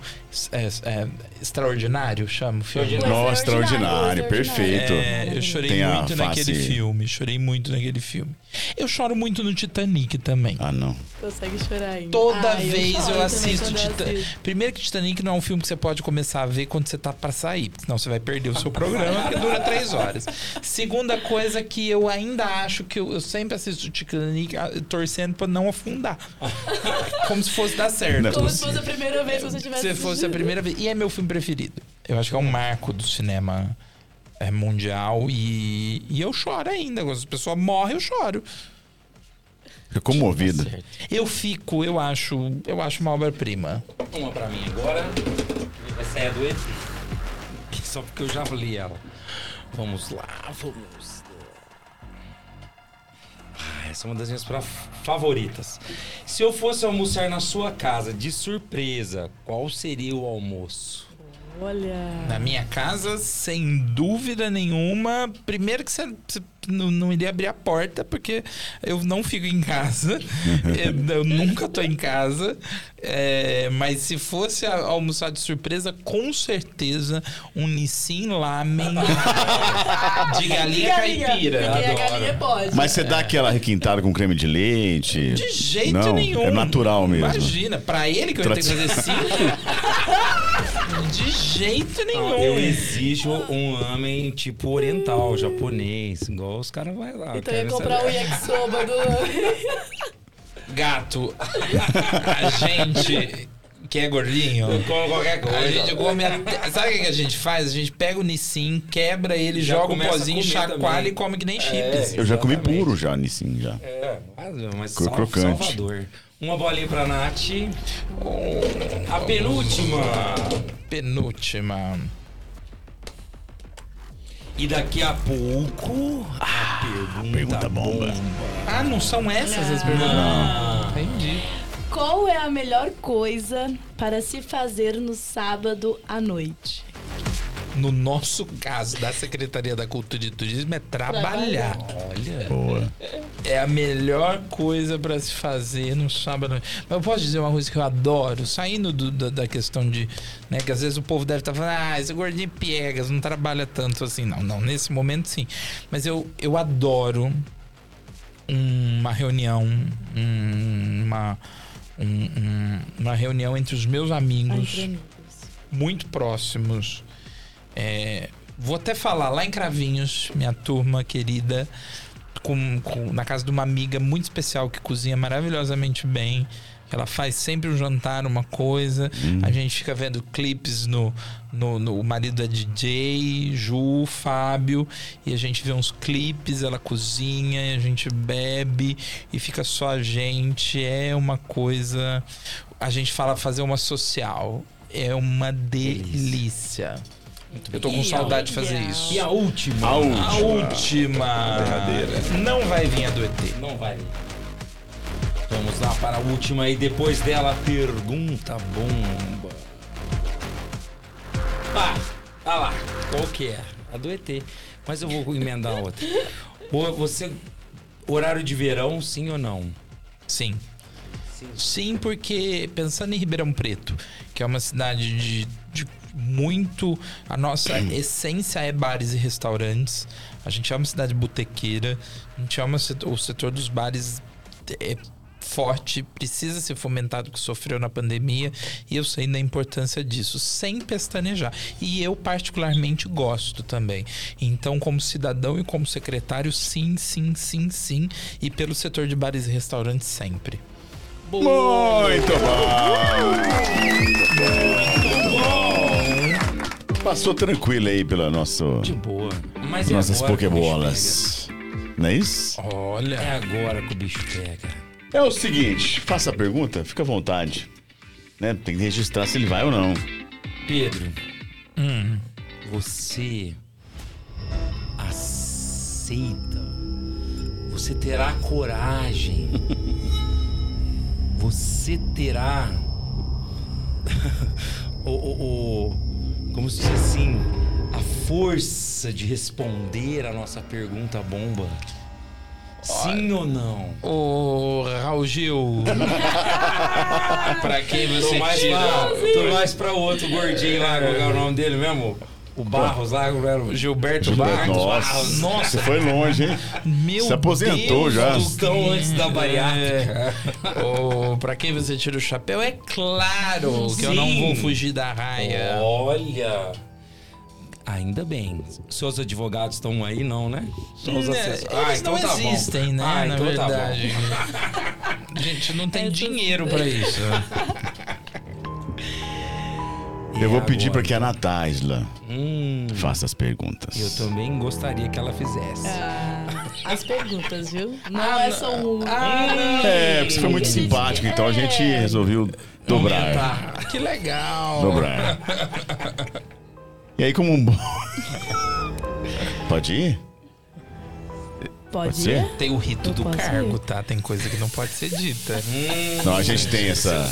É, é, extraordinário, chama o filme. Extraordinário. Nossa, extraordinário, Extraordinário. perfeito. É, eu chorei Tem a muito naquele face- filme. Chorei muito naquele filme. Eu choro muito no Titanic também. Ah, não. Consegue chorar ainda. Toda Ai, vez eu, também assisto eu Titanic. Primeiro que Titanic não é um filme que você pode começar a ver quando você tá pra sair, senão você vai perder o seu programa, que dura três horas. Segunda coisa que eu ainda acho que eu, eu sempre assisto Titanic ah, torcendo pra não afundar. Como se fosse dar certo. Não é Como se fosse a primeira vez que você tivesse Se fosse a primeira vez. E é meu filme preferido. Eu acho que é um marco do cinema é, mundial e, e eu choro ainda. Quando as pessoas morrem, eu choro. Fica comovido. Eu fico, eu acho, eu acho uma obra-prima. Uma pra mim agora. Essa é a do. Só porque eu já li ela. Vamos lá, vamos. Ah, Essa é uma das minhas favoritas. Se eu fosse almoçar na sua casa de surpresa, qual seria o almoço? Olha. Na minha casa, sem dúvida nenhuma, primeiro que você, não, não iria abrir a porta, porque eu não fico em casa. (laughs) eu, nunca tô em casa. É, mas se fosse a- almoçar de surpresa, com certeza um Nissin Lamen (laughs) de galinha caipira. Porque a galinha pode. Mas você dá aquela requintada com creme de leite? De jeito Não, nenhum. É natural mesmo. Imagina, pra ele que eu ia ter que fazer (laughs) cinco. De jeito nenhum. Eu exijo um homem tipo oriental, japonês, igual os caras vão lá. Então eu ia comprar o saber. yakisoba do. (laughs) Gato, a gente que é gordinho. Como qualquer coisa. A gente come até... Sabe o que a gente faz? A gente pega o Nissin, quebra ele, Já joga o a pozinho, chacoalha também. e come que nem É. chips. Eu já comi puro já, Nissin, já. É, mas- mas sal, crocante. Salvador. Uma bolinha pra Nath. A penúltima. Penúltima. E daqui a pouco. a pergunta, pergunta bomba. Ah, não são essas as perguntas? Não. Entendi. Qual é a melhor coisa para se fazer no sábado à noite? No nosso caso, da Secretaria da Cultura e Turismo, é trabalhar. Olha. Boa. É a melhor coisa pra se fazer no sábado. Mas eu posso dizer uma coisa que eu adoro, saindo do- da, da questão de. Né, que às vezes o povo deve estar falando, ah, esse gordinho piegas, não trabalha tanto assim. Não, não, nesse momento sim. Mas eu, eu adoro uma reunião, um- uma, um- um- uma reunião entre os meus amigos muito próximos. É, vou até falar lá em Cravinhos, minha turma querida, com, com- na casa de uma amiga muito especial que cozinha maravilhosamente bem. Ela faz sempre um jantar, uma coisa. A gente fica vendo clipes no, no, no- O marido é DJ, Ju, Fábio. E a gente vê uns clipes, ela cozinha, a gente bebe e fica só a gente. É uma coisa. A gente fala fazer uma social. É uma delícia. Eu tô com E saudade de fazer isso. E a última? A A última. última. Derradeira. Não vai vir a do ET. Não vai. Vamos lá para a última e depois dela, pergunta bomba. Ah, ah lá, qual que é? A do ET. Mas eu vou emendar outra. Ô, Você Horário de verão, sim ou não? Sim. Sim, porque pensando em Ribeirão Preto, que é uma cidade de, de muito. A nossa (clears throat) essência é bares e restaurantes. A gente é uma cidade botequeira. A gente é uma, setor- o setor dos bares é forte, precisa ser fomentado, que sofreu na pandemia. E eu sei da importância disso, sem pestanejar. E eu, particularmente, gosto também. Então, como cidadão e como secretário, sim, sim, sim, sim. E pelo setor de bares e restaurantes, sempre. Muito bom! Passou tranquilo aí pela nosso, De boa. Mas é nossas agora que o bicho pokebolas. Não é isso? pega. Olha. É agora que o bicho pega. É o seguinte, faça a pergunta, fica à vontade. Né? Tem que registrar se ele vai ou não. Pedro, Hum. você aceita. Você terá coragem. (laughs) Você terá. (laughs) o, o, o- como se diz assim? A força de responder a nossa pergunta bomba. Sim ou não? Ô, Raul Gil. (laughs) pra quem você Tô mais, tira... pra, tô mais pra outro gordinho lá, qual é o nome dele mesmo? O Barros lá, o Gilberto Gilberto, Barros. nossa, Nossa, você foi longe, hein? meu Se aposentou Deus já. Tão antes da É. (laughs) Ô, pra quem você tira o chapéu, é claro que eu não Sim. vou fugir da raia. Olha! Ainda bem. Seus advogados estão aí, não, né? Só os Né, assessores. Eles não tá bom. existem, né? Ah, na então tá bom. verdade. A (laughs) gente não tem É, dinheiro pra isso. (laughs) Eu vou pedir para que a Natália Hum, faça as perguntas. eu também gostaria que ela fizesse. Ah, as perguntas, viu? (laughs) Não é só um. É, porque você foi muito simpático, então a gente resolveu dobrar. Aumentar. Que legal. Dobrar. (laughs) E aí, como um bom. (laughs) Pode ir? Pode, Pode ser? Tem o rito Eu do cargo, ir? tá? Tem coisa que não pode ser dita. (laughs) Não, a gente tem essa,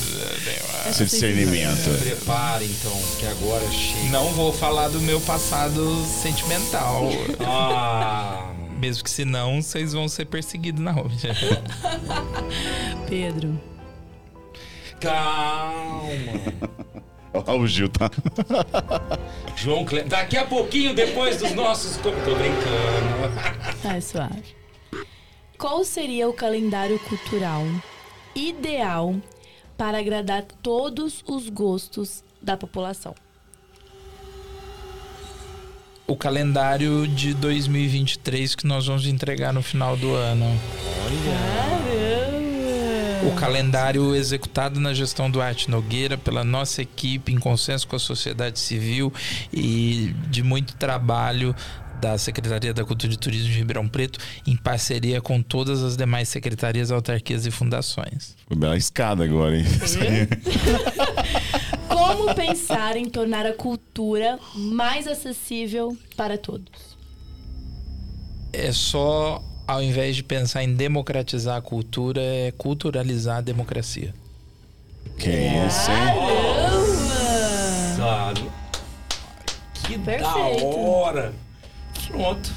esse discernimento. Prepara então, que agora chega. Não vou falar do meu passado sentimental. (laughs) Ah, Mesmo que senão vocês vão ser perseguidos na rua. (laughs) Pedro. calma. Olha o Gil, tá? (laughs) João Cleber. Daqui a pouquinho, depois dos nossos. Tô brincando. Tá, é suave. Qual seria o calendário cultural ideal para agradar todos os gostos da população? o calendário de 2023 que nós vamos entregar no final do ano. Caramba! O calendário executado na gestão do Arte Nogueira pela nossa equipe, em consenso com a sociedade civil e de muito trabalho da Secretaria da Cultura e Turismo de Ribeirão Preto, em parceria com todas as demais secretarias, autarquias e fundações. Foi bela escada agora, hein? (laughs) Como pensar em tornar a cultura mais acessível para todos? É só, ao invés de pensar em democratizar a cultura, é culturalizar a democracia. Que isso, hein? Sabe? Que da Perfeito. hora. Pronto.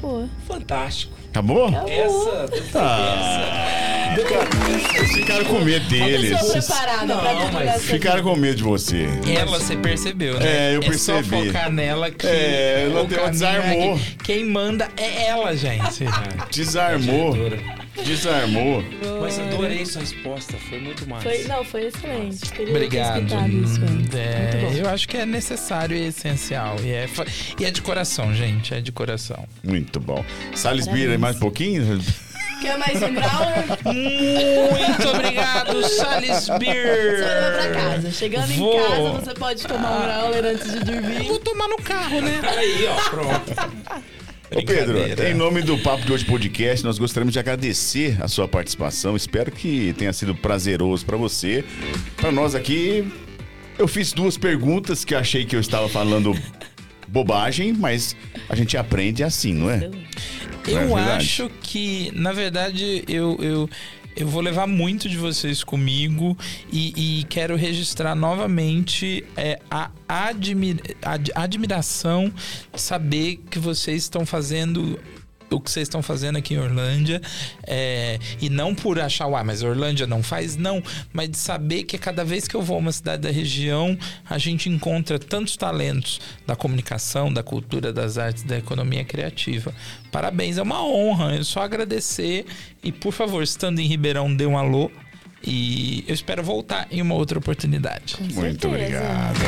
Boa. Fantástico. Acabou? Essa. Ah, Vocês ficaram com medo deles. Vocês preparada Não, mas Ficaram com medo de você. Ela você percebeu, né? É, eu só percebi. focar nela que. É, ela caminho desarmou. é que Quem manda é ela, gente. (laughs) Desarmou. Desarmou. Mas adorei sua resposta, foi muito massa. Foi, não, foi excelente. Queria ter Obrigado. escutado isso antes. É, Muito bom. eu acho que é necessário e essencial. E é, fa- e é de coração, gente. É de coração. Muito bom. Salles Beer, Parabéns. mais um pouquinho? Quer mais um Browner? Muito obrigado, Salles Beer. Você vai levar pra casa. Chegando Vou. em casa, você pode tomar um Browner antes de dormir. Vou tomar no carro, né? Aí, ó, pronto. Ô Pedro, em nome do Papo de Hoje Podcast, nós gostaríamos de agradecer a sua participação. Espero que tenha sido prazeroso para você. Para nós aqui, eu fiz duas perguntas que achei que eu estava falando bobagem, mas a gente aprende assim, não é? É Eu verdade? acho que, na verdade, eu, eu, eu vou levar muito de vocês comigo e, e quero registrar novamente é, a admi- ad- admiração de saber que vocês estão fazendo o que vocês estão fazendo aqui em Orlândia. É, e não por achar, ah, mas Orlândia não faz, não. Mas de saber que cada vez que eu vou a uma cidade da região, a gente encontra tantos talentos da comunicação, da cultura, das artes, da economia criativa. Parabéns, é uma honra. Eu só agradecer. E, por favor, estando em Ribeirão, dê um alô. E eu espero voltar em uma outra oportunidade. Com Muito certeza. obrigado.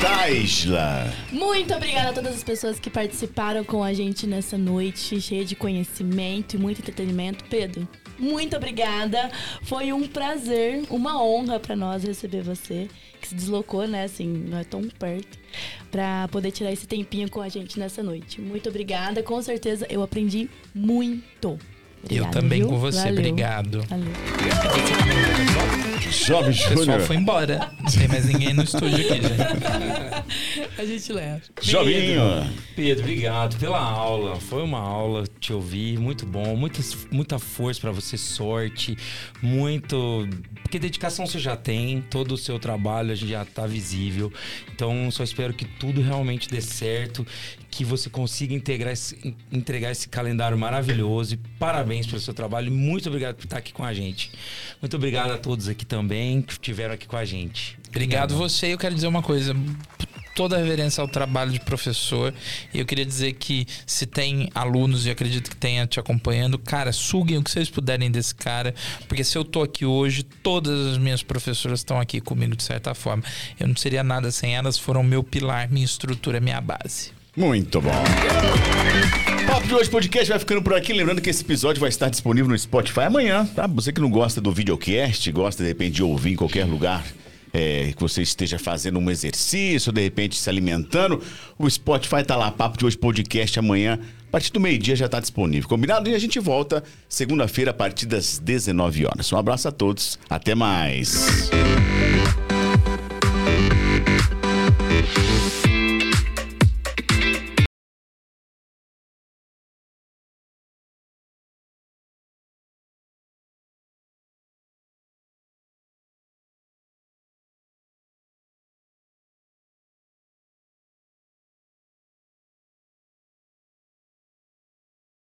Taisla. Muito obrigada a todas as pessoas que participaram com a gente nessa noite, cheia de conhecimento e muito entretenimento. Pedro, muito obrigada. Foi um prazer, uma honra pra nós receber você, que se deslocou, né, assim, não é tão perto, pra poder tirar esse tempinho com a gente nessa noite. Muito obrigada. Com certeza eu aprendi muito. Eu também viu? com você, Valeu. obrigado. Valeu. Job O pessoal Júnior. foi embora. Não tem mais ninguém no estúdio aqui, gente. (laughs) A gente leva. Jobinho. Pedro, obrigado pela aula. Foi uma aula te ouvir, muito bom, muita, muita força pra você, sorte, muito. Porque dedicação você já tem, todo o seu trabalho a gente já tá visível. Então só espero que tudo realmente dê certo, que você consiga integrar esse- entregar esse calendário maravilhoso. E parabéns pelo seu trabalho e muito obrigado por estar aqui com a gente. Muito obrigado a todos aqui também que estiveram aqui com a gente. Obrigado você. Eu quero dizer uma coisa. Toda a reverência ao trabalho de professor. E eu queria dizer que se tem alunos, e acredito que tenha te acompanhando, cara, suguem o que vocês puderem desse cara. Porque se eu tô aqui hoje, todas as minhas professoras estão aqui comigo de certa forma. Eu não seria nada sem elas, foram meu pilar, minha estrutura, minha base. Muito bom. Papo de hoje podcast vai ficando por aqui. Lembrando que esse episódio vai estar disponível no Spotify amanhã, tá? Você que não gosta do videocast, gosta de repente de ouvir em qualquer lugar. é, que você esteja fazendo um exercício, de repente se alimentando, o Spotify tá lá, Papo de Hoje Podcast amanhã, a partir do meio-dia já tá disponível, combinado? E a gente volta segunda-feira a partir das 19 horas. Um abraço a todos, até mais.